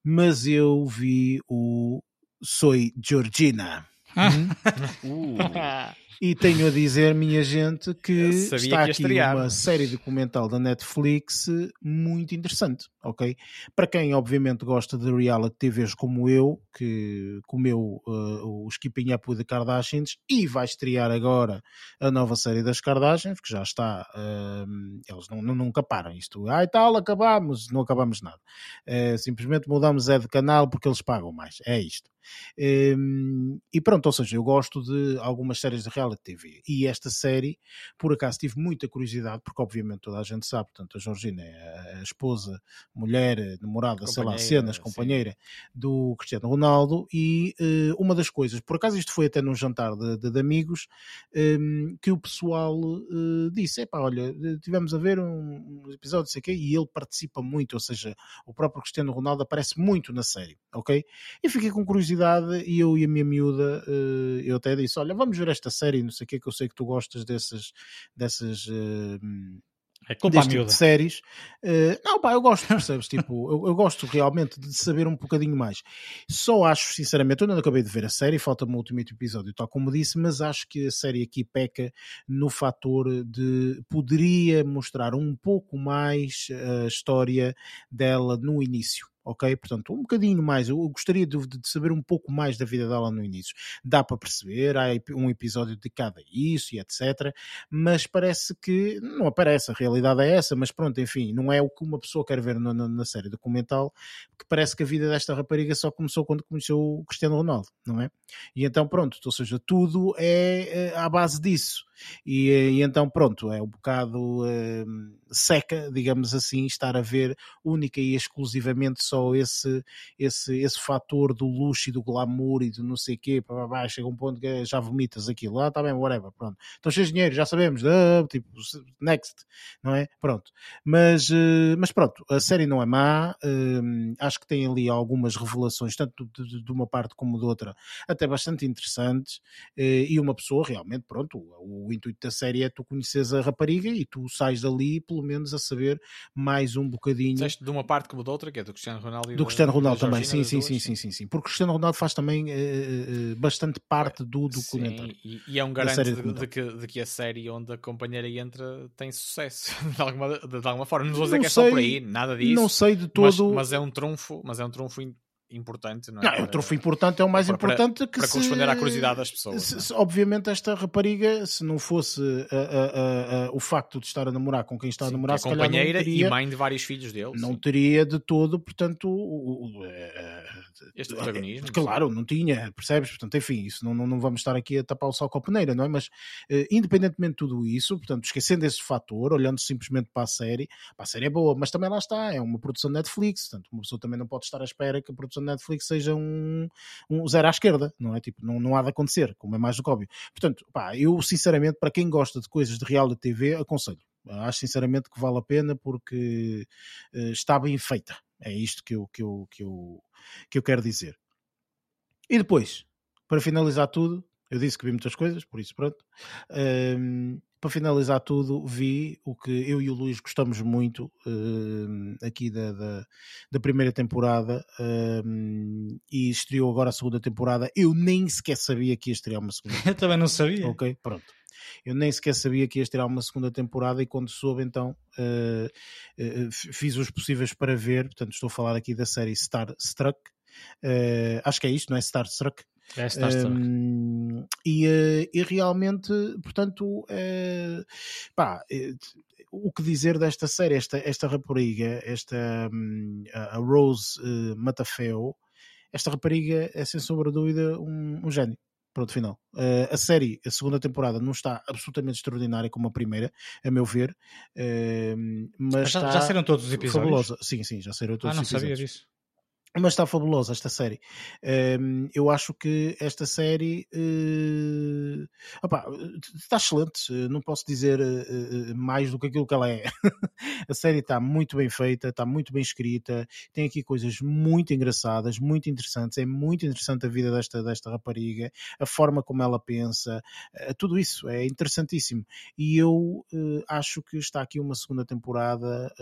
Mas eu vi o Soy Georgina. <laughs> uh. <laughs> E tenho a dizer, minha gente, que está que aqui uma série documental da Netflix muito interessante, ok? Para quem obviamente gosta de reality TVs como eu, que comeu uh, o Skipping Up the Kardashians e vai estrear agora a nova série das Kardashians, que já está, uh, eles não, não, nunca param isto. Ai tal, acabamos, não acabamos nada. Uh, simplesmente mudamos é de canal porque eles pagam mais, é isto. Um, e pronto, ou seja, eu gosto de algumas séries de reality TV e esta série, por acaso, tive muita curiosidade, porque obviamente toda a gente sabe, portanto, a Georgina é a esposa, mulher, namorada, sei lá, cenas, companheira sim. do Cristiano Ronaldo. E uh, uma das coisas, por acaso, isto foi até num jantar de, de, de amigos, um, que o pessoal uh, disse: epá, olha, tivemos a ver um, um episódio, sei quê, e ele participa muito, ou seja, o próprio Cristiano Ronaldo aparece muito na série, ok? E fiquei com curiosidade curiosidade e eu e a minha miúda, uh, eu até disse, olha, vamos ver esta série, não sei o que, que eu sei que tu gostas dessas, dessas uh, é culpa tipo de séries. Uh, não, pá, eu gosto, <laughs> percebes? tipo, eu, eu, gosto realmente de saber um bocadinho mais. Só acho, sinceramente, eu não acabei de ver a série, falta-me o último episódio, tal como disse, mas acho que a série aqui peca no fator de poderia mostrar um pouco mais a história dela no início ok? Portanto, um bocadinho mais. Eu gostaria de, de, saber um pouco mais da vida dela no início. Dá para perceber, há um episódio dedicado a isso e etc. Mas parece que não aparece, a realidade é essa. Mas pronto, enfim, não é o que uma pessoa quer ver na, na, na série documental, que parece que a vida desta rapariga só começou quando conheceu o Cristiano Ronaldo, não é? E então, pronto, ou seja, tudo é, é à base disso. E, e, então, pronto, é um bocado eh, seca, digamos assim, estar a ver única e exclusivamente só esse, esse, esse fator do luxo e do glamour e do não sei quê, pá, pá, chega um ponto que já vomitas aquilo, ah, tá bem, whatever, pronto. Então, cheio de dinheiro, já sabemos, ah, tipo, next, não é? Pronto. Mas, eh, mas pronto, a série não é má, eh, acho que tem ali algumas revelações, tanto de, de uma parte como de outra, até bastante interessantes, e uma pessoa realmente, pronto, o o intuito da série é tu conheces a rapariga e tu sais dali pelo menos a saber mais um bocadinho. Dizeste de uma parte como da outra, que é do Cristiano Ronaldo e Do Cristiano Ronaldo também, sim, sim, sim, sim, sim, sim. Porque o Cristiano Ronaldo faz também uh, bastante parte do documentário. Sim, e, e é um garante de, de, que, de que a série onde a companheira entra tem sucesso <laughs> de alguma, de, de alguma forma. Não vou dizer não que é sei, só por aí, nada disso. Não sei de todo. Mas, mas é um trunfo, mas é um trunfo importante, não é? Não, é o trunfo importante é o mais para, importante para, que Para se, corresponder à curiosidade das pessoas. Se, se, obviamente esta rapariga, se não fosse a, a, a, o facto de estar a namorar com quem está sim, a namorar, é companheira teria, e mãe de vários filhos dele. Não sim. teria de todo, portanto, o, o, este protagonismo. Claro, não tinha, percebes? Portanto, enfim, isso não, não, não vamos estar aqui a tapar o sol com a peneira, não é? Mas, uh, independentemente de tudo isso, portanto, esquecendo esse fator, olhando simplesmente para a série, para a série é boa, mas também lá está, é uma produção Netflix, portanto, uma pessoa também não pode estar à espera que a produção Netflix seja um, um zero à esquerda, não é? Tipo, não, não há de acontecer, como é mais do que óbvio. Portanto, pá, eu sinceramente, para quem gosta de coisas de reality TV, aconselho. Acho sinceramente que vale a pena porque uh, está bem feita. É isto que eu, que, eu, que, eu, que eu quero dizer. E depois, para finalizar tudo, eu disse que vi muitas coisas, por isso pronto. Para finalizar tudo, vi o que eu e o Luís gostamos muito uh, aqui da, da, da, primeira temporada uh, e estreou agora a segunda temporada. Eu nem sequer sabia que ia estrear uma segunda. <laughs> eu também não sabia. Ok, pronto. Eu nem sequer sabia que ia estrear uma segunda temporada e quando soube, então uh, fiz os possíveis para ver. Portanto, estou a falar aqui da série Star Struck. acho que é isto, não é? Star Struck. É. Um, e, uh, e, realmente, portanto, uh, pá, uh, o que dizer desta série? Esta, esta rapariga, esta um, a Rose Matafeo, esta rapariga é sem sombra de dúvida um, um gênio. Pronto, final. Uh, a série, a segunda temporada, não está absolutamente extraordinária como a primeira, a meu ver. Uh, mas já, está já saíram todos os episódios? Fabulosa. Sim, sim, já saíram todos ah, os episódios. não sabia disso mas está fabulosa esta série. Um, eu acho que esta série uh, opa, está excelente. Não posso dizer uh, mais do que aquilo que ela é. <laughs> a série está muito bem feita, está muito bem escrita, tem aqui coisas muito engraçadas, muito interessantes. É muito interessante a vida desta, desta rapariga, a forma como ela pensa, uh, tudo isso é interessantíssimo. E eu acho que está aqui uma segunda temporada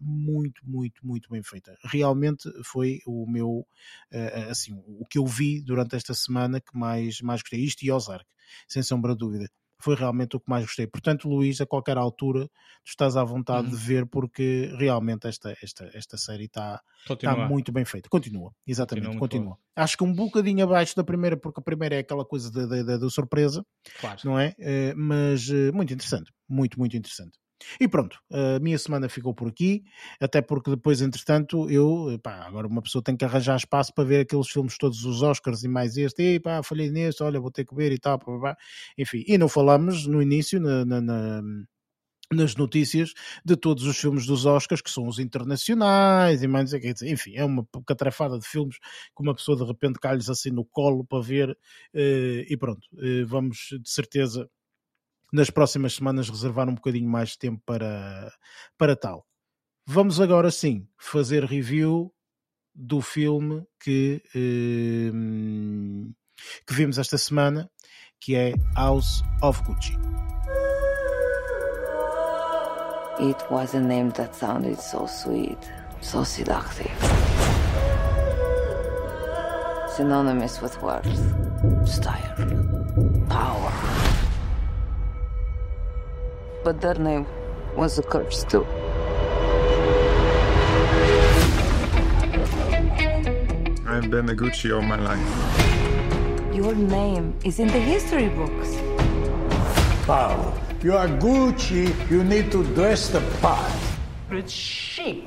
muito, muito, muito bem feita. Realmente foi o o meu, uh, assim, o que eu vi durante esta semana que mais, mais gostei. Isto e Ozark, sem sombra de dúvida. Foi realmente o que mais gostei. Portanto, Luís, a qualquer altura, tu estás à vontade uhum. de ver, porque realmente esta, esta, esta série está, está muito bem feita. Continua, exatamente, continua. continua. Acho que um bocadinho abaixo da primeira, porque a primeira é aquela coisa da surpresa, claro. não é? Uh, mas uh, muito interessante, muito, muito interessante. E pronto, a minha semana ficou por aqui, até porque depois, entretanto, eu, pá, agora uma pessoa tem que arranjar espaço para ver aqueles filmes todos, os Oscars e mais este, e pá, falhei neste, olha, vou ter que ver e tal, pá, pá. enfim. E não falamos no início, na, na, na nas notícias de todos os filmes dos Oscars, que são os internacionais e mais, enfim, é uma catrafada de filmes que uma pessoa de repente cai-lhes assim no colo para ver eh, e pronto, eh, vamos de certeza nas próximas semanas reservar um bocadinho mais de tempo para, para tal. Vamos agora sim fazer review do filme que, eh, que vimos esta semana, que é House of Gucci. It was a name that sounded so sweet, so seductive. Synonymous with worth, style, but that name was a curse too. I've been a Gucci all my life. Your name is in the history books. Paolo, you are Gucci, you need to dress the part. It's chic.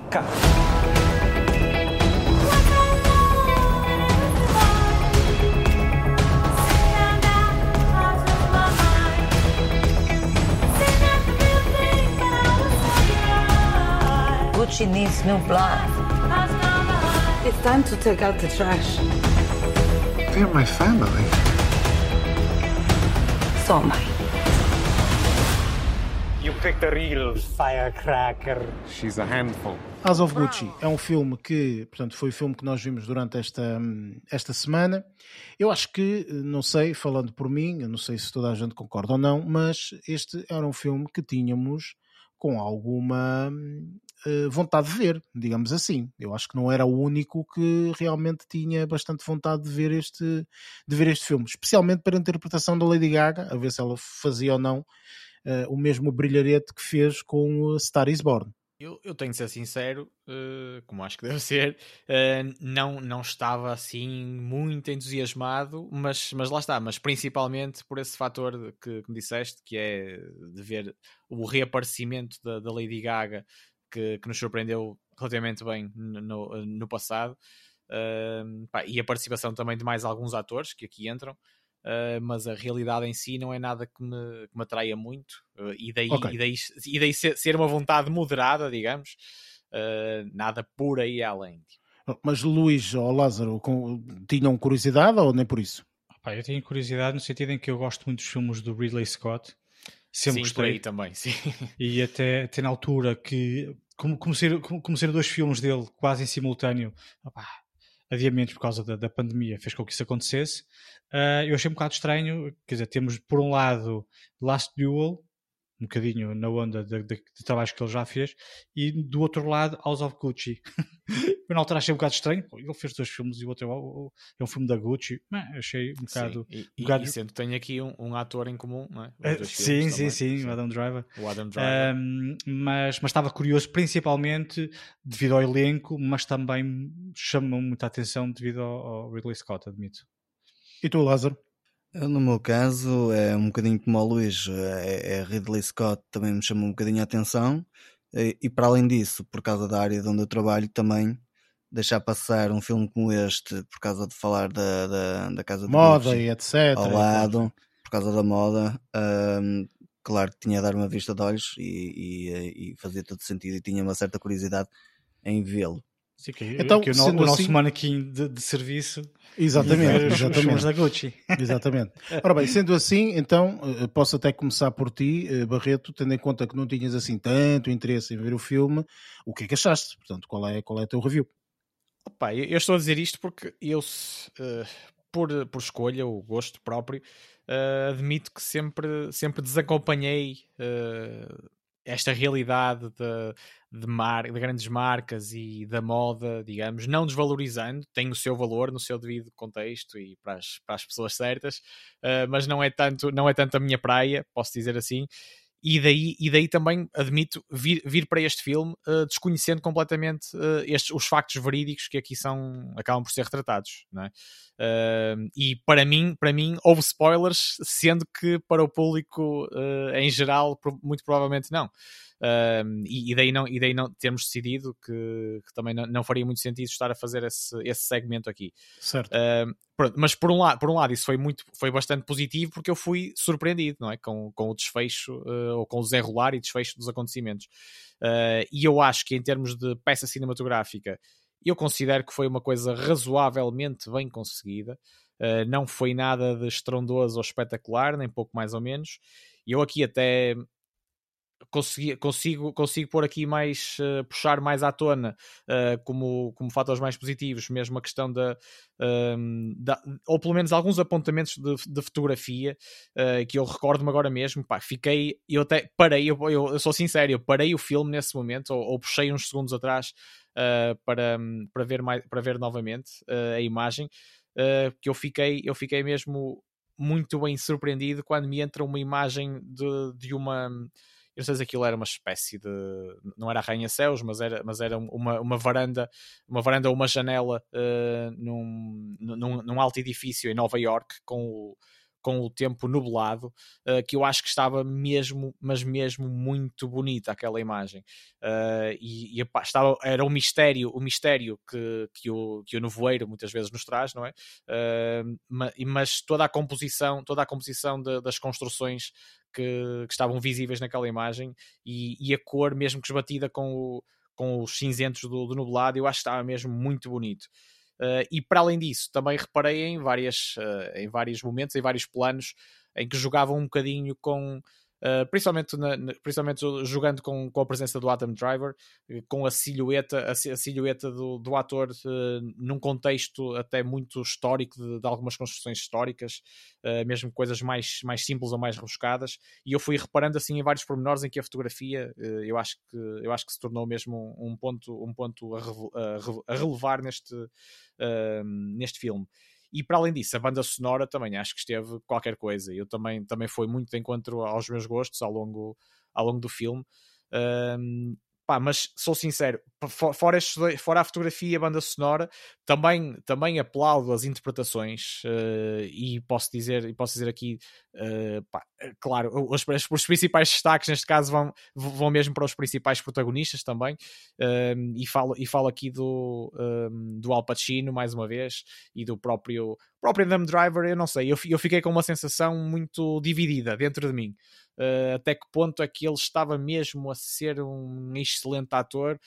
She needs new blood. It's time to take out the trash. They're my family. So am I. You picked a real firecracker. She's a handful. House of Gucci é um filme que, portanto, foi o filme que nós vimos durante esta, esta semana. Eu acho que, não sei, falando por mim, eu não sei se toda a gente concorda ou não, mas este era um filme que tínhamos com alguma vontade de ver, digamos assim. Eu acho que não era o único que realmente tinha bastante vontade de ver este, de ver este filme, especialmente para a interpretação da Lady Gaga, a ver se ela fazia ou não uh, o mesmo brilharete que fez com Star is Born. Eu, eu, tenho de ser sincero, uh, como acho que <laughs> deve ser, uh, não, não estava assim muito entusiasmado, mas, mas lá está, mas principalmente por esse fator que, que me disseste, que é de ver o reaparecimento da, da Lady Gaga, que, que, nos surpreendeu relativamente bem no, no passado, uh, pá, e a participação também de mais alguns atores que aqui entram. Uh, mas a realidade em si não é nada que me, que me atraia muito, uh, e, daí, okay. e, daí, e daí ser, ser, uma vontade moderada, digamos, uh, nada por aí além. Mas Luís ou Lázaro tinham curiosidade ou nem por isso? Pá, eu tenho curiosidade no sentido em que eu gosto muito dos filmes do Ridley Scott. Sempre sim, gostei. aí também, <laughs> sim. E até, até na altura que, como, como, ser, como, como ser dois filmes dele quase em simultâneo, opá, adiamentos por causa da, da, pandemia fez com que isso acontecesse. Uh, eu achei um bocado estranho, quer dizer, temos por um lado Last Duel, um bocadinho na onda de, de, de, trabalhos que ele já fez, e do outro lado, House of Gucci. <laughs> eu na altura achei um bocado estranho, ele fez dois filmes e o outro é um filme da Gucci, mas achei um bocado. Sim, e, um bocado... e sendo que tem aqui um, um, ator em comum, não é? Uh, sim, sim, sim, sim, o Adam Driver. O Adam Driver. Um, mas, mas estava curioso, principalmente devido ao elenco, mas também chamou muita atenção devido ao, ao Ridley Scott, admito. E tu, Lázaro? No meu caso, é um bocadinho como o Luís, é, é Ridley Scott também me chamou um bocadinho a atenção. E, e, para além disso, por causa da área de onde eu trabalho, também deixar passar um filme como este, por causa de falar da, da, da casa de moda e etc. Ao lado, por causa da moda. Um, claro que tinha a dar uma vista de olhos e, e, e fazia todo sentido e tinha uma certa curiosidade em vê-lo. Sim, que, então, que o, o nosso assim... manequim de, de serviço Exatamente, exatamente. da Gucci. <laughs> Exatamente. Ora bem, sendo assim, então eh, posso até começar por ti, eh, Barreto, tendo em conta que não tinhas assim tanto interesse em ver o filme, o que é que achaste? Portanto, qual é, qual é o teu review? Opa, eu estou a dizer isto porque eu, uh, por, por escolha, o gosto próprio, uh, admito que sempre, sempre desacompanhei uh, esta realidade de, de, mar, de grandes marcas e da moda, digamos, não desvalorizando, tem o seu valor no seu devido contexto e para as, para as pessoas certas, uh, mas não é, tanto, não é tanto a minha praia, posso dizer assim. E daí, e daí também admito vir, vir para este filme uh, desconhecendo completamente uh, estes, os factos verídicos que aqui são acabam por ser retratados, é? e para mim, para mim houve spoilers, sendo que para o público em geral muito provavelmente não. Uh, e, e, daí não, e daí não termos decidido que, que também não, não, faria muito sentido estar a fazer esse, esse segmento aqui. Certo. Uh, pronto, mas por um, lado, por um lado isso foi, muito, foi bastante positivo porque eu fui surpreendido não é? com, com o desfecho uh, ou com o desenrolar e desfecho dos acontecimentos. Ah, e eu acho que em termos de peça cinematográfica eu considero que foi uma coisa razoavelmente bem conseguida. Uh, não foi nada de estrondoso ou espetacular, nem pouco mais ou menos. E eu aqui até consegui, consigo, consigo pôr aqui mais, uh, puxar mais à tona uh, como, como fatores mais positivos, mesmo a questão da, uh, da ou pelo menos alguns apontamentos de, de fotografia uh, que eu recordo-me agora mesmo, pá, fiquei, eu até parei, eu, eu, eu, sou sincero, eu parei o filme nesse momento, ou, ou puxei uns segundos atrás para, para, ver mais, para ver novamente a imagem, que eu fiquei, eu fiquei mesmo muito bem surpreendido quando me entra uma imagem de, de uma não sei se aquilo era uma espécie de. Não era arranha-céus, mas era, mas era uma, uma varanda, uma varanda ou uma janela uh, num, num, num alto edifício em Nova York com o com o tempo nublado, uh, que eu acho que estava mesmo, mas mesmo muito bonita aquela imagem. Uh, e, e estava, era o mistério, o mistério que, que, o, que o nevoeiro muitas vezes nos traz, não é? Uh, mas toda a composição, toda a composição de, das construções que, que, estavam visíveis naquela imagem e, e, a cor, mesmo que esbatida com, o, com os cinzentos do, do nublado, eu acho que estava mesmo muito bonito. Uh, e para além disso, também reparei em, várias, uh, em vários momentos, em vários planos, em que jogavam um bocadinho com Uh, principalmente, na, principalmente jogando com, com a presença do Adam Driver, com a silhueta, a, a silhueta do, do ator uh, num contexto até muito histórico de, de algumas construções históricas, uh, mesmo coisas mais, mais simples ou mais rebuscadas, e eu fui reparando assim em vários pormenores em que a fotografia eu, acho que, eu acho que se tornou mesmo um ponto, um ponto a, a, a relevar neste, neste filme. E para além disso, a banda sonora também acho que esteve qualquer coisa. Eu também, também foi muito de encontro aos meus gostos ao longo, ao longo do filme. Um, Pá, mas sou sincero, fora, fora a fotografia e a banda sonora, também, também aplaudo as interpretações uh, e posso dizer, e posso dizer aqui, uh, pá, eh, claro, os, os, principais destaques neste caso vão, vão mesmo para os principais protagonistas também, uh, e, falo, e falo aqui do, do Al Pacino mais uma vez e do próprio, próprio Adam Driver, eu não sei, eu, eu fiquei com uma sensação muito dividida dentro de mim. Uh, até que ponto é que ele estava mesmo a ser um excelente ator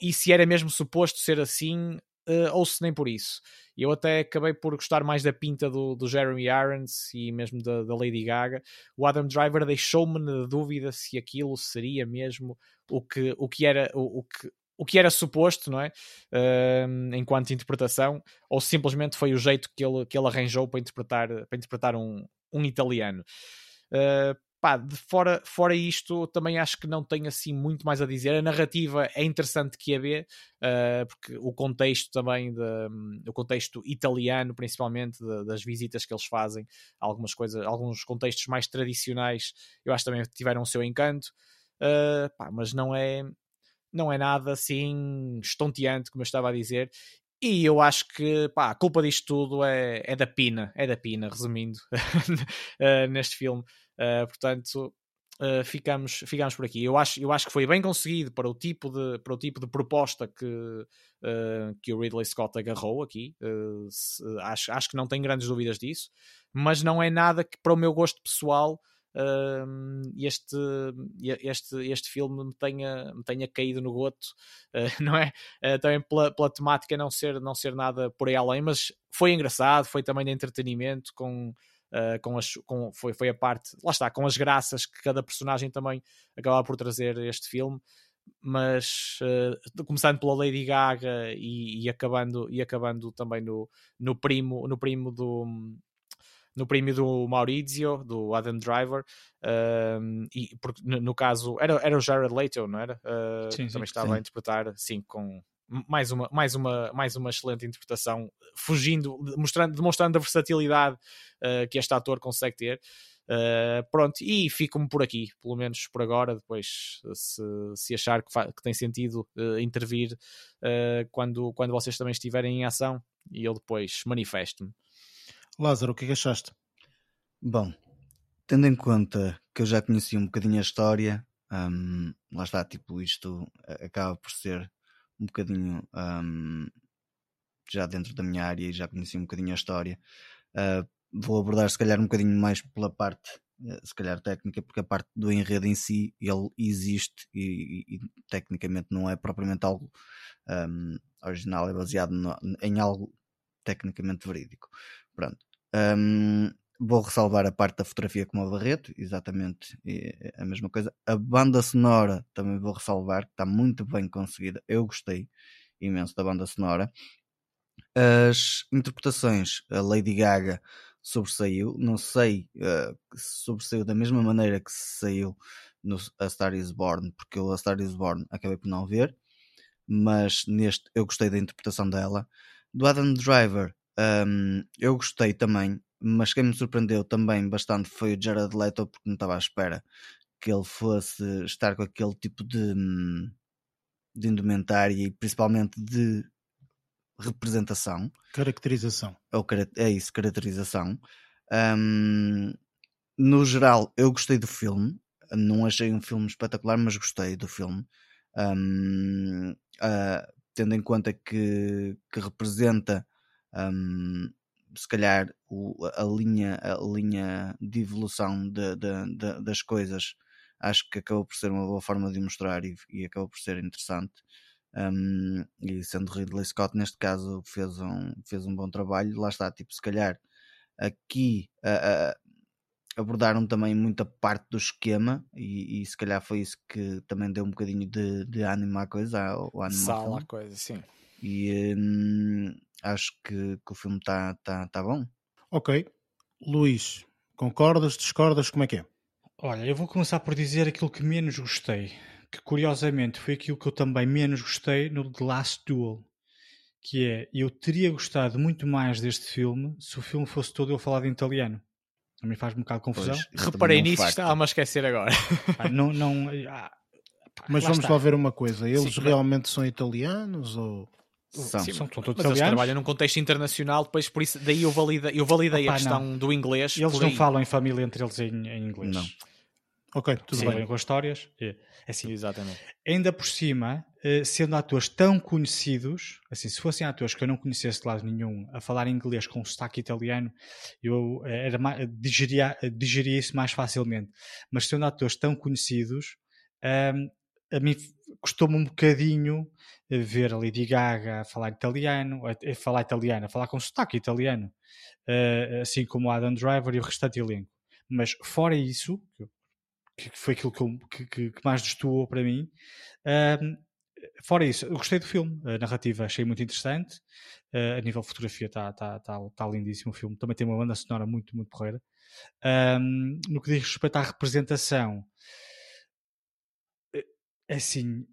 e se era mesmo suposto ser assim, uh, ou se nem por isso. Eu até acabei por gostar mais da pinta do, do Jeremy Irons e mesmo da, da Lady Gaga. O Adam Driver deixou-me na dúvida se aquilo seria mesmo o que, o que era o, o que o que era suposto, não é? Uh, enquanto interpretação, ou simplesmente foi o jeito que ele, que ele arranjou para interpretar, para interpretar um, um italiano. Uh, pá, de fora, fora isto, também acho que não tem assim muito mais a dizer. A narrativa é interessante que a ver, uh, porque o contexto também, de, um, o contexto italiano, principalmente, de, das visitas que eles fazem, algumas coisas, alguns contextos mais tradicionais, eu acho também tiveram o seu encanto. Uh, pá, mas não é, não é nada assim estonteante, como eu estava a dizer. E eu acho que pá, a culpa disto tudo é, é da Pina, é da Pina, resumindo, uh, <laughs> neste filme. Uh, portanto, uh, ficamos, ficamos por aqui. Eu acho, eu acho que foi bem conseguido para o tipo de, para o tipo de proposta que, uh, que o Ridley Scott agarrou aqui. Se, acho, acho que não tenho grandes dúvidas disso, mas não é nada que, para o meu gosto pessoal, este, este, este filme me tenha, me tenha caído no goto, <laughs> não é? também pela, pela temática não ser, não ser nada por aí além, mas foi engraçado, foi também de entretenimento com Uh, com as, com, foi, foi a parte, lá está, com as graças que cada personagem também acaba por trazer este filme, mas uh, começando pela Lady Gaga e, e, acabando, e acabando também no, no primo, no primo do no primo do Maurizio, do Adam Driver, uh, e porque, no, no, caso era, era o Jared Leto, não era? Uh, sim, também sim, estava sim. a interpretar, sim, com mais uma, mais uma, mais uma excelente interpretação, fugindo, mostrando, demonstrando a versatilidade uh, que este ator consegue ter. Uh, pronto, e fico-me por aqui, pelo menos por agora. Depois, se, se achar que, que tem sentido uh, intervir quando, quando vocês também estiverem em ação, e eu depois manifesto-me. Lázaro, o que é que achaste? Bom, tendo em conta que eu já conheci um bocadinho a história, um, lá está, tipo, isto acaba por ser um bocadinho um, já dentro da minha área e já conheci um bocadinho a história. Uh, vou abordar se calhar um bocadinho mais pela parte uh, se calhar técnica, porque a parte do enredo em si ele existe e, e, e tecnicamente não é propriamente algo um, original, é baseado no, em algo tecnicamente verídico. Pronto. Um, vou ressalvar a parte da fotografia como a Barreto, exatamente a mesma coisa. A banda sonora também vou ressalvar, está muito bem conseguida. Eu gostei imenso da banda sonora. As interpretações, a Lady Gaga sobressaiu, não sei uh, se sobressaiu da mesma maneira que se saiu no A Star Is Born, porque eu A Star Is Born acabei por não ver, mas neste eu gostei da interpretação dela. Do Adam Driver, um, eu gostei também, mas quem me surpreendeu também bastante foi o Jared Leto, porque não estava à espera que ele fosse estar com aquele tipo de, de indumentária e principalmente de representação. Caracterização. Ou, é isso, caracterização. Um, no geral, eu gostei do filme. Não achei um filme espetacular, mas gostei do filme. Um, uh, tendo em conta que, que representa um, se calhar o, a, linha, a linha de evolução de, de, de, das coisas acho que acabou por ser uma boa forma de mostrar e, e acabou por ser interessante. Um, e sendo Ridley Scott neste caso fez um, fez um bom trabalho, lá está, tipo, se calhar aqui uh, uh, abordaram também muita parte do esquema e, e, se calhar foi isso que também deu um bocadinho de, de ânimo à coisa, ao, ao Sal à coisa, sim. E um, acho que, que o filme está tá, tá bom. Ok. Luís, concordas, discordas, como é que é? Olha, eu vou começar por dizer aquilo que menos gostei, que curiosamente foi aquilo que eu também menos gostei no The Last Duel, que é, eu teria gostado muito mais deste filme se o filme fosse todo eu falado em italiano. A mim faz um bocado de confusão. Pois, Reparei nisso e estava a esquecer agora. <laughs> Ah, não, não, ah, Mas lá vamos está. lá ver uma coisa, eles Sim, realmente são italianos ou... São, Sim, são todos mas eles trabalham num contexto internacional, depois por isso daí eu validei, eu validei Opa, a questão não. do inglês. Eles não falam em família entre eles em, em inglês. Não. Ok, tudo Sim. bem. com histórias. É, assim. Exatamente. Ainda por cima, eh, sendo atores tão conhecidos, assim, se fossem atores que eu não conhecesse de lado nenhum a falar inglês com sotaque italiano, eu eh, era mais, digeria, digeria isso mais facilmente. Mas sendo atores tão conhecidos, um, ehm, a mim custou-me um bocadinho ver a Lady Gaga a falar italiano, a, a falar italiano, a falar com sotaque italiano, uh, assim como Adam Driver e o restante elenco. Mas fora isso, que foi aquilo que, que, que mais destoou para mim, uh, fora isso, eu gostei do filme, a narrativa achei muito interessante, uh, a nível de fotografia está tá, tá, tá lindíssimo o filme, também tem uma banda sonora muito, muito porreira. Um, no que diz respeito à representação, é assim,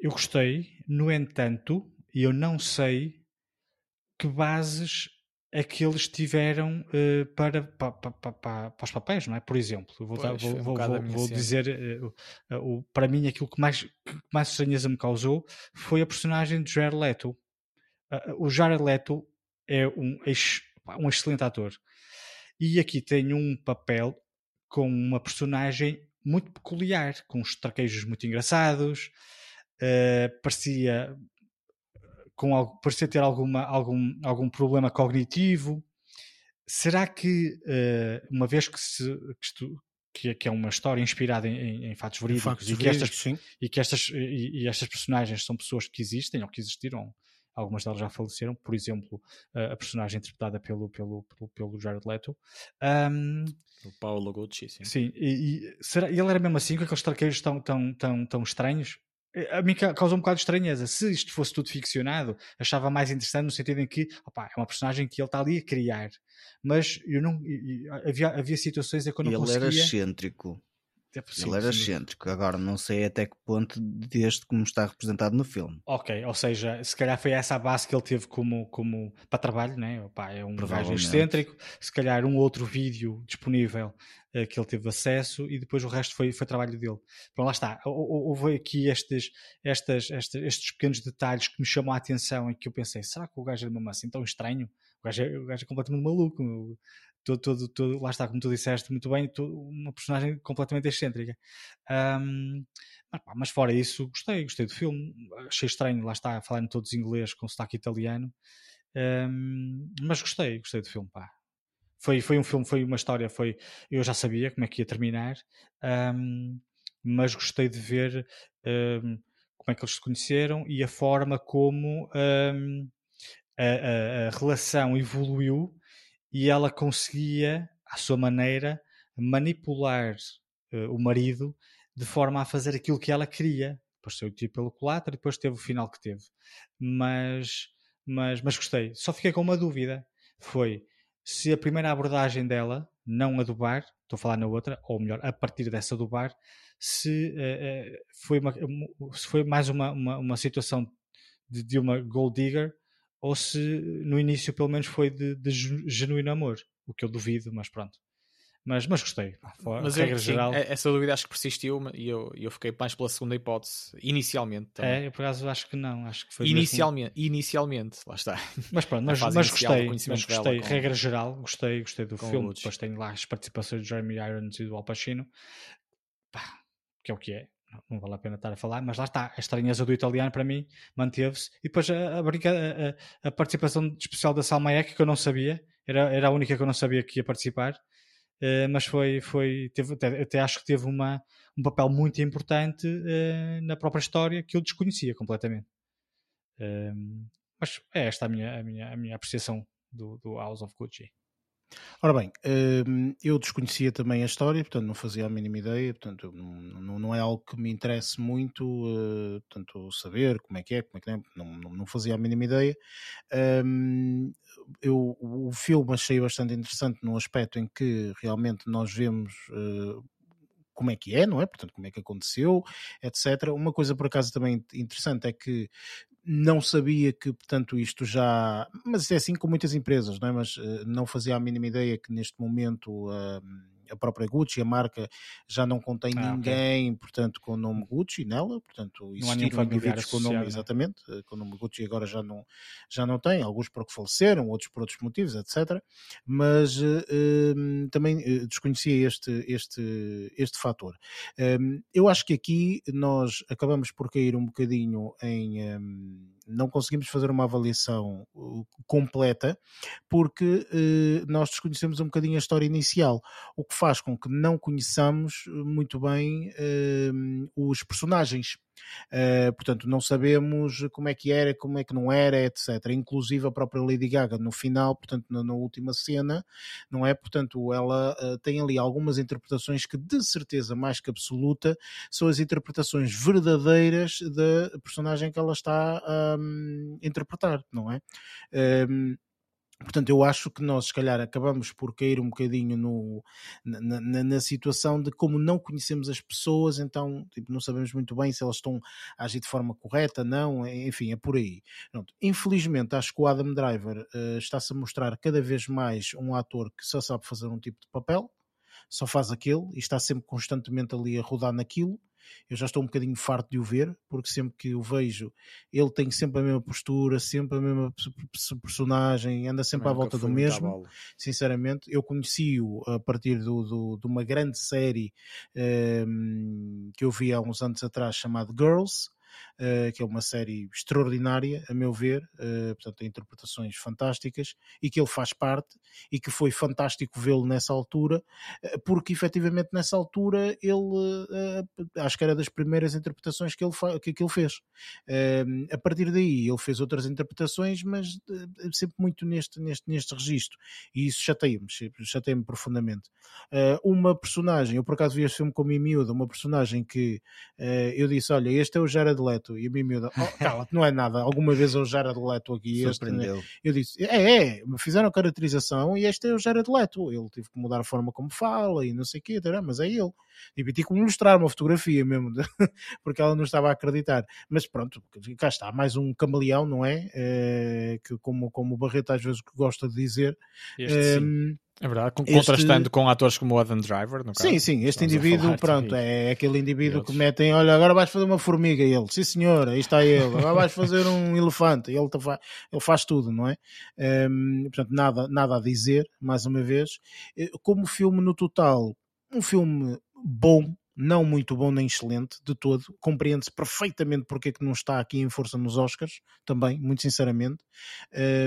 eu gostei, no entanto, eu não sei que bases é que eles tiveram uh, para, para, para, para, os papéis, não é? Por exemplo, vou, pois, vou, um vou, vou, vou dizer, uh, uh, para mim, aquilo que mais, que mais estranheza me causou foi a personagem de Jared Leto. o Jared Leto é um, um excelente ator. E aqui tem um papel com uma personagem muito peculiar, com uns traquejos muito engraçados, uh, parecia com algo, parecia ter alguma, algum, algum problema cognitivo. Será que, uh, uma vez que, se, que, isto, que, que, é uma história inspirada em, em fatos verídicos, factos e, que estas, e, que estas, e, e, estas personagens são pessoas que existem ou que existiram, algumas delas já faleceram, por exemplo, a personagem interpretada pelo, pelo, pelo, pelo Jared Leto. Um, o Paulo Gucci, sim. Sim, e, e, será, e ele era mesmo assim, com aqueles traqueiros tão, tão, tão, tão estranhos? A mim causou um bocado de estranheza. Se isto fosse tudo ficcionado, achava mais interessante no sentido em que opa, é uma personagem que ele está ali a criar. Mas eu não, havia, havia situações em que eu não ele conseguia... Ele era excêntrico. Ele era excêntrico, agora não sei até que ponto deste como está representado no filme. Ok, ou seja, se calhar foi essa a base que ele teve como, como para trabalho, né? Opa, é um gajo excêntrico, se calhar um outro vídeo disponível uh, que ele teve acesso e depois o resto foi, foi trabalho dele. Pronto, lá está. Houve aqui estes, estas, estes, estes pequenos detalhes que me chamam a atenção e que eu pensei, será que o gajo é mesmo assim tão estranho? O gajo é, o gajo é completamente maluco todo, todo, todo, lá está, como tu disseste muito bem, uma personagem completamente excêntrica. Um, mas, fora isso, gostei, gostei do filme. Achei estranho, lá está, falando todos inglês com sotaque italiano. Um, mas gostei, gostei do filme, pá. Foi, foi um filme, foi uma história, foi. Eu já sabia como é que ia terminar, um, mas gostei de ver como é que eles se conheceram e a forma como a, a, a relação evoluiu e ela conseguia, à sua maneira, manipular uh, o marido de forma a fazer aquilo que ela queria. Depois saiu tiro pelo culatra e depois teve o final que teve. Mas, mas, mas gostei. Só fiquei com uma dúvida. Foi se a primeira abordagem dela, não a do bar, estou a falar na outra, ou melhor, a partir dessa do bar, se, uh, uh, foi, uma, se foi mais uma, uma, uma situação de, de uma gold digger ou se no início pelo menos foi de, de genuíno amor, o que eu duvido, mas pronto. Mas, mas gostei. mas regra eu, geral. Sim, essa dúvida acho que persistiu e eu, eu fiquei mais pela segunda hipótese, inicialmente. Também. É, eu por acaso acho que não. Acho que foi inicialmente, mesmo... inicialmente, lá está. Mas pronto, mas, mas gostei. Mas gostei, com... regra geral, gostei, gostei do filme. Depois tem lá as participações de Jeremy Irons e do Al Pacino, Pá, que é o que é não vale a pena estar a falar, mas lá está, a estranheza do italiano para mim manteve-se. E depois a, a, a, participação especial da Salma Ek, que eu não sabia, era, era a única que eu não sabia que ia participar, uh, mas foi, foi teve, até, até, acho que teve uma, um papel muito importante uh, na própria história que eu desconhecia completamente. Uh, mas é esta a minha, a minha, a minha apreciação do, do House of Gucci. Ora bem, hum, eu desconhecia também a história, portanto não fazia a mínima ideia, portanto não, é algo que me interesse muito, eh, portanto saber como é que é, como é que não, não fazia a mínima ideia. Hum, eu, o filme achei bastante interessante no aspecto em que realmente nós vemos eh, como é que é, não é? Portanto, como é que aconteceu, etc. Uma coisa por acaso também interessante é que não sabia que, portanto, isto já. Mas é assim com muitas empresas, não é? Mas uh, não fazia a mínima ideia que neste momento. Uh, a própria Gucci, a marca já não contém ah, ninguém, okay. portanto, com o nome Gucci nela, portanto, existiram indivíduos com o nome, exatamente, eh, com o nome Gucci agora já não, já não tem, alguns porque faleceram, outros por outros motivos, etc. Mas uh, também uh, desconhecia este, este, este fator. Um, eu acho que aqui nós acabamos por cair um bocadinho em. Um, não conseguimos fazer uma avaliação completa porque uh, nós desconhecemos um bocadinho a história inicial, o que faz com que não conheçamos muito bem uh, os personagens. Uh, portanto, não sabemos como é que era, como é que não era, etc. Inclusive a própria Lady Gaga no final, portanto, na, na última cena, não é? Portanto, ela uh, tem ali algumas interpretações que, de certeza mais que absoluta, são as interpretações verdadeiras da personagem que ela está a um, interpretar, não é? Um, Portanto, eu acho que nós, se calhar, acabamos por cair um bocadinho no, na, na, na, situação de como não conhecemos as pessoas, então tipo, não sabemos muito bem se elas estão a agir de forma correta, não, enfim, é por aí. Pronto. Infelizmente, acho que o Adam Driver uh, está-se a mostrar cada vez mais um ator que só sabe fazer um tipo de papel, só faz aquele e está sempre constantemente ali a rodar naquilo eu já estou um bocadinho farto de o ver, porque sempre que o vejo, ele tem sempre a mesma postura, sempre a mesma personagem, anda sempre à volta do mesmo. Sinceramente, eu conheci-o a partir do, do, de uma grande série um, ehm, que eu vi há uns anos atrás chamada Girls uh, que é uma série extraordinária, a meu ver, uh, portanto, tem interpretações fantásticas e que ele faz parte e que foi fantástico vê-lo nessa altura, uh, porque efetivamente nessa altura ele, acho que era das primeiras interpretações que ele, que, que ele fez. Ehm, a partir daí ele fez outras interpretações, mas sempre muito neste, neste, neste registro e isso chateia-me, chateia-me profundamente. uma personagem, eu por acaso vi este filme com miúda, uma personagem que eu disse, olha, este é o Jared Leto Leto. E a minha miúda, oh, <laughs> cala não é nada. Alguma vez eu já era de Leto aqui. Este, né? Eu disse, é, é, me fizeram a caracterização e este é o Jared Leto. Ele teve que mudar a forma como fala e não sei o quê, mas é ele. E tive que mostrar uma fotografia mesmo, <laughs> porque ela não estava a acreditar. Mas pronto, cá está, mais um camaleão, não é? é que como, como o Barreto às vezes gosta de dizer. Este, um, é verdade, este... contrastando com atores como o Adam Driver, no caso. Sim, sim, este indivíduo, pronto, é aquele indivíduo que metem, olha, agora vais fazer uma formiga, e ele, sim senhor, aí está ele, agora vais fazer um <laughs> elefante, ele, ele faz tudo, não é? Um, portanto, nada, nada a dizer, mais uma vez. Eh, como filme no total, um filme bom, não muito bom nem excelente de todo. Compreende-se perfeitamente porque é que não está aqui em força nos Oscars, também, muito sinceramente.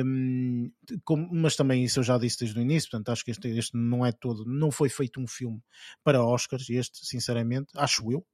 Um, como, mas também isso eu já disse desde o início, portanto acho que este, este não é todo, não foi feito um filme para Oscars, este, sinceramente, acho eu.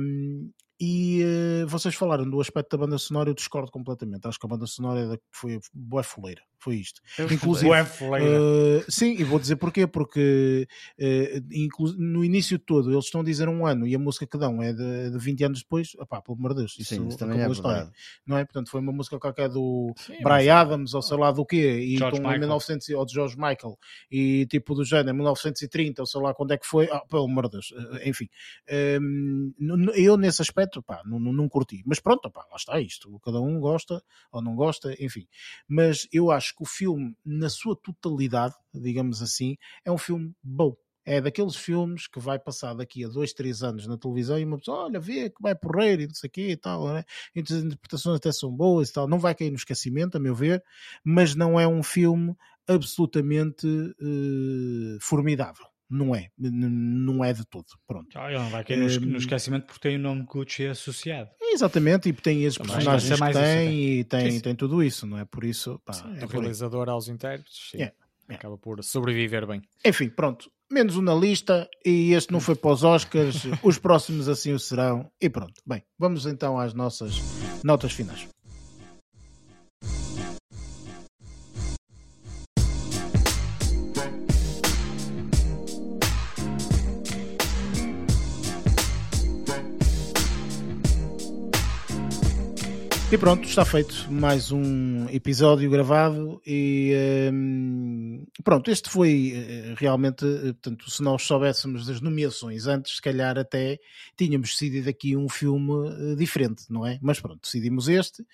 Um, e uh, vocês falaram do aspecto da banda sonora, eu discordo completamente. Acho que a banda sonora é da, foi boa fuleira. Foi isto. Eu Inclusive, uh, sim, e vou dizer porquê, porque uh, no início de todo eles estão a dizer um ano e a música que dão é de, de 20 anos depois, opá, pelo amor de Deus, isso, sim, isso também é história. Não é? Portanto, foi uma música qualquer do sim, Brian Adams ou sei lá do quê, e George estão em 1900, ou de George Michael, e tipo do género, 1930, ou sei lá quando é que foi, ah, pelo amor de Deus, enfim. Um, eu nesse aspecto, pá, não, não, curti. Mas pronto, pá, lá está isto. Cada um gosta ou não gosta, enfim. Mas eu acho que o filme, na sua totalidade, digamos assim, é um filme bom. É daqueles filmes que vai passar daqui a dois, três anos na televisão e uma pessoa, olha, vê que vai porrer e não sei o quê e tal, né? E as interpretações até são boas e tal. Não vai cair no esquecimento, a meu ver, mas não é um filme absolutamente uh, formidável não é, não é de todo. Pronto. Ah, ele não vai cair no, no esquecimento porque tem o nome Gucci associado. Exatamente, e tem esses personagens que tem e tem, tem tudo isso, não é? Por isso, pá, sim, é realizador aos intérpretes, sim, é, é. acaba por sobreviver bem. Enfim, pronto, menos um na lista e este não foi para os Oscars, <laughs> os próximos assim o serão e pronto. Bem, vamos então às nossas notas finais. E pronto, está feito mais um episódio gravado e um, pronto, este foi eh, realmente, eh, portanto, se nós soubéssemos das nomeações antes, se calhar até tínhamos decidido aqui um filme eh, diferente, não é? Mas pronto, decidimos este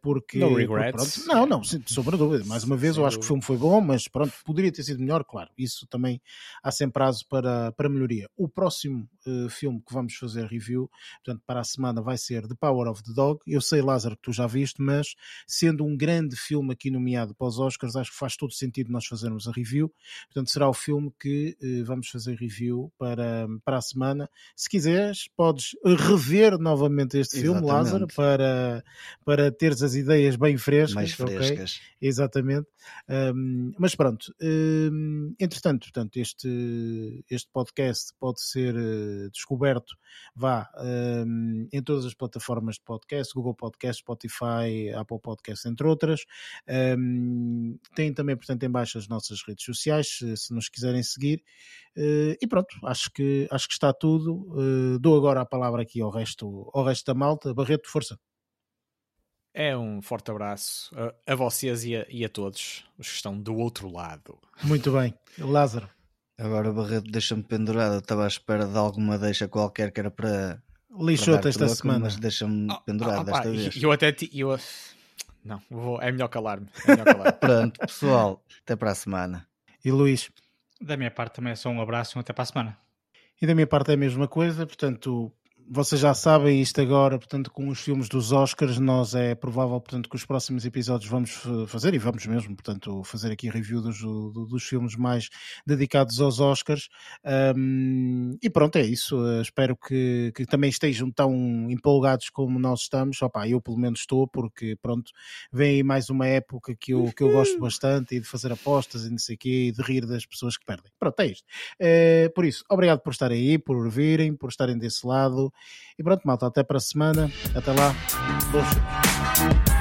porque... No regrets. Pronto, não, não, sobre dúvida. Mais uma vez, eu acho que o filme foi bom, mas pronto, poderia ter sido melhor, claro. Isso também há sempre prazo para, para melhoria. O próximo uh, filme que vamos fazer review, portanto, para a semana vai ser The Power of the Dog. Eu sei Lázaro, que tu já viste, mas sendo um grande filme aqui nomeado para os Oscars, acho que faz todo sentido nós fazermos a review. Portanto, será o filme que eh, vamos fazer review para, para a semana. Se quiseres, podes rever novamente este filme, Exatamente. Lázaro, para, para teres as ideias bem frescas. Mais frescas. Exatamente. Um, mas pronto, um, entretanto, portanto, este, este podcast pode ser uh, descoberto vá um, em todas as plataformas de podcast, Google Podcast, Spotify, Apple Podcast, entre outras. Um, tem também, portanto, em baixo as nossas redes sociais, se, se nos quiserem seguir. Uh, e pronto, acho que, acho que está tudo. Uh, dou agora a palavra aqui ao resto, ao resto da malta. Barreto, força. É um forte abraço a, a vocês e a, e a, todos os que estão do outro lado. Muito bem. Lázaro. Agora Barreto deixa-me pendurado. Eu estava à espera de alguma deixa qualquer que era para. Lixou-te esta troco, semana. Mas deixa-me Oh, pendurado oh, desta vez. Eu até. ti- Eu, não, vou, é melhor calar-me. É melhor calar <laughs> Pronto, pessoal. Até para a semana. E Luís. Da minha parte também é só um abraço e um até para a semana. E da minha parte é a mesma coisa, portanto, vocês já sabem isto agora, portanto, com os filmes dos Oscars, nós é provável, portanto, que os próximos episódios vamos eh, fazer, e vamos mesmo, portanto, fazer aqui review dos, do- dos filmes mais dedicados aos Oscars. Um, e pronto, é isso. Uh, espero que, que também estejam tão empolgados como nós estamos. Opa, eu pelo menos estou, porque pronto, vem aí mais uma época que eu, que eu gosto bastante e de fazer apostas e não sei o quê, e de rir das pessoas que perdem. Pronto, é isto. Eh, por isso, obrigado por estarem aí, por virem, por estarem desse lado. E pronto, malta, até para a semana. Até lá. Filmes.